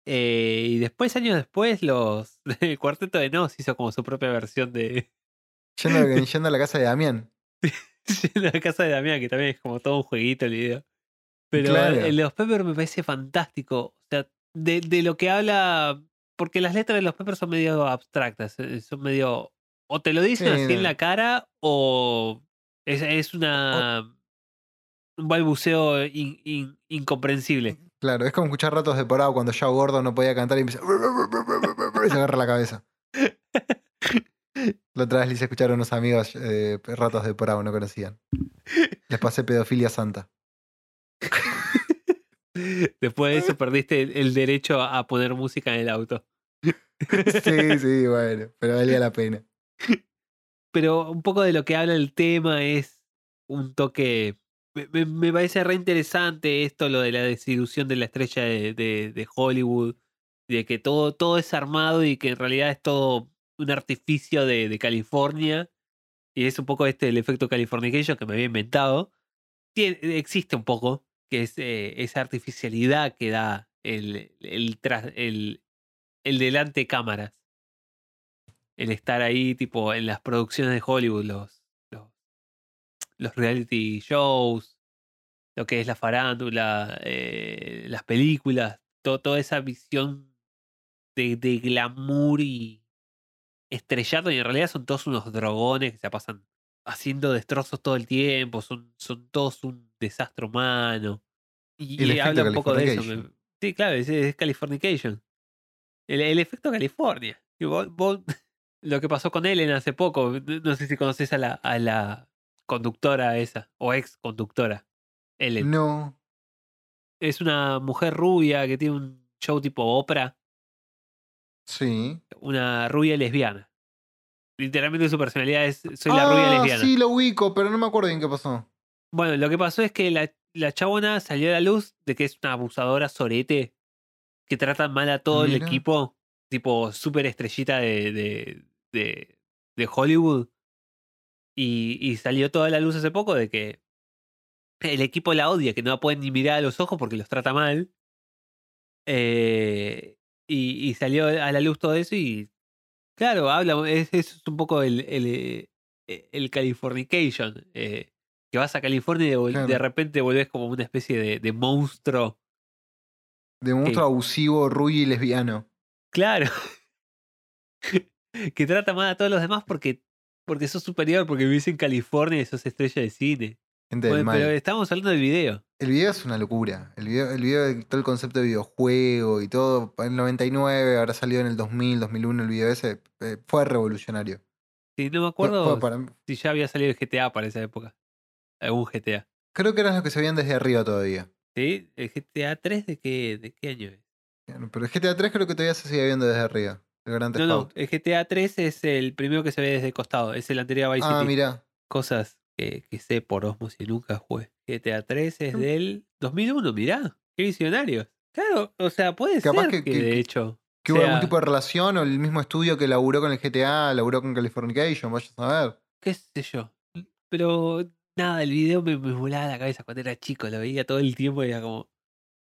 Eh, y después, años después, los el cuarteto de Nos hizo como su propia versión de Yendo, a- yendo a la casa de Damián. la casa de Damián, que también es como todo un jueguito el video. Pero Claro. el de los Peppers me parece fantástico. O sea, de, de lo que habla. Porque las letras de los Peppers son medio abstractas. eh, Son medio. O te lo dicen Sí, así en la cara, o es, es una. Un balbuceo in- in- incomprensible. Claro, es como escuchar ratos de porado cuando ya Gordo no podía cantar y empieza. y se agarra la cabeza. La otra vez le hice escuchar a unos amigos eh, ratos de porado, no conocían. Les pasé pedofilia santa. Después de eso perdiste el, el derecho a poner música en el auto. Sí, sí, bueno, pero valía la pena. pero un poco de lo que habla el tema es un toque. Me, me- me parece re interesante esto, lo de la desilusión de la estrella de, de- de Hollywood, de que todo, todo es armado y que en realidad es todo un artificio de, California. Y es un poco este el efecto Californication que me había inventado. Tiene- existe un poco, que es eh, esa artificialidad que da el, el, tras- el, el delante cámaras el estar ahí, tipo, en las producciones de Hollywood, los, los, reality shows, lo que es la farándula, eh, las películas, to- toda esa visión de, de glamour y estrellato, y en realidad son todos unos drogones que se pasan haciendo destrozos todo el tiempo, son, son todos un desastre humano. Y, y habla un poco de eso. Sí, claro, es, es Californication. El, el efecto California. Y vos- vos- lo que pasó con Ellen hace poco, no sé si conoces a la, a la conductora esa, o ex conductora. Ellen. No. Es una mujer rubia que tiene un show tipo ópera, Sí. una rubia lesbiana. Literalmente su personalidad es soy la rubia Ah, lesbiana. Sí, lo ubico, pero no me acuerdo bien qué pasó. Bueno, lo que pasó es que la, la chabona salió a la luz de que es una abusadora sorete que tratan mal a todo el equipo, tipo súper estrellita de, de, de, de Hollywood. Y, y salió toda la luz hace poco de que el equipo la odia, que no la pueden ni mirar a los ojos porque los trata mal. Eh, y, y salió a la luz todo eso y claro, habla, es, es un poco el, el, eh, el Californication. eh, que vas a California y de, vol- Claro. de repente volvés como una especie de, de monstruo. De monstruo abusivo, rubio y lesbiano. Claro. que trata mal a todos los demás porque porque sos superior, porque vivís en California y sos estrella de cine. Gente del Bueno, mal. pero estamos hablando del video. El video es una locura. El video, el video de todo el concepto de videojuego y todo. En el 99, habrá salido en el 2000, 2001 el video ese. eh, fue revolucionario. Sí, no me acuerdo fue para si ya había salido el GTA para esa época. Algún GTA. creo que eran los que se veían desde arriba todavía. ¿Sí? ¿El GTA 3 de qué, de qué año es? Pero el GTA 3 creo que todavía se sigue viendo desde arriba. El Grand No, no, el GTA 3 es el primero que se ve desde el costado. Es el anterior a Vice Ah, mira. Cosas que, que sé por osmosis y nunca jugué. GTA 3 es del 2001, mirá. Qué visionarios. Claro, o sea, puede Capaz ser que- que, que- de hecho. Que hubo sea- algún tipo de relación o el mismo estudio que laburó con el GTA, laburó con Californication, vayas a ver. qué sé yo. Pero nada, el video me, me volaba la cabeza cuando era chico, lo veía todo el tiempo y era como,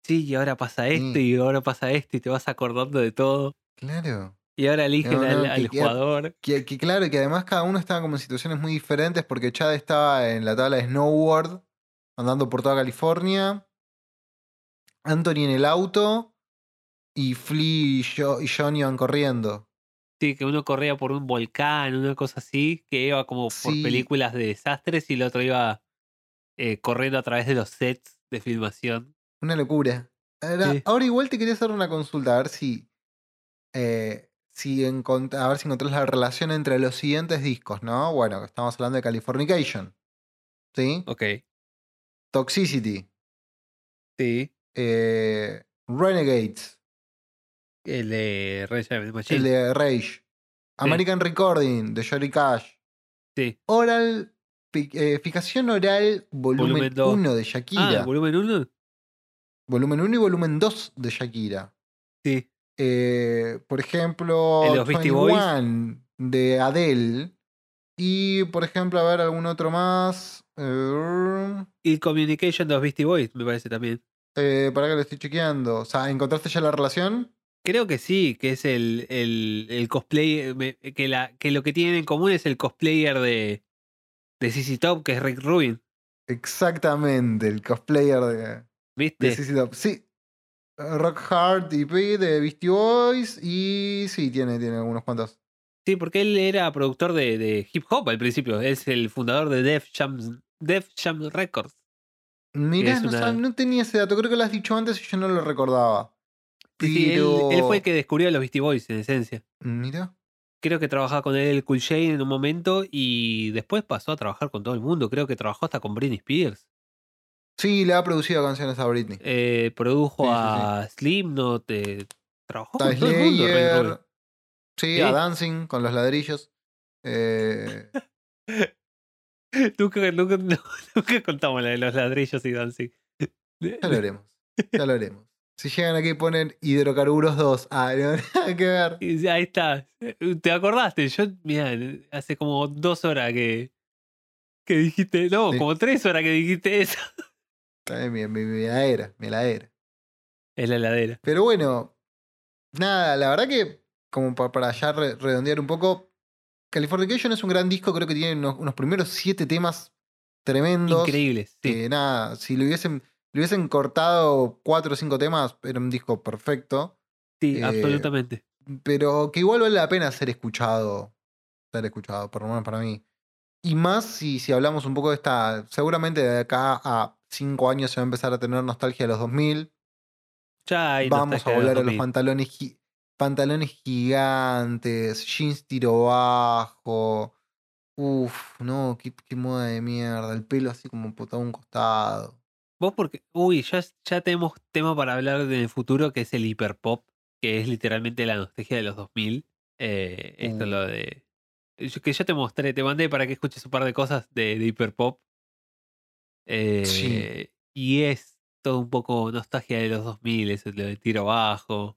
sí, y ahora pasa esto, y ahora pasa esto, y te vas acordando de todo. Claro. Y ahora eligen No, no, al, que- al que- jugador. Que, que claro, que además cada uno estaba como en situaciones muy diferentes porque Chad estaba en la tabla de snowboard, andando por toda California. Anthony en el auto y Flea y, Jo- y John iban corriendo. Sí, que uno corría por un volcán, una cosa así, que iba como por Sí. películas de desastres y el otro iba eh, corriendo a través de los sets de filmación. Una locura. Ahora, Sí. ahora igual te quería hacer una consulta, a ver si. eh, si a ver si encontrás la relación entre los siguientes discos, ¿no? Bueno, estamos hablando de Californication. ¿Sí? Ok, Toxicity. sí. eh, Renegades. El de Rage. El de Rage. American Recording de Jory Cash. Sí. Oral. eh, fijación oral, volumen Volumen dos. 1 de Ah, Shakira. volumen 1. volumen 1 y volumen 2 de Shakira. Sí. Eh, por ejemplo, ¿El de los Beastie Boys? 21 de Adele. Y por ejemplo, a ver, algún otro más. Eh, Y Communication de los Beastie Boys, me parece también. eh, para que lo estoy chequeando. O sea, ¿encontraste ya la relación? Creo que sí, que es el, el, el cosplay, me- que, la, que lo que tienen en común es el cosplayer de, de CC Top, que es Rick Rubin. Exactamente, el cosplayer de, de ¿Viste? CC Top. Sí. Rock Hard EP de Beastie Boys. Y sí, tiene, tiene algunos cuantos. Sí, porque él era productor de, de hip hop al principio. Es el fundador de Def Jam, Def Jam Records. Mirá, no, una- sab- no tenía ese dato. Creo que lo has dicho antes y yo no lo recordaba. Sí, sí, él, Pero- él fue el que descubrió a los Beastie Boys en esencia. Mira. Creo que trabajaba con él el Cool J en un momento y después pasó a trabajar con todo el mundo. Creo que trabajó hasta con Britney Spears. Sí, le ha producido canciones a Britney. Eh, produjo Sí, sí, sí. a Slipknot. eh, trabajó A con todo el mundo. Sí, a Dancing con los ladrillos. Eh, Nunca, nunca, nunca contamos la de los ladrillos y dancing. ya lo haremos. Ya lo haremos. Si llegan aquí y ponen hidrocarburos 2. Ah, no, nada que ver. Ahí está. ¿Te acordaste? Yo, mira, hace como dos horas que, que dijiste. No, Sí. como tres horas que dijiste eso. Mi, mi, mi heladera, mi heladera. Es la heladera. Pero bueno, nada, la verdad que, como pa- para ya re- redondear un poco, Californication es un gran disco, creo que tiene unos, unos primeros siete temas tremendos. Increíbles. Sí. Que nada, si le hubiesen, le hubiesen cortado cuatro o cinco temas, era un disco perfecto. sí, eh, absolutamente. Pero que igual vale la pena ser escuchado. Ser escuchado, por lo menos para mí. Y más si, si hablamos un poco de esta. Seguramente de acá a cinco años se va a empezar a tener nostalgia de los 2000. Ya hay Vamos a volver a los 2000. pantalones, gi- pantalones gigantes, jeans tiro bajo. Uf, no, qué, qué moda de mierda. El pelo así como potado a un costado. Vos porque, uy, ya, ya tenemos tema para hablar en el futuro que es el hiperpop, que es literalmente la nostalgia de los 2000. Eh, esto Uh. lo de... Que yo te mostré, te mandé para que escuches un par de cosas de, de hiperpop. Eh, Y es todo un poco nostalgia de los 2000, eso lo de tiro bajo.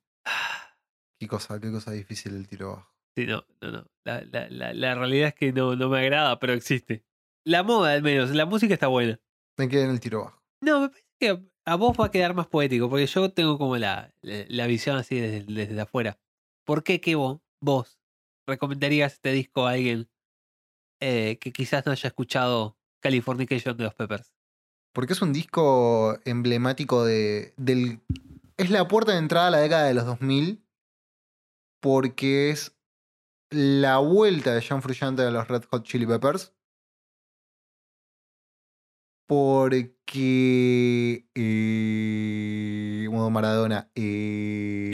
Qué cosa, qué cosa difícil el tiro bajo. Sí, no, no, no. La, la, la, la realidad es que no, no me agrada, pero existe. La moda, al menos, la música está buena. Me quedé en el tiro bajo. No, me parece que a vos va a quedar más poético, porque yo tengo como la, la, la visión así desde, desde afuera. ¿Por qué que vos, vos recomendarías este disco a alguien eh, que quizás no haya escuchado Californication de los Peppers? Porque es un disco emblemático de, del... Es la puerta de entrada a la década de los 2000 porque es la vuelta de John Frusciante a los Red Hot Chili Peppers. Porque. eh, modo Maradona. eh,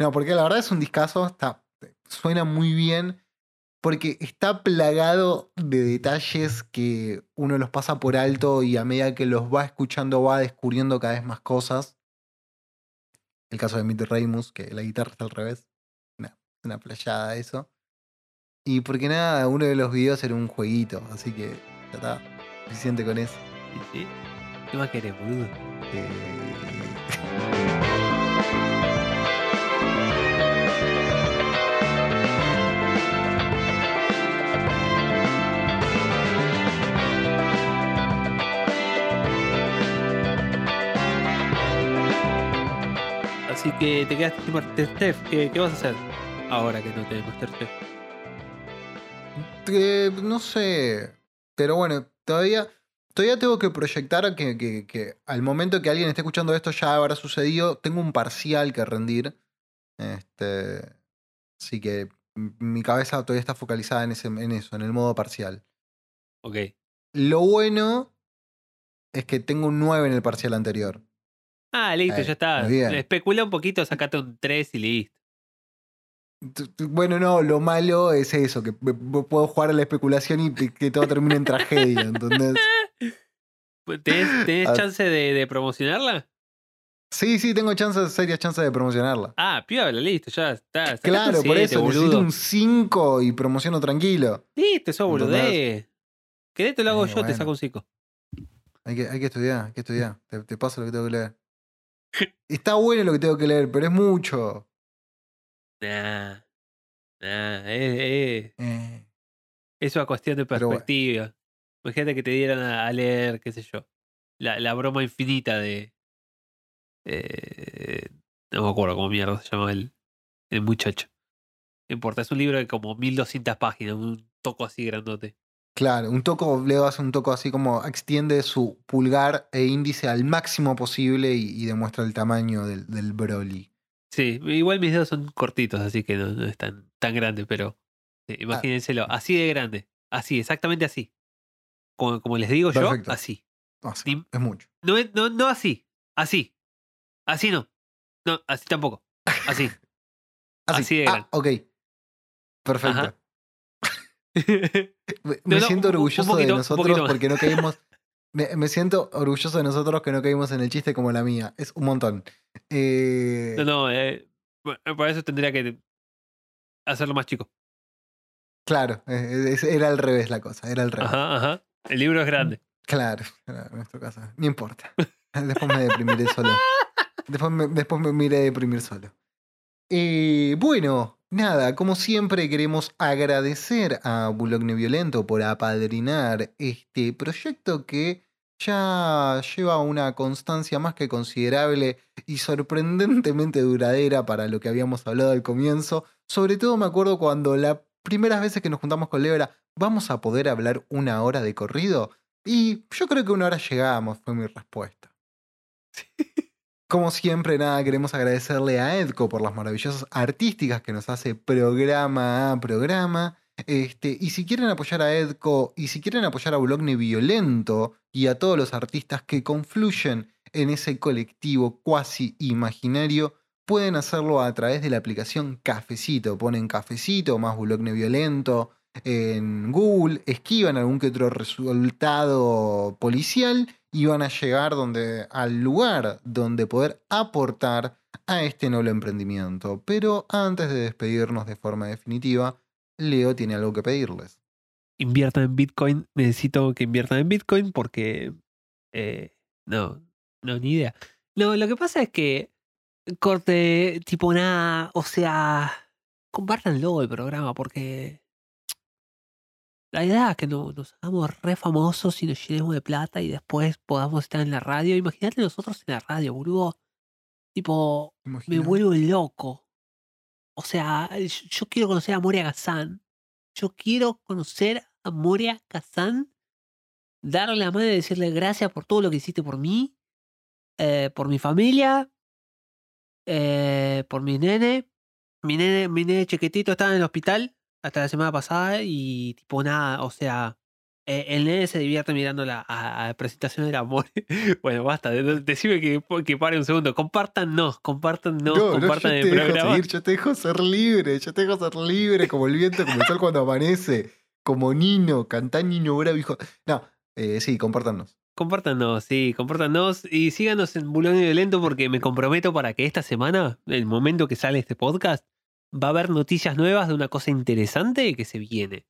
No, porque la verdad es un discazo. Está, suena muy bien. Porque está plagado de detalles que uno los pasa por alto y a medida que los va escuchando va descubriendo cada vez más cosas. El caso de Mitty Reymus, que la guitarra está al revés. Una, una playada eso. Y porque nada, uno de los videos era un jueguito, así que ya está. Suficiente con eso. Sí, sí. ¿Qué más querés, boludo? Eh, Así que te quedaste sin Masterchef. ¿Qué, ¿Qué vas a hacer ahora que no tenés Masterchef? eh, no sé. Pero bueno, todavía. Todavía tengo que proyectar que, que- que al momento que alguien esté escuchando esto ya habrá sucedido. Tengo un parcial que rendir. Este. Así que mi cabeza todavía está focalizada en, ese, en eso, en el modo parcial. Ok. Lo bueno es que tengo un 9 en el parcial anterior. Ah, listo, Eh, ya está. muy bien. Especula un poquito, sacate un 3 y listo. Bueno, no, lo malo es eso, que puedo jugar a la especulación y que todo termine en tragedia, ¿entendés? Pues, ¿Tenés, tenés Ah. chance de, de promocionarla? Sí, sí, tengo chances, serias chances de promocionarla. Ah, piola, listo, ya está. Sacate Claro, por eso necesito boludo. un 5 y promociono tranquilo. Listo, eso boludez. ¿Querés te lo hago Eh, yo? Te saco un 5. Hay que, hay que estudiar, hay que estudiar. Te, te paso lo que tengo que leer. Está bueno lo que tengo que leer, pero es mucho. Nah. Nah, es, es, Eh, es una cuestión de bueno. perspectiva. Imagínate que te dieran a, a leer, qué sé yo. La, la broma infinita de. eh, no me acuerdo cómo mierda se llama el, el muchacho. No importa, es un libro de como 1200 páginas, un toco así grandote. Claro, un toco, Leo hace un toco así como extiende su pulgar e índice al máximo posible y, y demuestra el tamaño del, del Broly. Sí, igual mis dedos son cortitos, así que no, no es tan, tan grande, pero sí, Ah. imagínenselo, así de grande. Así, exactamente así. Como, como les digo yo, así. No, sí, Dim- es mucho. No, no, no así, así. Así no. No, así tampoco. Así. Así, Así de ah, grande. ok. Perfecto. Ajá. Me, No, me no, siento orgulloso poquito, de nosotros porque no caímos. Me, me siento orgulloso de nosotros que no caímos en el chiste como la mía. Es un montón. Eh, No, no, eh, bueno, para eso tendría que hacerlo más chico. Claro, eh, es- era al revés la cosa. Era al revés. Ajá, ajá. El libro es grande. Claro, claro, en nuestro caso. No importa. Después me deprimiré solo. Después me, después me iré a deprimir solo. Eh, bueno, nada, como siempre queremos agradecer a Bulogne Violento por apadrinar este proyecto que ya lleva una constancia más que considerable y sorprendentemente duradera para lo que habíamos hablado al comienzo. Sobre todo me acuerdo cuando las primeras veces que nos juntamos con Leo era, ¿vamos a poder hablar una hora de corrido? Y yo creo que una hora llegamos, fue mi respuesta. Como siempre, nada, queremos agradecerle a Edco por las maravillosas artísticas que nos hace programa a programa. Este, y si quieren apoyar a Edco y si quieren apoyar a Boulogne Violento y a todos los artistas que confluyen en ese colectivo cuasi imaginario, pueden hacerlo a través de la aplicación Cafecito. Ponen Cafecito más Boulogne Violento en Google, esquivan algún que otro resultado policial y van a llegar donde, al lugar donde poder aportar a este noble emprendimiento. Pero antes de despedirnos de forma definitiva, Leo tiene algo que pedirles. Inviertan en Bitcoin. Necesito que inviertan en Bitcoin porque. eh, no, no, ni idea. No, lo que pasa es que. Corte, tipo nada. O sea. Compártanlo el programa porque. La idea es que no- nos hagamos re famosos y nos llenemos de plata y después podamos estar en la radio. Imagínate nosotros en la radio, boludo. Tipo, me vuelvo loco. O sea, yo, yo quiero conocer a Moria Kazan. Yo quiero conocer a Moria Kazan. Darle la mano y decirle gracias por todo lo que hiciste por mí, eh, por mi familia. eh, por mi nene. Mi nene, mi nene chiquitito estaba en el hospital hasta la semana pasada y tipo nada, o sea, eh, el nene se divierte mirando la a- a presentación del amor. bueno, basta, de- de- decime que, que pare un segundo. Compártanos, compártanos, No, no, yo compartan te el dejo programa. seguir, yo te dejo ser libre, yo te dejo ser libre como el viento, como el sol cuando amanece, como Nino, cantá Niño Bravo, hijo. No, eh, sí, compártanos. Compártanos, sí, compártanos y síganos en Bulón y Violento porque me comprometo para que esta semana, el momento que sale este podcast, va a haber noticias nuevas de una cosa interesante que se viene.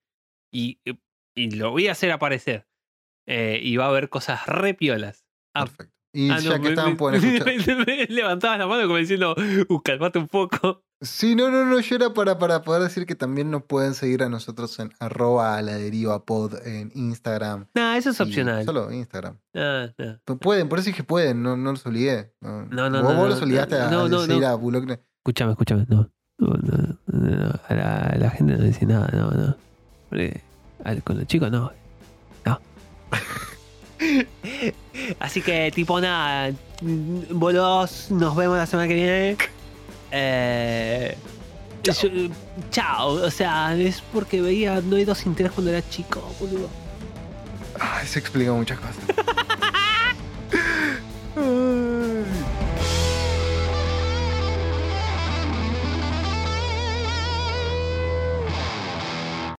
Y, y lo voy a hacer aparecer. Eh, y va a haber cosas re piolas. Ah, Perfecto. Y ah, ya no, que estaban, pueden escuchar. levantabas la mano como diciendo, uh, calmate un poco. Sí, no, no, no, yo era para, para poder decir que también nos pueden seguir a nosotros en arroba a la deriva pod en Instagram. Nah, eso es opcional. Solo Instagram. Ah, nah. Pueden, por eso dije pueden, no, no los olvidé. No, No, no, vos, no, vos no, los obligaste a, no, a no, seguir no. a Bullock. Escúchame, escúchame, no. No, no, no, a, la, a la gente no dice nada, no, no. Porque al- con los chicos no. No. Así que, tipo, nada. Boludos, nos vemos la semana que viene. Eh, yo- chao. O sea, es porque veía No hay dos sin tres cuando era chico, boludo. Ay, se explica muchas cosas.